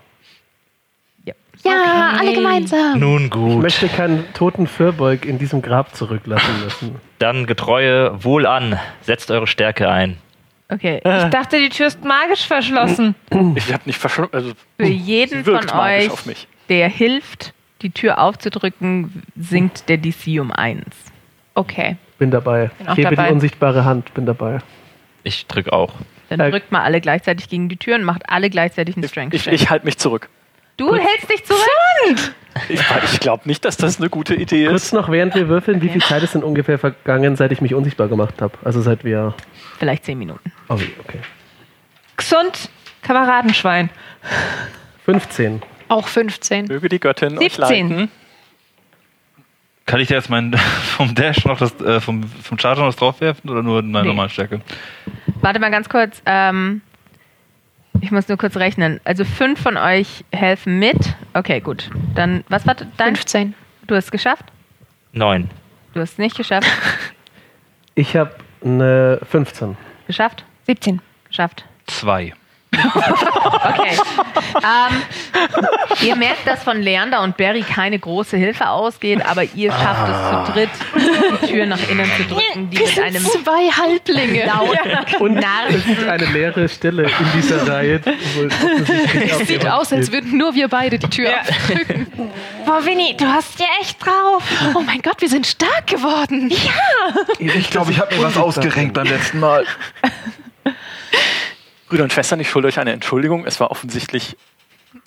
Ja, alle gemeinsam. Nun Ich gut. möchte keinen toten Firbolg in diesem Grab zurücklassen müssen. Dann Getreue, wohl an. Setzt eure Stärke ein. Okay. Ich dachte, die Tür ist magisch verschlossen. Ich habe nicht verschwunden. Also, Für jeden von euch, auf mich. der hilft, die Tür aufzudrücken, sinkt der DC um 1. Okay. Bin dabei. Bin Ich hebe dabei. die unsichtbare Hand, bin dabei. Ich drück auch. Dann Äh, drückt mal alle gleichzeitig gegen die Tür und macht alle gleichzeitig einen Strength Ich, Check. ich halte mich zurück. Du hältst dich zurück. Ich, ich glaube nicht, dass das eine gute Idee Kurz ist. noch, während wir würfeln, wie viel Zeit ist denn ungefähr vergangen, seit ich mich unsichtbar gemacht habe? Also seit wir. Vielleicht 10 Minuten. Oh, okay. Gesund, Kameradenschwein. 15. Auch 15. Möge die Göttin euch 17. leiten. Kann ich da jetzt mein, vom Dash noch das, äh, vom, vom Charger noch das draufwerfen oder nur meine Nee. normale Stärke? Warte mal ganz kurz. Ähm, ich muss nur kurz rechnen. Also fünf von euch helfen mit. Okay, gut. Dann, was war dein? 15. Du hast es geschafft? Neun. Du hast es nicht geschafft? Ich habe eine 15. geschafft? 17. Geschafft. Zwei. Okay. ähm, ihr merkt, dass von Leander und Barry keine große Hilfe ausgeht, aber ihr schafft es zu dritt, die Tür nach innen zu drücken, die mit einem Zwei Halblinge. lauten Und Narren es ist eine leere Stelle in dieser Reihe. es sieht aus, als würden nur wir beide die Tür aufdrücken. Boah, Winnie, du hast ja echt drauf. Oh mein Gott, wir sind stark geworden. Ich glaube, ich habe mir was ausgerenkt beim letzten Mal. Brüder und Schwestern, ich schulde euch eine Entschuldigung. Es war offensichtlich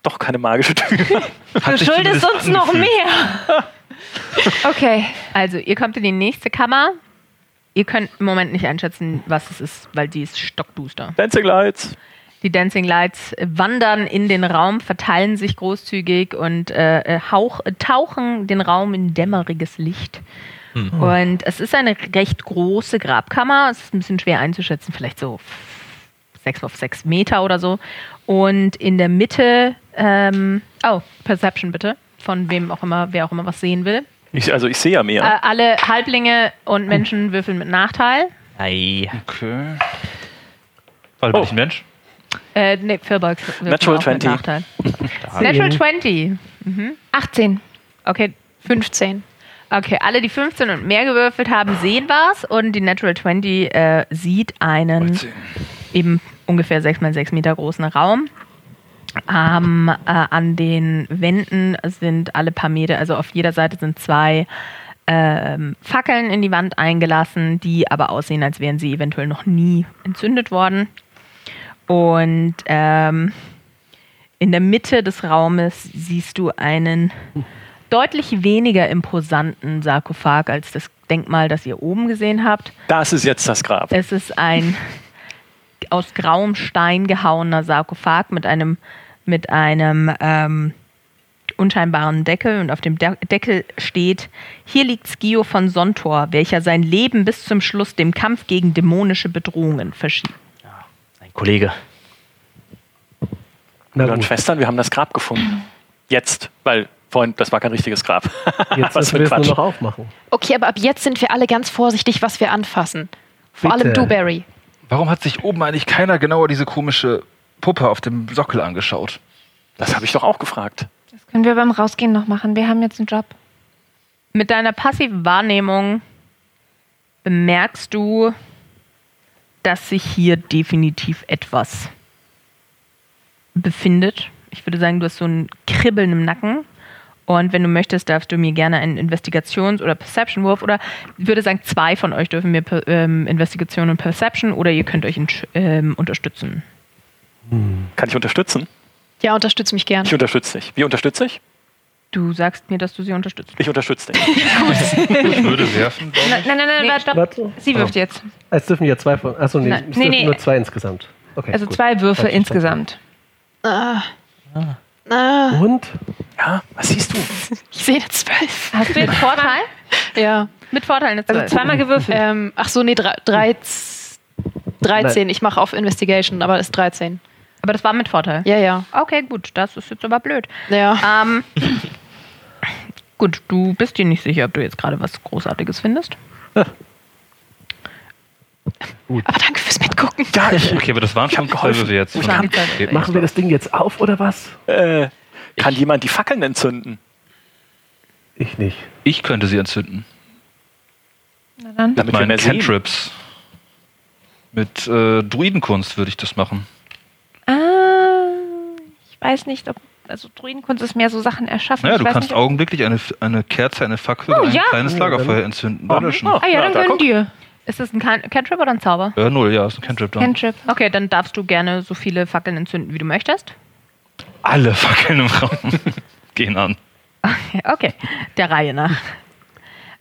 doch keine magische Tür. Du schuldest uns noch mehr. Okay. Also, ihr kommt in die nächste Kammer. Ihr könnt im Moment nicht einschätzen, was es ist, weil die ist stockduster. Dancing Lights. Die Dancing Lights wandern in den Raum, verteilen sich großzügig und äh, äh, hauch, tauchen den Raum in dämmeriges Licht. Und es ist eine recht große Grabkammer. Es ist ein bisschen schwer einzuschätzen, vielleicht so sechs auf sechs Meter oder so. Und in der Mitte, ähm, oh, Perception bitte, von wem auch immer, wer auch immer was sehen will. Ich, also ich sehe ja mehr. Äh, alle Halblinge und Menschen würfeln mit Nachteil. Ei. Okay. Weil bin Oh. ich ein Mensch? Äh, nee, Firbolg Natural auch mit 20. Nachteil. Natural 20. 18. Okay, 15. Okay, alle, die 15 und mehr gewürfelt haben, sehen was und die Natural 20 äh, sieht einen 13. eben ungefähr 6 mal 6 Meter großen Raum. Ähm, äh, an den Wänden sind alle paar Meter, also auf jeder Seite sind zwei ähm, Fackeln in die Wand eingelassen, die aber aussehen, als wären sie eventuell noch nie entzündet worden. Und ähm, in der Mitte des Raumes siehst du einen deutlich weniger imposanten Sarkophag als das Denkmal, das ihr oben gesehen habt. Das ist jetzt das Grab. Es ist ein aus grauem Stein gehauener Sarkophag mit einem, mit einem ähm, unscheinbaren Deckel und auf dem De Deckel steht, hier liegt Skio von Sontor, welcher sein Leben bis zum Schluss dem Kampf gegen dämonische Bedrohungen verschied. Ein Kollege. Na Brüder und Schwestern, wir haben das Grab gefunden. Jetzt, weil vorhin, das war kein richtiges Grab. jetzt Was müssen wir es nur noch aufmachen. Okay, aber ab jetzt sind wir alle ganz vorsichtig, was wir anfassen. Vor Bitte. allem du, Barry. Warum hat sich oben eigentlich keiner genauer diese komische Puppe auf dem Sockel angeschaut? Das habe ich doch auch gefragt. Das können wir beim Rausgehen noch machen. Wir haben jetzt einen Job. Mit deiner passiven Wahrnehmung bemerkst du, dass sich hier definitiv etwas befindet. Ich würde sagen, du hast so ein Kribbeln im Nacken Und wenn du möchtest, darfst du mir gerne einen Investigations- oder Perception-Wurf oder ich würde sagen, zwei von euch dürfen mir ähm, Investigation und Perception oder ihr könnt euch ähm, unterstützen. Kann ich unterstützen? Ja, unterstütze mich gern. Ich unterstütze dich. Wie unterstütze ich? Du sagst mir, dass du sie unterstützt. Ich unterstütze dich. Ich würde werfen, glaube Nein, nein, nein, nein Nee, warte, stopp. Warte. Sie wirft jetzt. Es dürfen ja zwei von. Achso, nee, Nein, es nee, dürfen nee. nur zwei insgesamt. Okay, Also gut. zwei Würfe insgesamt. Ah. Ah, Und? Ja, was siehst du? ich sehe eine 12. Hast du jetzt Vorteil? Ja. Mit Vorteil eine Also 12. zweimal gewürfelt. Ähm, ach so, nee, drei, drei, 13. Ich mache auf Investigation, aber es ist 13. Aber das war mit Vorteil. Ja, ja. Okay, gut, das ist jetzt aber blöd. Ja. Ähm, gut, du bist dir nicht sicher, ob du jetzt gerade was Großartiges findest. Aber danke fürs Mitgucken. Ja, ich, Okay, aber das waren schon Würfe jetzt. Zwei Würfel. Machen wir das Ding jetzt auf oder was? äh, kann jemand die Fackeln entzünden? Ich nicht. Ich könnte sie entzünden. Na dann. Damit wir Meine mehr sehen. Cantrips. Mit äh, Druidenkunst würde ich das machen. Ah, ich weiß nicht, ob. Also Druidenkunst ist mehr so Sachen erschaffen. Naja, ich du weiß kannst nicht, augenblicklich eine, eine Kerze, eine Fackel Oh, oder ein ja. kleines Lagerfeuer entzünden. Löschen. Oh, Ah ja, dann da, gönn dir. Ist das ein Can Cantrip oder ein Zauber? Äh, null, ja, ist ein Cantrip dann. Cantrip. Okay, dann darfst du gerne so viele Fackeln entzünden, wie du möchtest. Alle Fackeln im Raum gehen an. Okay, der Reihe nach.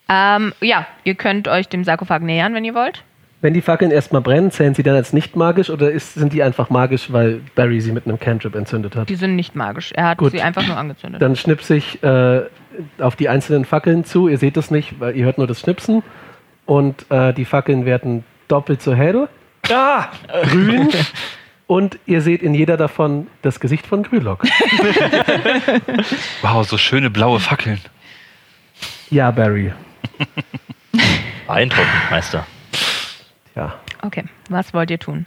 Ähm, ja, ihr könnt euch dem Sarkophag nähern, wenn ihr wollt. Wenn die Fackeln erstmal brennen, zählen sie dann als nicht magisch oder ist, sind die einfach magisch, weil Barry sie mit einem Cantrip entzündet hat? Die sind nicht magisch. Er hat Gut. sie einfach nur angezündet. Dann schnipse ich äh, auf die einzelnen Fackeln zu. Ihr seht es nicht, weil ihr hört nur das Schnipsen. Und äh, die Fackeln werden doppelt so hell, Ah, grün. und ihr seht in jeder davon das Gesicht von Grülock. Wow, so schöne blaue Fackeln. Ja, Barry. Beeindruckend, Meister. Ja. Okay, was wollt ihr tun?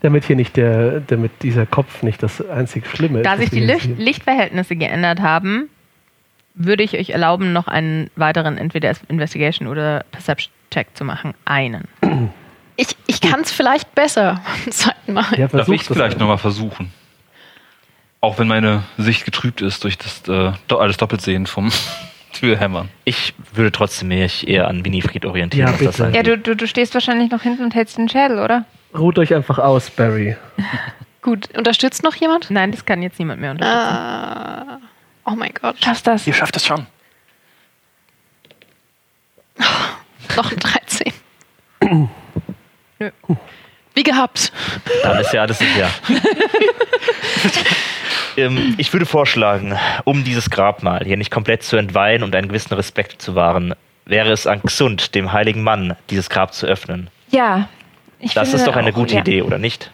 Damit hier nicht der, damit dieser Kopf nicht das einzig Schlimme ist. Da sich die Licht. Lichtverhältnisse geändert haben, würde ich euch erlauben, noch einen weiteren entweder Investigation oder Perception Check zu machen. Einen. Ich, ich kann es vielleicht besser beim zweiten Mal. Ja, Darf ich es vielleicht nochmal versuchen? Auch wenn meine Sicht getrübt ist durch das äh, alles Doppeltsehen vom Türhämmern. Ich würde trotzdem mich eher an Winifred orientieren. Ja, bitte. Ja, du, du, du stehst wahrscheinlich noch hinten und hältst den Schädel, oder? Ruht euch einfach aus, Barry. Gut, unterstützt noch jemand? Nein, das kann jetzt niemand mehr unterstützen. Ah, oh mein Gott. Schaffst das? ihr schafft es schon. Noch ein 13. Nö. Wie gehabt. Dann ist ja alles sicher. ähm, ich würde vorschlagen, um dieses Grabmal hier nicht komplett zu entweihen und einen gewissen Respekt zu wahren, wäre es an Xund, dem heiligen Mann, dieses Grab zu öffnen. Ja. Ich Das finde ist doch eine auch, gute ja. Idee, oder nicht?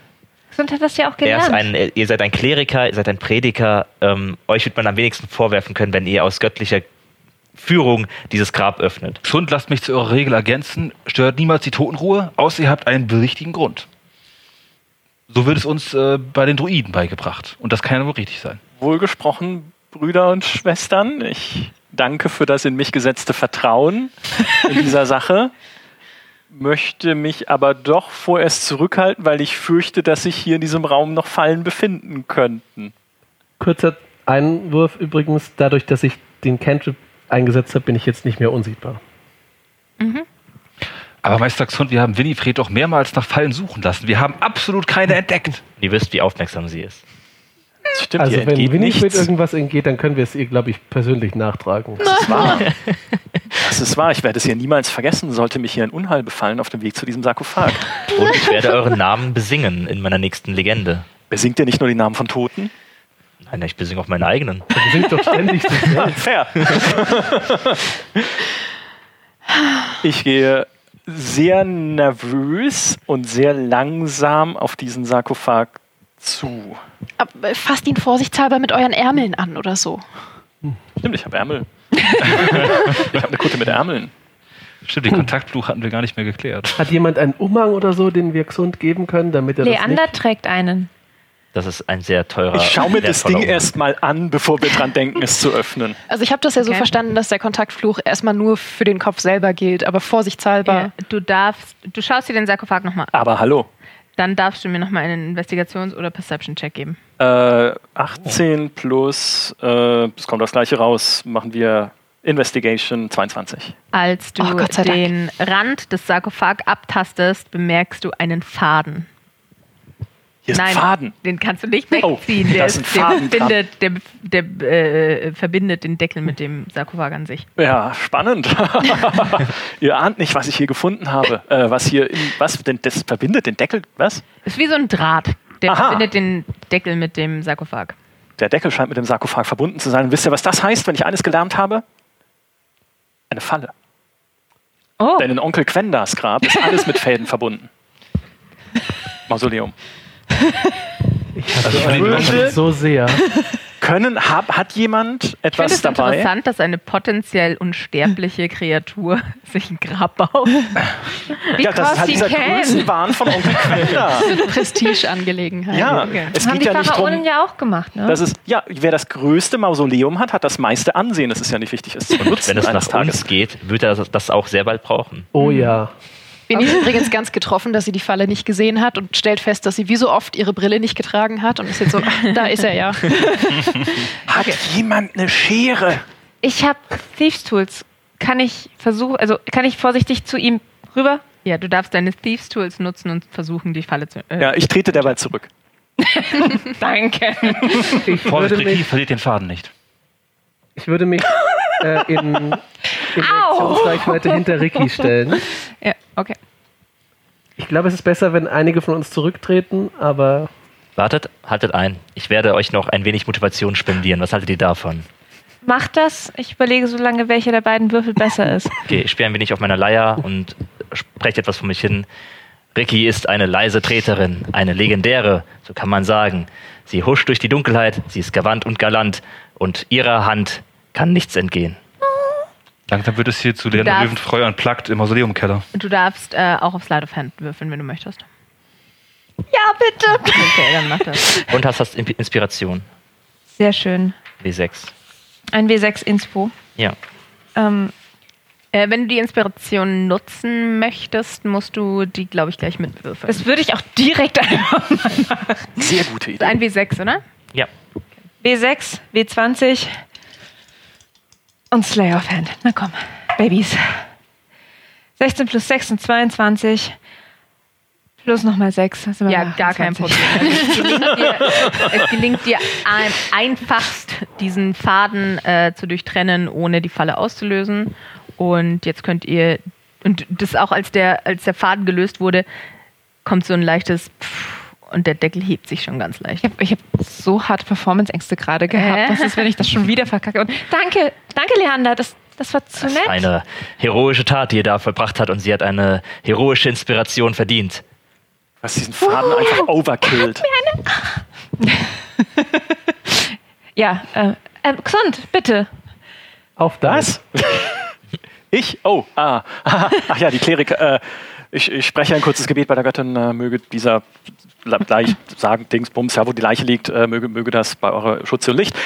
Gesund hat das ja auch Er ist gelernt. ein, ihr seid ein Kleriker, ihr seid ein Prediger. Ähm, euch wird man am wenigsten vorwerfen können, wenn ihr aus göttlicher Führung dieses Grab öffnet. Schund, lasst mich zu eurer Regel ergänzen. Stört niemals die Totenruhe, außer ihr habt einen berichtigen Grund. So wird es uns äh, bei den Druiden beigebracht. Und das kann ja wohl richtig sein. Wohlgesprochen, Brüder und Schwestern. Ich danke für das in mich gesetzte Vertrauen in dieser Sache. Möchte mich aber doch vorerst zurückhalten, weil ich fürchte, dass sich hier in diesem Raum noch Fallen befinden könnten. Kurzer Einwurf übrigens, dadurch, dass ich den Cantrip eingesetzt habe, bin ich jetzt nicht mehr unsichtbar. Aber Meister Xund, wir haben Winifred doch mehrmals nach Fallen suchen lassen. Wir haben absolut keine entdeckt. Ihr wisst, wie aufmerksam sie ist. Stimmt, also ihr wenn Winifred nichts. irgendwas entgeht, dann können wir es ihr, glaube ich, persönlich nachtragen. Das ist wahr. Das ist wahr. Ich werde es hier niemals vergessen, sollte mich hier ein Unheil befallen auf dem Weg zu diesem Sarkophag. Und ich werde euren Namen besingen in meiner nächsten Legende. Besingt ihr nicht nur die Namen von Toten? Nein, ich besinge auch meinen eigenen. Wir sind doch ständig selbst. fair. Ich gehe sehr nervös und sehr langsam auf diesen Sarkophag zu. Aber fasst ihn vorsichtshalber mit euren Ärmeln an oder so. Stimmt, ich habe Ärmel. ich habe eine Kutte mit Ärmeln. Stimmt, den Kontaktfluch hatten wir gar nicht mehr geklärt. Hat jemand einen Umhang oder so, den wir gesund geben können, damit er das Leander nicht... trägt einen. Das ist ein sehr teurer. Ich schaue mir das Ding erstmal an, bevor wir dran denken, es zu öffnen. Also ich habe das ja so Okay. verstanden, dass der Kontaktfluch erstmal nur für den Kopf selber gilt, aber vorsichtshalber. Ja, du darfst, du schaust dir den Sarkophag nochmal an. Aber hallo, Dann darfst du mir nochmal einen Investigations- oder Perception-Check geben. Äh, 18 plus, äh, es kommt das gleiche raus, machen wir Investigation 22. Als du Oh, den Rand des Sarkophag abtastest, bemerkst du einen Faden. Hier ist Nein, ein Faden. den kannst du nicht Oh, wegziehen. da der, ist ist, der, verbindet, der, der äh, verbindet den Deckel mit dem Sarkophag an sich. Ja, spannend. Ihr ahnt nicht, was ich hier gefunden habe. Äh, was hier, in, was denn, das verbindet den Deckel, was? Ist wie so ein Draht. Der Aha. verbindet den Deckel mit dem Sarkophag. Der Deckel scheint mit dem Sarkophag verbunden zu sein. Und wisst ihr, was das heißt, wenn ich eines gelernt habe? Eine Falle. Oh, Denn in Onkel Quendas Grab ist alles mit Fäden verbunden. Mausoleum. Also verliere ich Würde- so sehr. Können, hab, hat jemand ich finde etwas es dabei? interessant, dass eine potenziell unsterbliche Kreatur sich ein Grab baut. Ja, das ist halt Because dieser. Größenwahn von Onkel Quenda. Prestigeangelegenheit. Ja, Okay. es Haben geht die ja nicht Pharaonen darum, ja auch gemacht, ne? dass es, ja, wer das größte Mausoleum hat, hat das meiste Ansehen. Es ist ja nicht wichtig, es zu benutzen Wenn es eines nach Tages. geht, wird er das, das auch sehr bald brauchen. Oh ja. Vinny ist übrigens ganz getroffen, dass sie die Falle nicht gesehen hat und stellt fest, dass sie wie so oft ihre Brille nicht getragen hat und ist jetzt so, ach, da ist er ja. Hat jemand eine Schere? ich habe Thieves Tools. Kann ich versuchen, also kann ich vorsichtig zu ihm rüber? Ja, du darfst deine Thieves Tools nutzen und versuchen, die Falle zu. Äh, Ja, ich trete derweil zurück. Danke. Ich Vorsicht, mich, verliert den Faden nicht. ich würde mich äh, in, in Reaktionsreichweite hinter Ricky stellen. Ja, okay. Ich glaube, es ist besser, wenn einige von uns zurücktreten, aber Wartet, haltet ein. Ich werde euch noch ein wenig Motivation spendieren. Was haltet ihr davon? Macht das. Ich überlege so lange, welcher der beiden Würfel besser ist. Okay, ich spiele ein wenig auf meiner Leier und spreche etwas von mich hin. Ricky ist eine leise Treterin, eine legendäre, so kann man sagen. Sie huscht durch die Dunkelheit, sie ist gewandt und galant und ihrer Hand kann nichts entgehen. Langsam wird es hier zu Leander darfst- Löwentreu unplugged im Mausoleumkeller. Du darfst äh, auch auf Slide of Hand würfeln, wenn du möchtest. Ja, bitte. Okay, dann mach das. Und hast das Inspiration. Sehr schön. W6. Ein W6 Inspo. Ja. Ähm, Äh, wenn du die Inspiration nutzen möchtest, musst du die, glaube ich, gleich mitwürfeln. das würde ich auch direkt einfach Sehr gute ist ein Idee. W6, oder? Ja. W6, W20 und Slay of Hand. Na komm, Babys. 16 plus 6 sind 22. Plus nochmal 6. Das sind wir Ja, gar kein 28. Problem. Es gelingt dir, es gelingt dir ein, einfachst, diesen Faden äh, zu durchtrennen, ohne die Falle auszulösen. Und jetzt könnt ihr, und das auch als der, als der Faden gelöst wurde, kommt so ein leichtes Pfff und der Deckel hebt sich schon ganz leicht. Ich habe ich hab so harte Performance-Ängste gerade gehabt. Äh? Was ist, wenn ich das schon wieder verkacke? Und danke, danke, Leander. Das, das war zu Das ist nett. eine heroische Tat, die er da vollbracht hat und sie hat eine heroische Inspiration verdient. Was diesen Faden einfach overkillt. Ja, äh, äh, gesund, bitte. auf das. Ich? Oh, ah. Ach ja, die Kleriker. Äh, ich, ich spreche ein kurzes Gebet bei der Göttin. Äh, möge dieser Leich sagen, Dingsbums, ja, wo die Leiche liegt, äh, möge, möge das bei eurer Schutze und Licht.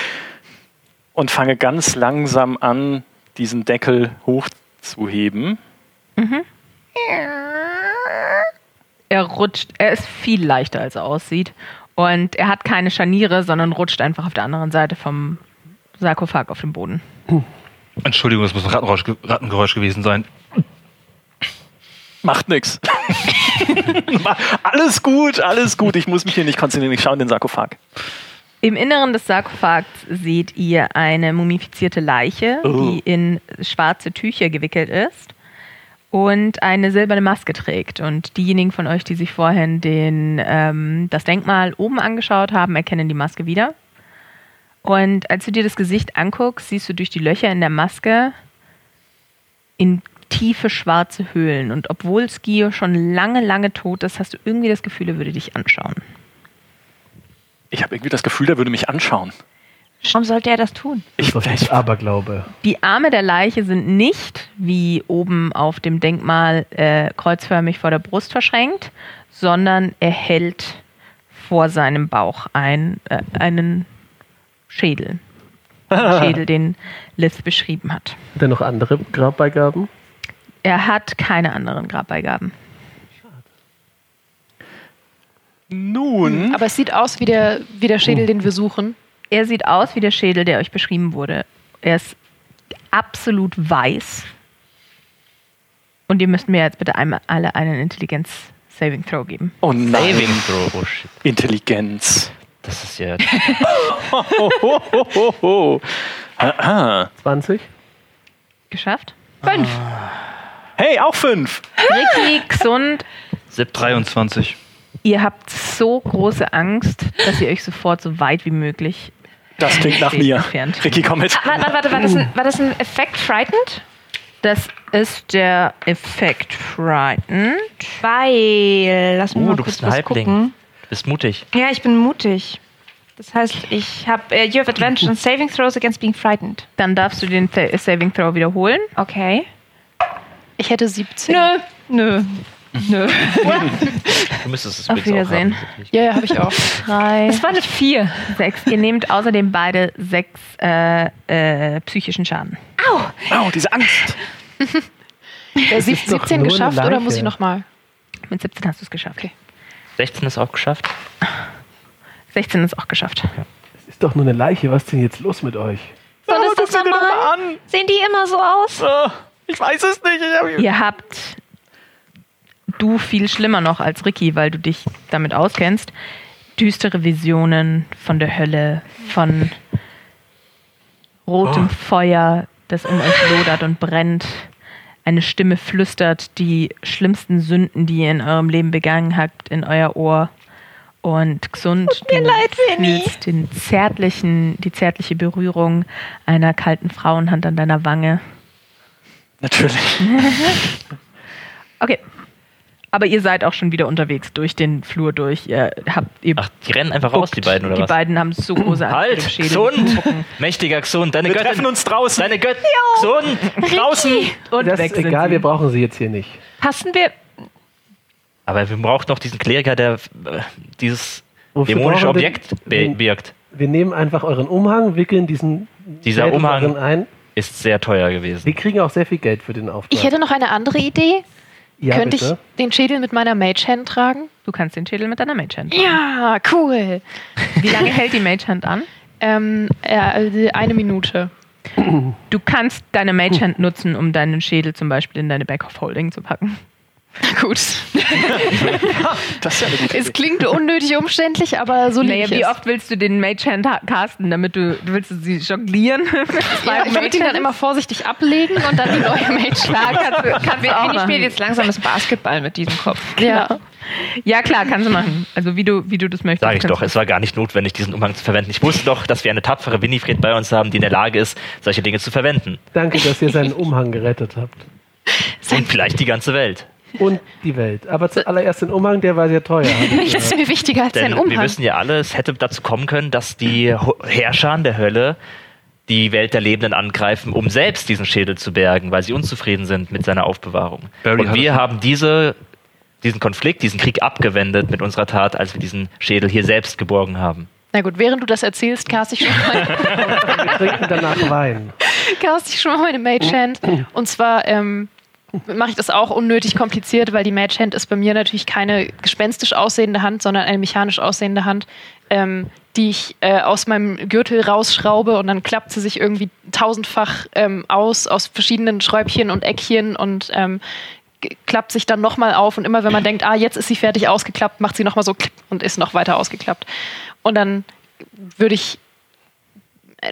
Und fange ganz langsam an, diesen Deckel hochzuheben. Er rutscht, er ist viel leichter, als er aussieht. Und er hat keine Scharniere, sondern rutscht einfach auf der anderen Seite vom Sarkophag auf den Boden. Entschuldigung, das muss ein Rattengeräusch, ge- Rattengeräusch gewesen sein. Macht nix. alles gut, alles gut. Ich muss mich hier nicht konzentrieren. Ich schaue in den Sarkophag. Im Inneren des Sarkophags seht ihr eine mumifizierte Leiche, Oh. die in schwarze Tücher gewickelt ist und eine silberne Maske trägt. Und diejenigen von euch, die sich vorhin den, ähm, das Denkmal oben angeschaut haben, erkennen die Maske wieder. Und als du dir das Gesicht anguckst, siehst du durch die Löcher in der Maske in tiefe schwarze Höhlen. Und obwohl Skio schon lange, lange tot ist, hast du irgendwie das Gefühl, er würde dich anschauen. Ich habe irgendwie das Gefühl, er würde mich anschauen. Warum sollte er das tun? Ich, Das ich, ist Aberglaube. Die Arme der Leiche sind nicht wie oben auf dem Denkmal äh, kreuzförmig vor der Brust verschränkt, sondern er hält vor seinem Bauch ein, äh, einen Schädel. Den Schädel, den Lith beschrieben hat. Hat er noch andere Grabbeigaben? Er hat keine anderen Grabbeigaben. Nun, Aber es sieht aus wie der, wie der Schädel, den wir suchen. Er sieht aus wie der Schädel, der euch beschrieben wurde. Er ist absolut weiß. Und ihr müsst mir jetzt bitte einmal alle einen Intelligenz-Saving-Throw geben. oh nein, Saving Throw. Oh shit. Intelligenz. Das ist ja. Ho, ho, ho. Aha. 20. Geschafft? Fünf. Hey, auch fünf. Ricky, gesund. 17. 23. Ihr habt so große Angst, dass ihr euch sofort so weit wie möglich Das klingt nach mir. entfernt. Ricky, komm mit. Warte, warte, warte, war das ein, war das ein Effekt Frightened? Das ist der Effekt Frightened. Weil, lass mich Oh, mal du kurz bist ein was Halbling. gucken. Du bist mutig. Ja, ich bin mutig. Das heißt, ich habe uh, You have advantage on saving throws against being frightened. Dann darfst du den Sa- Saving Throw wiederholen. Okay. Ich hätte 17. Nö, nö, nö. Du müsstest es Auf Wiedersehen. haben. Ja, ja, habe ich auch. Drei, Das war eine 4. sechs. Ihr nehmt außerdem beide sechs äh, äh, psychischen Schaden. Oh, diese Angst. Ist doch 17 nur eine geschafft oder muss ich nochmal? Mit 17 hast du es geschafft. Okay. 16 ist auch geschafft. 16 ist auch geschafft. Das ist doch nur eine Leiche. Was ist denn jetzt los mit euch? Soll Oh, das das normal? mal an. Sehen die immer so aus? Oh, ich weiß es nicht. Ich hab Ihr habt du viel schlimmer noch als Ricky, weil du dich damit auskennst. Düstere Visionen von der Hölle, von rotem Feuer, das um euch lodert und brennt. Eine Stimme flüstert die schlimmsten Sünden, die ihr in eurem Leben begangen habt, in euer Ohr. Und gesund, mir du leid, fühlst den zärtlichen, die zärtliche Berührung einer kalten Frauenhand an deiner Wange. Natürlich. Okay. Aber ihr seid auch schon wieder unterwegs durch den Flur durch. Ihr habt ihr Ach, die rennen einfach raus, die beiden, oder Die was? beiden haben so große Angst Halt! Gucken. Mächtiger Gesund, deine Wir Göttin. treffen uns draußen. Deine Göttin. Gesund! Draußen. Und Das weg ist sind egal, sie. wir brauchen sie jetzt hier nicht. Passen wir. Aber wir brauchen noch diesen Kleriker, der äh, dieses Wofür dämonische wir Objekt den- birgt. Wir nehmen einfach euren Umhang, wickeln diesen Dieser Umhang- ein. Ist sehr teuer gewesen. Wir kriegen auch sehr viel Geld für den Auftrag. Ich hätte noch eine andere Idee. ja, Könnte bitte. ich den Schädel mit meiner Mage Hand tragen? Du kannst den Schädel mit deiner Mage Hand. Ja, cool. Wie lange hält die Mage Hand an? Ähm, äh, eine Minute. Du kannst deine Mage Hand nutzen, um deinen Schädel zum Beispiel in deine Back of Holding zu packen. Gut. Das ist ja eine gute Es Idee. klingt unnötig umständlich, aber so lieb Naja, ich wie es. oft willst du den Mage Hand ha- casten, damit du, du willst du sie jonglieren? Ja, ich würde ihn dann immer vorsichtig ablegen und dann die neue Mage Klar, kannst kannst du auch machen. spielt jetzt langsames Basketball mit diesem Kopf. Ja. Ja, klar, kannst du machen. Also wie du, wie du das möchtest. Sag ich doch, es war gar nicht notwendig, diesen Umhang zu verwenden. Ich wusste doch, dass wir eine tapfere Winifred bei uns haben, die in der Lage ist, solche Dinge zu verwenden. Danke, dass ihr seinen Umhang gerettet habt. Und vielleicht die ganze Welt. Und die Welt. Aber zuallererst den Umhang, der war sehr teuer. Nichts ist mir wichtiger als Denn sein wir Umhang. wissen ja alle, es hätte dazu kommen können, dass die Herrscher der Hölle die Welt der Lebenden angreifen, um selbst diesen Schädel zu bergen, weil sie unzufrieden sind mit seiner Aufbewahrung. Barry Und wir haben diese, diesen Konflikt, diesen Krieg abgewendet mit unserer Tat, als wir diesen Schädel hier selbst geborgen haben. Na gut, während du das erzählst, cast ich schon mal, Wir trinken danach Wein. cast ich schon mal meine Mage Hand. Und zwar ähm, mache ich das auch unnötig kompliziert, weil die Mage Hand ist bei mir natürlich keine gespenstisch aussehende Hand, sondern eine mechanisch aussehende Hand, ähm, die ich äh, aus meinem Gürtel rausschraube und dann klappt sie sich irgendwie tausendfach ähm, aus, aus verschiedenen Schräubchen und Eckchen und ähm, klappt sich dann nochmal auf und immer wenn man denkt, ah, jetzt ist sie fertig ausgeklappt, macht sie nochmal so und ist noch weiter ausgeklappt. Und dann würde ich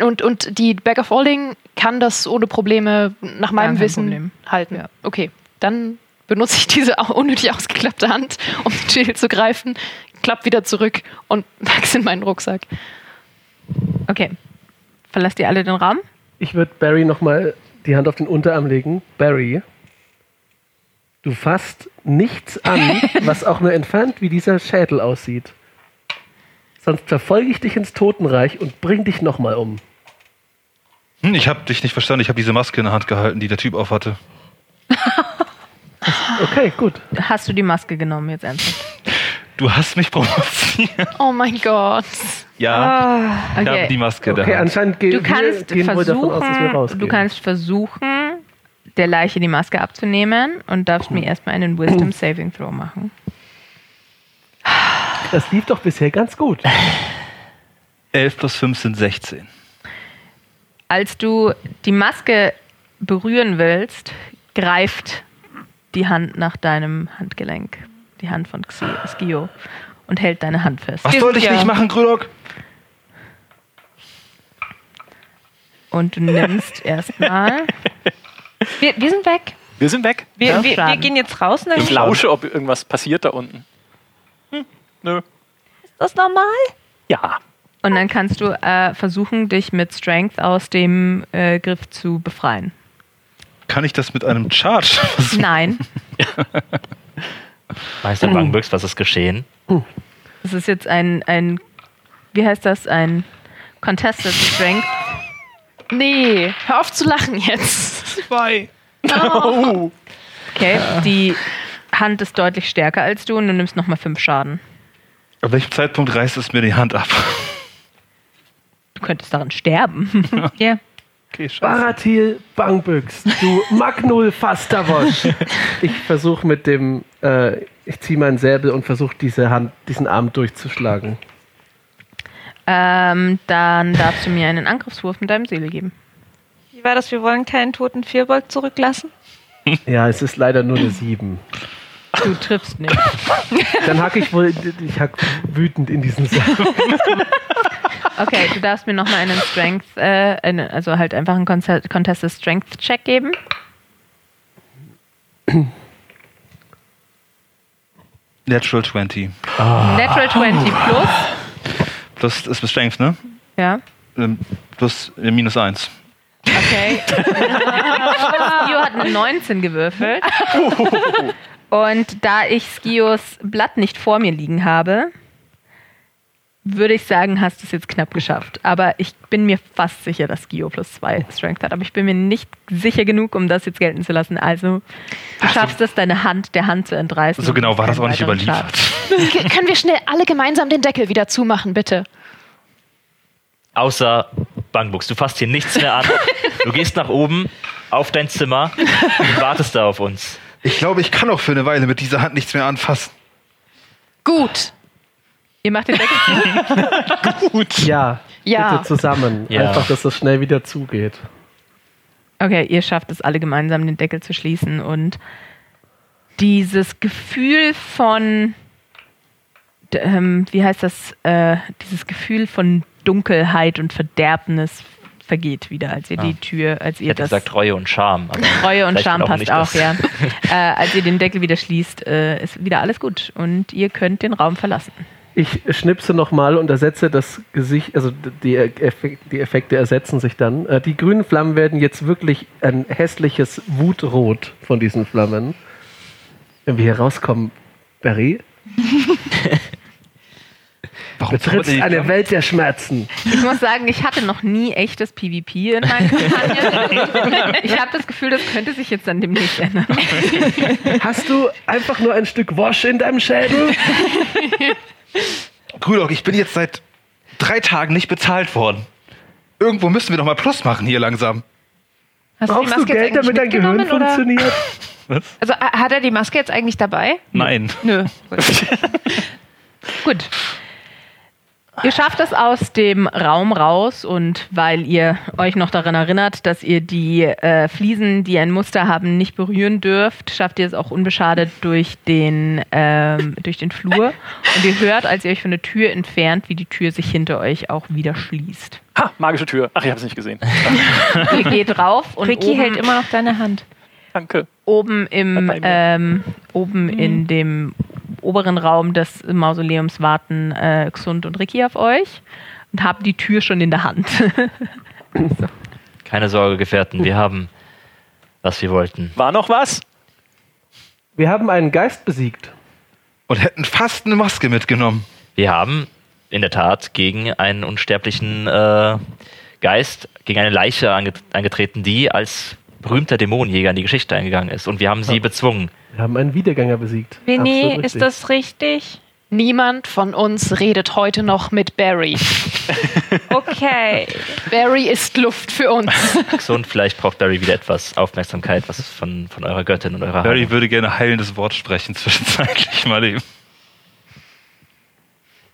und, und die Bag of Holding kann das ohne Probleme nach meinem Wissen Problem. halten. Ja. Okay, dann benutze ich diese auch unnötig ausgeklappte Hand, um den Schädel zu greifen, klapp wieder zurück und pack's in meinen Rucksack. Okay. Verlasst ihr alle den Raum? Ich würde Barry nochmal die Hand auf den Unterarm legen. Barry, du fasst nichts an, was auch nur entfernt wie dieser Schädel aussieht. Sonst verfolge ich dich ins Totenreich und bring dich nochmal um. Hm, ich habe dich nicht verstanden. Ich habe diese Maske in der Hand gehalten, die der Typ aufhatte. Okay, gut. Hast du die Maske genommen jetzt ernsthaft? Du hast mich provoziert. Oh mein Gott. Ja, ich habe die Okay. Maske in der Okay, anscheinend ge Du kannst wir davon aus, dass wir du kannst versuchen, der Leiche die Maske abzunehmen und darfst mir erstmal einen Wisdom Saving Throw machen. Das lief doch bisher ganz gut. 11 plus 5 sind 16. Als du die Maske berühren willst, greift die Hand nach deinem Handgelenk. Die Hand von Xi- Skio. Und hält deine Hand fest. Was sollte sind ich ja- nicht machen, Grülok? Und du nimmst erstmal. Wir, wir sind weg. Wir sind weg. Wir, Ja, wir, wir gehen jetzt raus. Ich lausche, ob irgendwas passiert da unten. Hm, nö. ist das normal? Ja. Und dann kannst du äh, versuchen, dich mit Strength aus dem äh, Griff zu befreien. Kann ich das mit einem Charge? Nein, Meister Bangbüchs, was ist geschehen? es ist jetzt ein, ein, wie heißt das, ein Contested Strength. Nee, hör auf zu lachen jetzt. Zwei. Okay, die Hand ist deutlich stärker als du und du nimmst nochmal fünf Schaden. Ab welchem Zeitpunkt reißt es mir die Hand ab? Du könntest daran sterben. Ja. Okay, scheiße. Baratil Bangbüchs, du Magnul Fastawosch. Ich versuche mit dem, äh, ich ziehe meinen Säbel und versuche diese Hand, diesen Arm durchzuschlagen. ähm, dann darfst du mir einen Angriffswurf mit deinem Seele geben. Wie war das? Wir wollen keinen toten Vierbold zurücklassen? Ja, es ist leider nur eine 7. Du triffst nicht. Dann hack ich wohl, ich hack wütend in diesen Säbel. Okay, du darfst mir nochmal einen Strength, äh, eine, also halt einfach einen Contested Strength Check geben. Natural 20. Natural 20 plus. Das ist Strength, ne? Ja. Ähm, Plus äh, minus 1. Okay. Skio hat eine 19 gewürfelt. Und da ich Skios Blatt nicht vor mir liegen habe, würde ich sagen, hast du es jetzt knapp geschafft. Aber ich bin mir fast sicher, dass Skio plus 2 Strength hat. Aber ich bin mir nicht sicher genug, um das jetzt gelten zu lassen. Also, du schaffst es, deine Hand der Hand zu entreißen. So genau war das auch nicht überliefert. Können wir schnell alle gemeinsam den Deckel wieder zumachen, bitte? Außer Bangbooks. Du fasst hier nichts mehr an. Du gehst nach oben auf dein Zimmer und wartest da auf uns. Ich glaube, ich kann auch für eine Weile mit dieser Hand nichts mehr anfassen. Gut. Ihr macht den Deckel zu? Ja, Ja. bitte zusammen. Ja. Einfach, dass das schnell wieder zugeht. Okay, ihr schafft es alle gemeinsam, den Deckel zu schließen und dieses Gefühl von, ähm, wie heißt das, äh, dieses Gefühl von Dunkelheit und Verderbnis vergeht wieder, als ihr die Tür, als Ich ihr hätte das gesagt Reue und Scham. Aber Reue und Scham auch passt auch, das. ja. äh, als ihr den Deckel wieder schließt, äh, ist wieder alles gut und ihr könnt den Raum verlassen. Ich schnipse nochmal und ersetze das Gesicht, also die, Effek die Effekte ersetzen sich dann. Äh, Die grünen Flammen werden jetzt wirklich ein hässliches Wutrot von diesen Flammen. Wenn wir hier rauskommen, Barry, Warum betrittst eine? Welt der Schmerzen. Ich muss sagen, ich hatte noch nie echtes PvP in meinen Kampagnen. Ich habe das Gefühl, das könnte sich jetzt dann demnächst ändern. Hast du einfach nur ein Stück Wash in deinem Schädel? Grülock, ich bin jetzt seit drei Tagen nicht bezahlt worden. Irgendwo müssen wir doch mal Plus machen hier langsam. Hast Brauchst du Geld, damit dein Gehirn oder? funktioniert? Also ha- hat er die Maske jetzt eigentlich dabei? Nein. Nö. Gut. Ihr schafft es aus dem Raum raus und weil ihr euch noch daran erinnert, dass ihr die äh, Fliesen, die ein Muster haben, nicht berühren dürft, schafft ihr es auch unbeschadet durch den, ähm, durch den Flur. Und ihr hört, als ihr euch von der Tür entfernt, wie die Tür sich hinter euch auch wieder schließt. Ha, magische Tür. Ach, ich habe es nicht gesehen. Ihr geht rauf und Ricky oben, hält immer noch deine Hand. Danke. oben im ähm, oben in dem oberen Raum des Mausoleums warten äh, Xund und Ricky auf euch und haben die Tür schon in der Hand. Keine Sorge, Gefährten. Wir haben, was wir wollten. War noch was? Wir haben einen Geist besiegt. Und hätten fast eine Maske mitgenommen. Wir haben in der Tat gegen einen unsterblichen äh, Geist, gegen eine Leiche ange angetreten, die als berühmter Dämonenjäger in die Geschichte eingegangen ist. Und wir haben sie bezwungen. Wir haben einen Wiedergänger besiegt. Absolut ist das richtig? Niemand von uns redet heute noch mit Barry. Okay. Barry ist Luft für uns. Und vielleicht braucht Barry wieder etwas Aufmerksamkeit, was von, von eurer Göttin und eurer Barry Heilung. würde gerne heilendes Wort sprechen, zwischenzeitlich mal eben.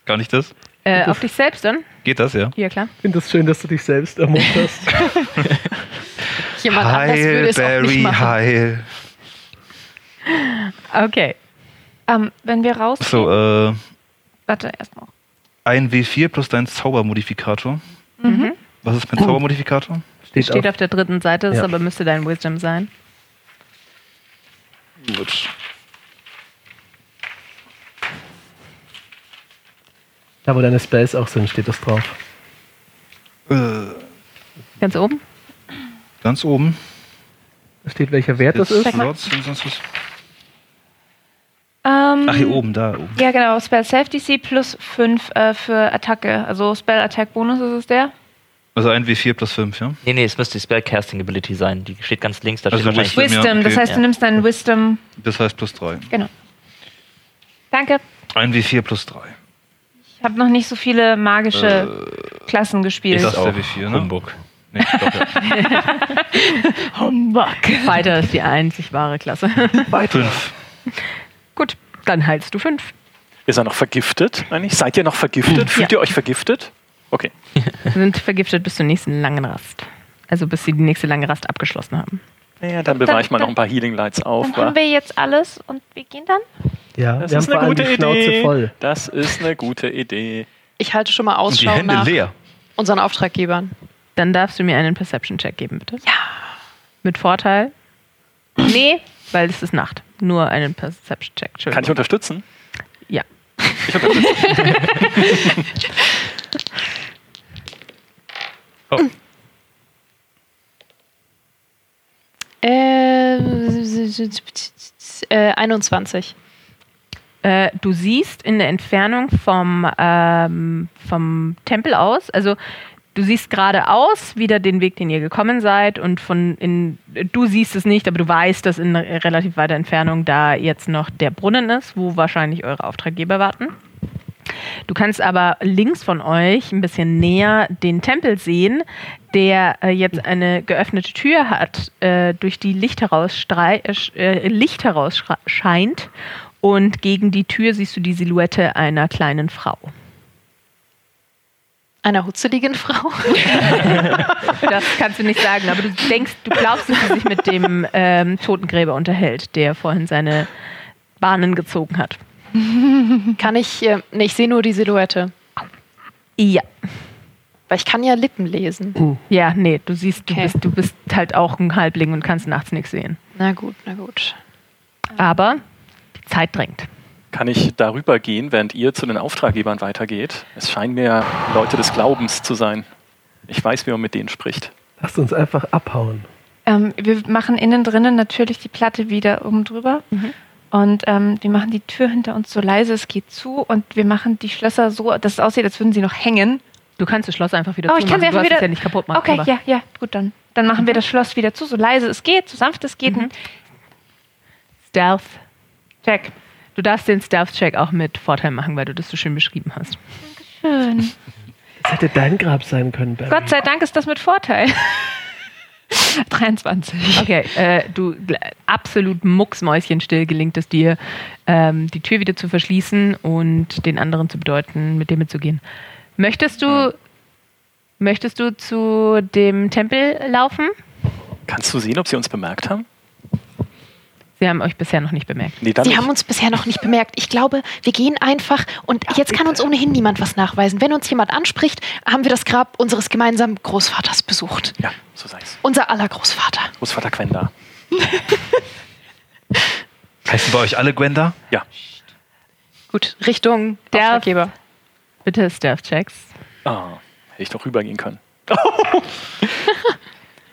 Kann ich das? Äh, auf dich selbst dann? Geht das, ja? Hier, klar. Ich finde es schön, dass du dich selbst ermunterst. Jemand anders würde es auch nicht machen. heil. Okay. Ähm, wenn wir raus. So, äh, Warte, erstmal. ein W4 plus dein Zaubermodifikator. Mhm. Was ist mein Zaubermodifikator? Steht, Steht auf. auf der dritten Seite, das Ja. aber müsste dein Wisdom sein. Gut. Da, wo deine Spells auch sind, steht das drauf. Äh, Ganz oben? Ganz oben. Da steht, welcher Wert das ist. Und sonst was. Ähm, Ach, hier oben, da oben. Ja, genau. Spell Self DC plus 5 äh, für Attacke. Also Spell Attack Bonus ist es der. Also ein W4 plus 5, ja? Nee, nee, es müsste die Spellcasting Ability sein. Die steht ganz links, da Also steht. Wisdom. Wisdom. ja, Das okay. heißt, du nimmst deinen Wisdom. Das heißt plus 3. Genau. Danke. Ein W4 plus 3. Ich habe noch nicht so viele magische Klassen gespielt. Ist das auch der W4, ne? Humbug. Nee, ja. Humbug. Weiter ist die einzig wahre Klasse. Fünf. Gut, dann heilst du fünf. Ist er noch vergiftet eigentlich? Seid ihr noch vergiftet? Fühlt ihr euch vergiftet? Okay. Wir sind vergiftet bis zur nächsten langen Rast. Also bis sie die nächste lange Rast abgeschlossen haben. Naja, dann bewahre ich mal noch ein paar Healing Lights auf. Dann wa? haben wir jetzt alles und wir gehen dann. Ja, Das ist eine gute Idee. voll. Das ist eine gute Idee. Ich halte schon mal Und die Ausschau Hände nach leer. unseren Auftraggebern. Dann darfst du mir einen Perception-Check geben, bitte. Ja. Mit Vorteil? Nee, weil es ist Nacht. Nur einen Perception-Check. Kann ich unterstützen? Ja. Ich unterstütze. Oh. Äh, äh, 21. Äh, du siehst in der Entfernung vom, ähm, vom Tempel aus, also du siehst geradeaus wieder den Weg, den ihr gekommen seid und von in, du siehst es nicht, aber du weißt, dass in relativ weiter Entfernung da jetzt noch der Brunnen ist, wo wahrscheinlich eure Auftraggeber warten. Du kannst aber links von euch ein bisschen näher den Tempel sehen, der äh, jetzt eine geöffnete Tür hat, äh, durch die Licht heraus, äh, äh, Licht heraus scheint. Und gegen die Tür siehst du die Silhouette einer kleinen Frau. Einer hutzeligen Frau. Das kannst du nicht sagen, aber du denkst, du glaubst, dass sie sich mit dem ähm, Totengräber unterhält, der vorhin seine Bahnen gezogen hat. Kann ich. Äh, nee, ich sehe nur die Silhouette. Ja. Weil ich kann ja Lippen lesen. Ja, nee, du siehst, du, Okay. bist, du bist halt auch ein Halbling und kannst nachts nichts sehen. Na gut, na gut. Aber die Zeit drängt. Kann ich darüber gehen, während ihr zu den Auftraggebern weitergeht? Es scheinen mir Leute des Glaubens zu sein. Ich weiß, wie man mit denen spricht. Lasst uns einfach abhauen. Ähm, wir machen innen drinnen natürlich die Platte wieder oben drüber. Und ähm, wir machen die Tür hinter uns so leise es geht zu und wir machen die Schlösser so, dass es aussieht, als würden sie noch hängen. Du kannst das Schloss einfach wieder Oh, ich kann zumachen. sie einfach du wieder. es ja nicht kaputt machen. Okay, aber- ja, ja, gut dann. Dann machen wir das Schloss wieder zu, so leise es geht, so sanft es geht. Mhm. Stealth. Check. Du darfst den Stealth-Check auch mit Vorteil machen, weil du das so schön beschrieben hast. Schön. Das hätte dein Grab sein können, Barry. Gott sei Dank ist das mit Vorteil. 23. Okay, äh, du absolut mucksmäuschenstill gelingt es dir, ähm, die Tür wieder zu verschließen und den anderen zu bedeuten, mit dem mitzugehen. Möchtest du, möchtest du zu dem Tempel laufen? Kannst du sehen, ob sie uns bemerkt haben? Sie haben euch bisher noch nicht bemerkt. Nee, Sie nicht. haben uns bisher noch nicht bemerkt. Ich glaube, wir gehen einfach und jetzt kann uns ohnehin niemand was nachweisen. Wenn uns jemand anspricht, haben wir das Grab unseres gemeinsamen Großvaters besucht. Ja, so sei es. Unser aller Großvater. Großvater Quenda. Heißen bei euch alle Gwenda? Ja. Gut, Richtung Der-. Bitte Stealth-Checks. Ah, hätte ich doch rübergehen können.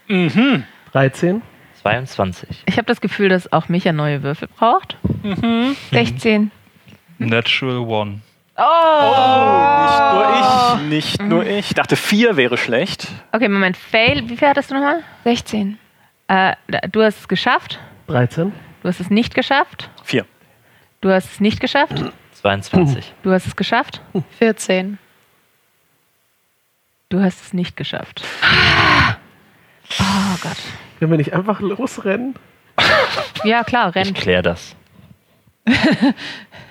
13. 22. Ich habe das Gefühl, dass auch Micha neue Würfel braucht. 16. Natural One. Nicht nur ich, nicht nur ich. Ich dachte, vier wäre schlecht. Okay, Moment. Fail. Wie viel hattest du nochmal? 16. Äh, du hast es geschafft. 13. Du hast es nicht geschafft. Vier. Du hast es nicht geschafft. 22. Du hast es geschafft. 14. Du hast es nicht geschafft. Oh Gott. Können wir nicht einfach losrennen? Ja, klar, Ich renn. klär das.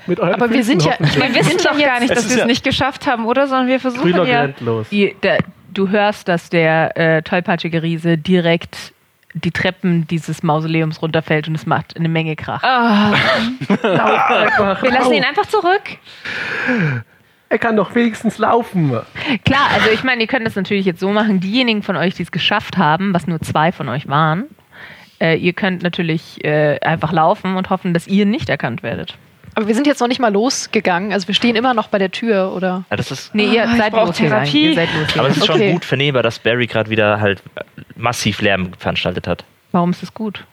Mit euren Aber wir sind ja-. Wir wissen doch gar nicht, dass wir es ja- nicht geschafft haben, oder? Sondern wir versuchen Grülock ja. rennt los. Die, der, du hörst, dass der äh, tollpatschige Riese direkt die Treppen dieses Mausoleums runterfällt und es macht eine Menge Krach. Einfach, wir lassen ihn einfach zurück. Er kann doch wenigstens laufen. Klar, also ich meine, ihr könnt das natürlich jetzt so machen, diejenigen von euch, die es geschafft haben, was nur zwei von euch waren, äh, ihr könnt natürlich äh, einfach laufen und hoffen, dass ihr nicht erkannt werdet. Aber wir sind jetzt noch nicht mal losgegangen. Also wir stehen immer noch bei der Tür, oder? Ja, das ist, Nee, ihr Ah, seid losgegangen. Therapie. Ihr seid losgegangen. aber es ist schon Okay. gut vernehmbar, dass Barry gerade wieder halt massiv Lärm veranstaltet hat. Warum ist es gut?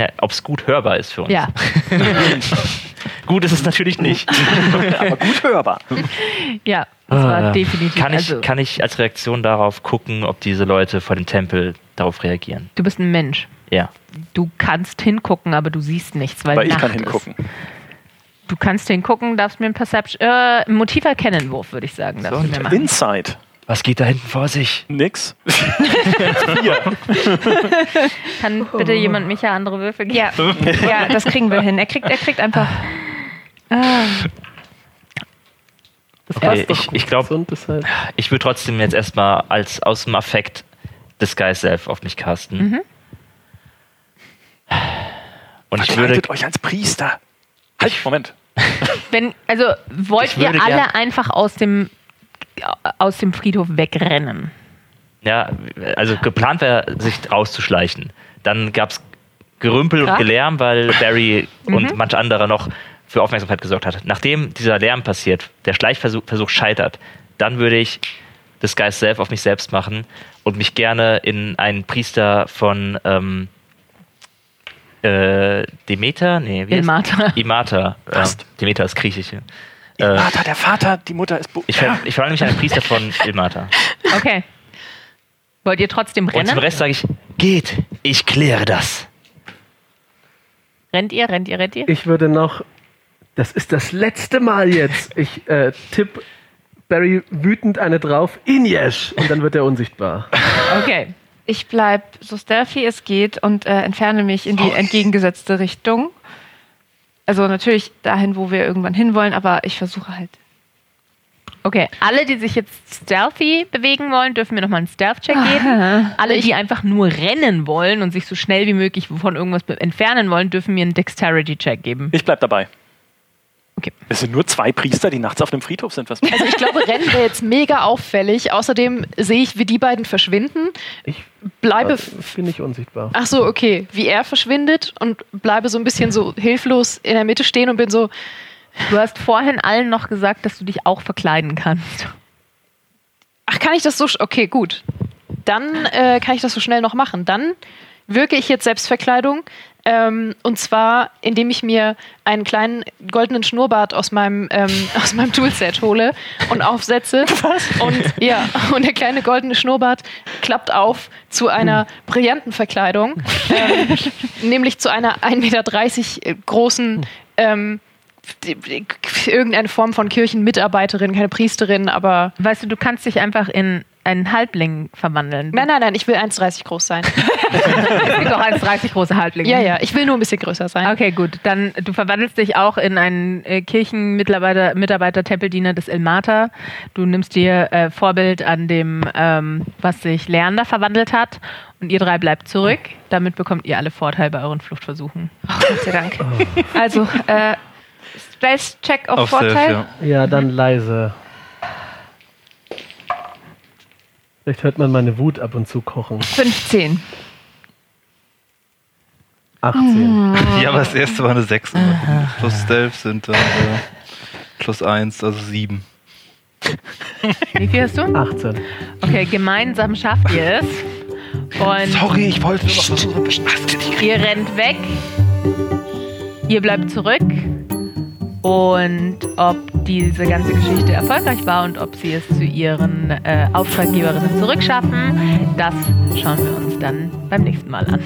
Ja, Ob es gut hörbar ist für uns. Ja. Gut ist es natürlich nicht. Aber gut hörbar. Ja, das war Ah, definitiv. Kann ich, also, kann ich als Reaktion darauf gucken, ob diese Leute vor dem Tempel darauf reagieren? du bist ein Mensch. Ja. Du kannst hingucken, aber du siehst nichts, weil ich Nacht kann ist. hingucken. Du kannst hingucken, darfst mir ein Perception, äh, Motiv erkennen Wurf, würde ich sagen, So. Inside. Was geht da hinten vor sich? Nix. Kann bitte jemand Micha andere Würfel geben? Ja, ja, das kriegen wir hin. Er kriegt, er kriegt einfach. Das Okay, ich- ich glaub- Gesund ist halt- Ich würde trotzdem jetzt erstmal als aus dem Affekt Disguise Self auf mich casten. Mhm. Und ich würde. Euch als Priester. Halt, Moment. Wenn, also wollt ihr alle gern- einfach aus dem, aus dem Friedhof wegrennen? Ja, also geplant wäre, sich rauszuschleichen. Dann gab es Gerümpel Krach? und Gelärm, weil Barry Mhm. und manch anderer noch für Aufmerksamkeit gesorgt hat. Nachdem dieser Lärm passiert, der Schleichversuch Versuch scheitert, dann würde ich Disguise Self auf mich selbst machen und mich gerne in einen Priester von ähm, äh, Demeter? Nee, wie heißt- Ilmater. Imata. Äh, Passt. Demeter ist griechisch. Äh, der Vater, die Mutter ist. Bu ich, ver ich verwandle mich in einen Priester von Ilmata. Okay. Wollt ihr trotzdem Und zum rennen? Rest sage ich, geht, ich kläre das. Rennt ihr, rennt ihr, rennt ihr? Ich würde noch. Das ist das letzte Mal jetzt. Ich äh, tipp Barry wütend eine drauf. Inyesh! Und dann wird er unsichtbar. Okay. Ich bleib so stealthy es geht und äh, entferne mich in die entgegengesetzte Richtung. Also natürlich dahin, wo wir irgendwann hinwollen, aber ich versuche halt. Okay, alle, die sich jetzt stealthy bewegen wollen, dürfen mir nochmal einen Stealth-Check geben. Alle, die einfach nur rennen wollen und sich so schnell wie möglich von irgendwas entfernen wollen, dürfen mir einen Dexterity-Check geben. Ich bleib dabei. Okay. Es sind nur zwei Priester, die nachts auf dem Friedhof sind. Was Also ich glaube, Rennen wäre jetzt mega auffällig. Außerdem sehe ich, wie die beiden verschwinden. Ich Bleibe. bin nicht unsichtbar. Ach so, okay. Wie er verschwindet und bleibe so ein bisschen so hilflos in der Mitte stehen und bin so, Du hast vorhin allen noch gesagt, dass du dich auch verkleiden kannst. ach, kann ich das so, okay, gut. Dann äh, kann ich das so schnell noch machen. Dann wirke ich jetzt Selbstverkleidung. Ähm, und zwar, indem ich mir einen kleinen goldenen Schnurrbart aus meinem, ähm, aus meinem Toolset hole und aufsetze. Und ja, und der kleine goldene Schnurrbart klappt auf zu einer brillanten Verkleidung, ähm, nämlich zu einer 1,30 Meter großen ähm, irgendeine Form von Kirchenmitarbeiterin, keine Priesterin, aber Weißt du, du kannst dich einfach in einen Halbling verwandeln. nein, nein, nein, ich will 1,30 groß sein. Es gibt auch 1,30 große Halblinge. Ja, ja, ich will nur ein bisschen größer sein. Okay, gut. Dann du verwandelst dich auch in einen äh, Kirchenmitarbeiter, Mitarbeiter, Tempeldiener des Ilmater. Du nimmst dir äh, Vorbild an dem, ähm, was sich Leander verwandelt hat. Und ihr drei bleibt zurück. Damit bekommt ihr alle Vorteil bei euren Fluchtversuchen. Gott sei Dank. Also, äh, Stealth-Check auf, Auf Vorteil. Stealth, ja. Ja, dann leise. Vielleicht hört man meine Wut ab und zu kochen. 15. 18. Ja, aber das erste war eine 6. Plus Stealth sind dann äh, plus 1, also 7. Wie viel hast du? 18. Okay, gemeinsam schafft ihr es. Und Sorry, ich wollte nur noch versuchen. Ihr rennt weg. Ihr bleibt zurück. Und ob diese ganze Geschichte erfolgreich war und ob sie es zu ihren äh, Auftraggeberinnen zurückschaffen, das schauen wir uns dann beim nächsten Mal an.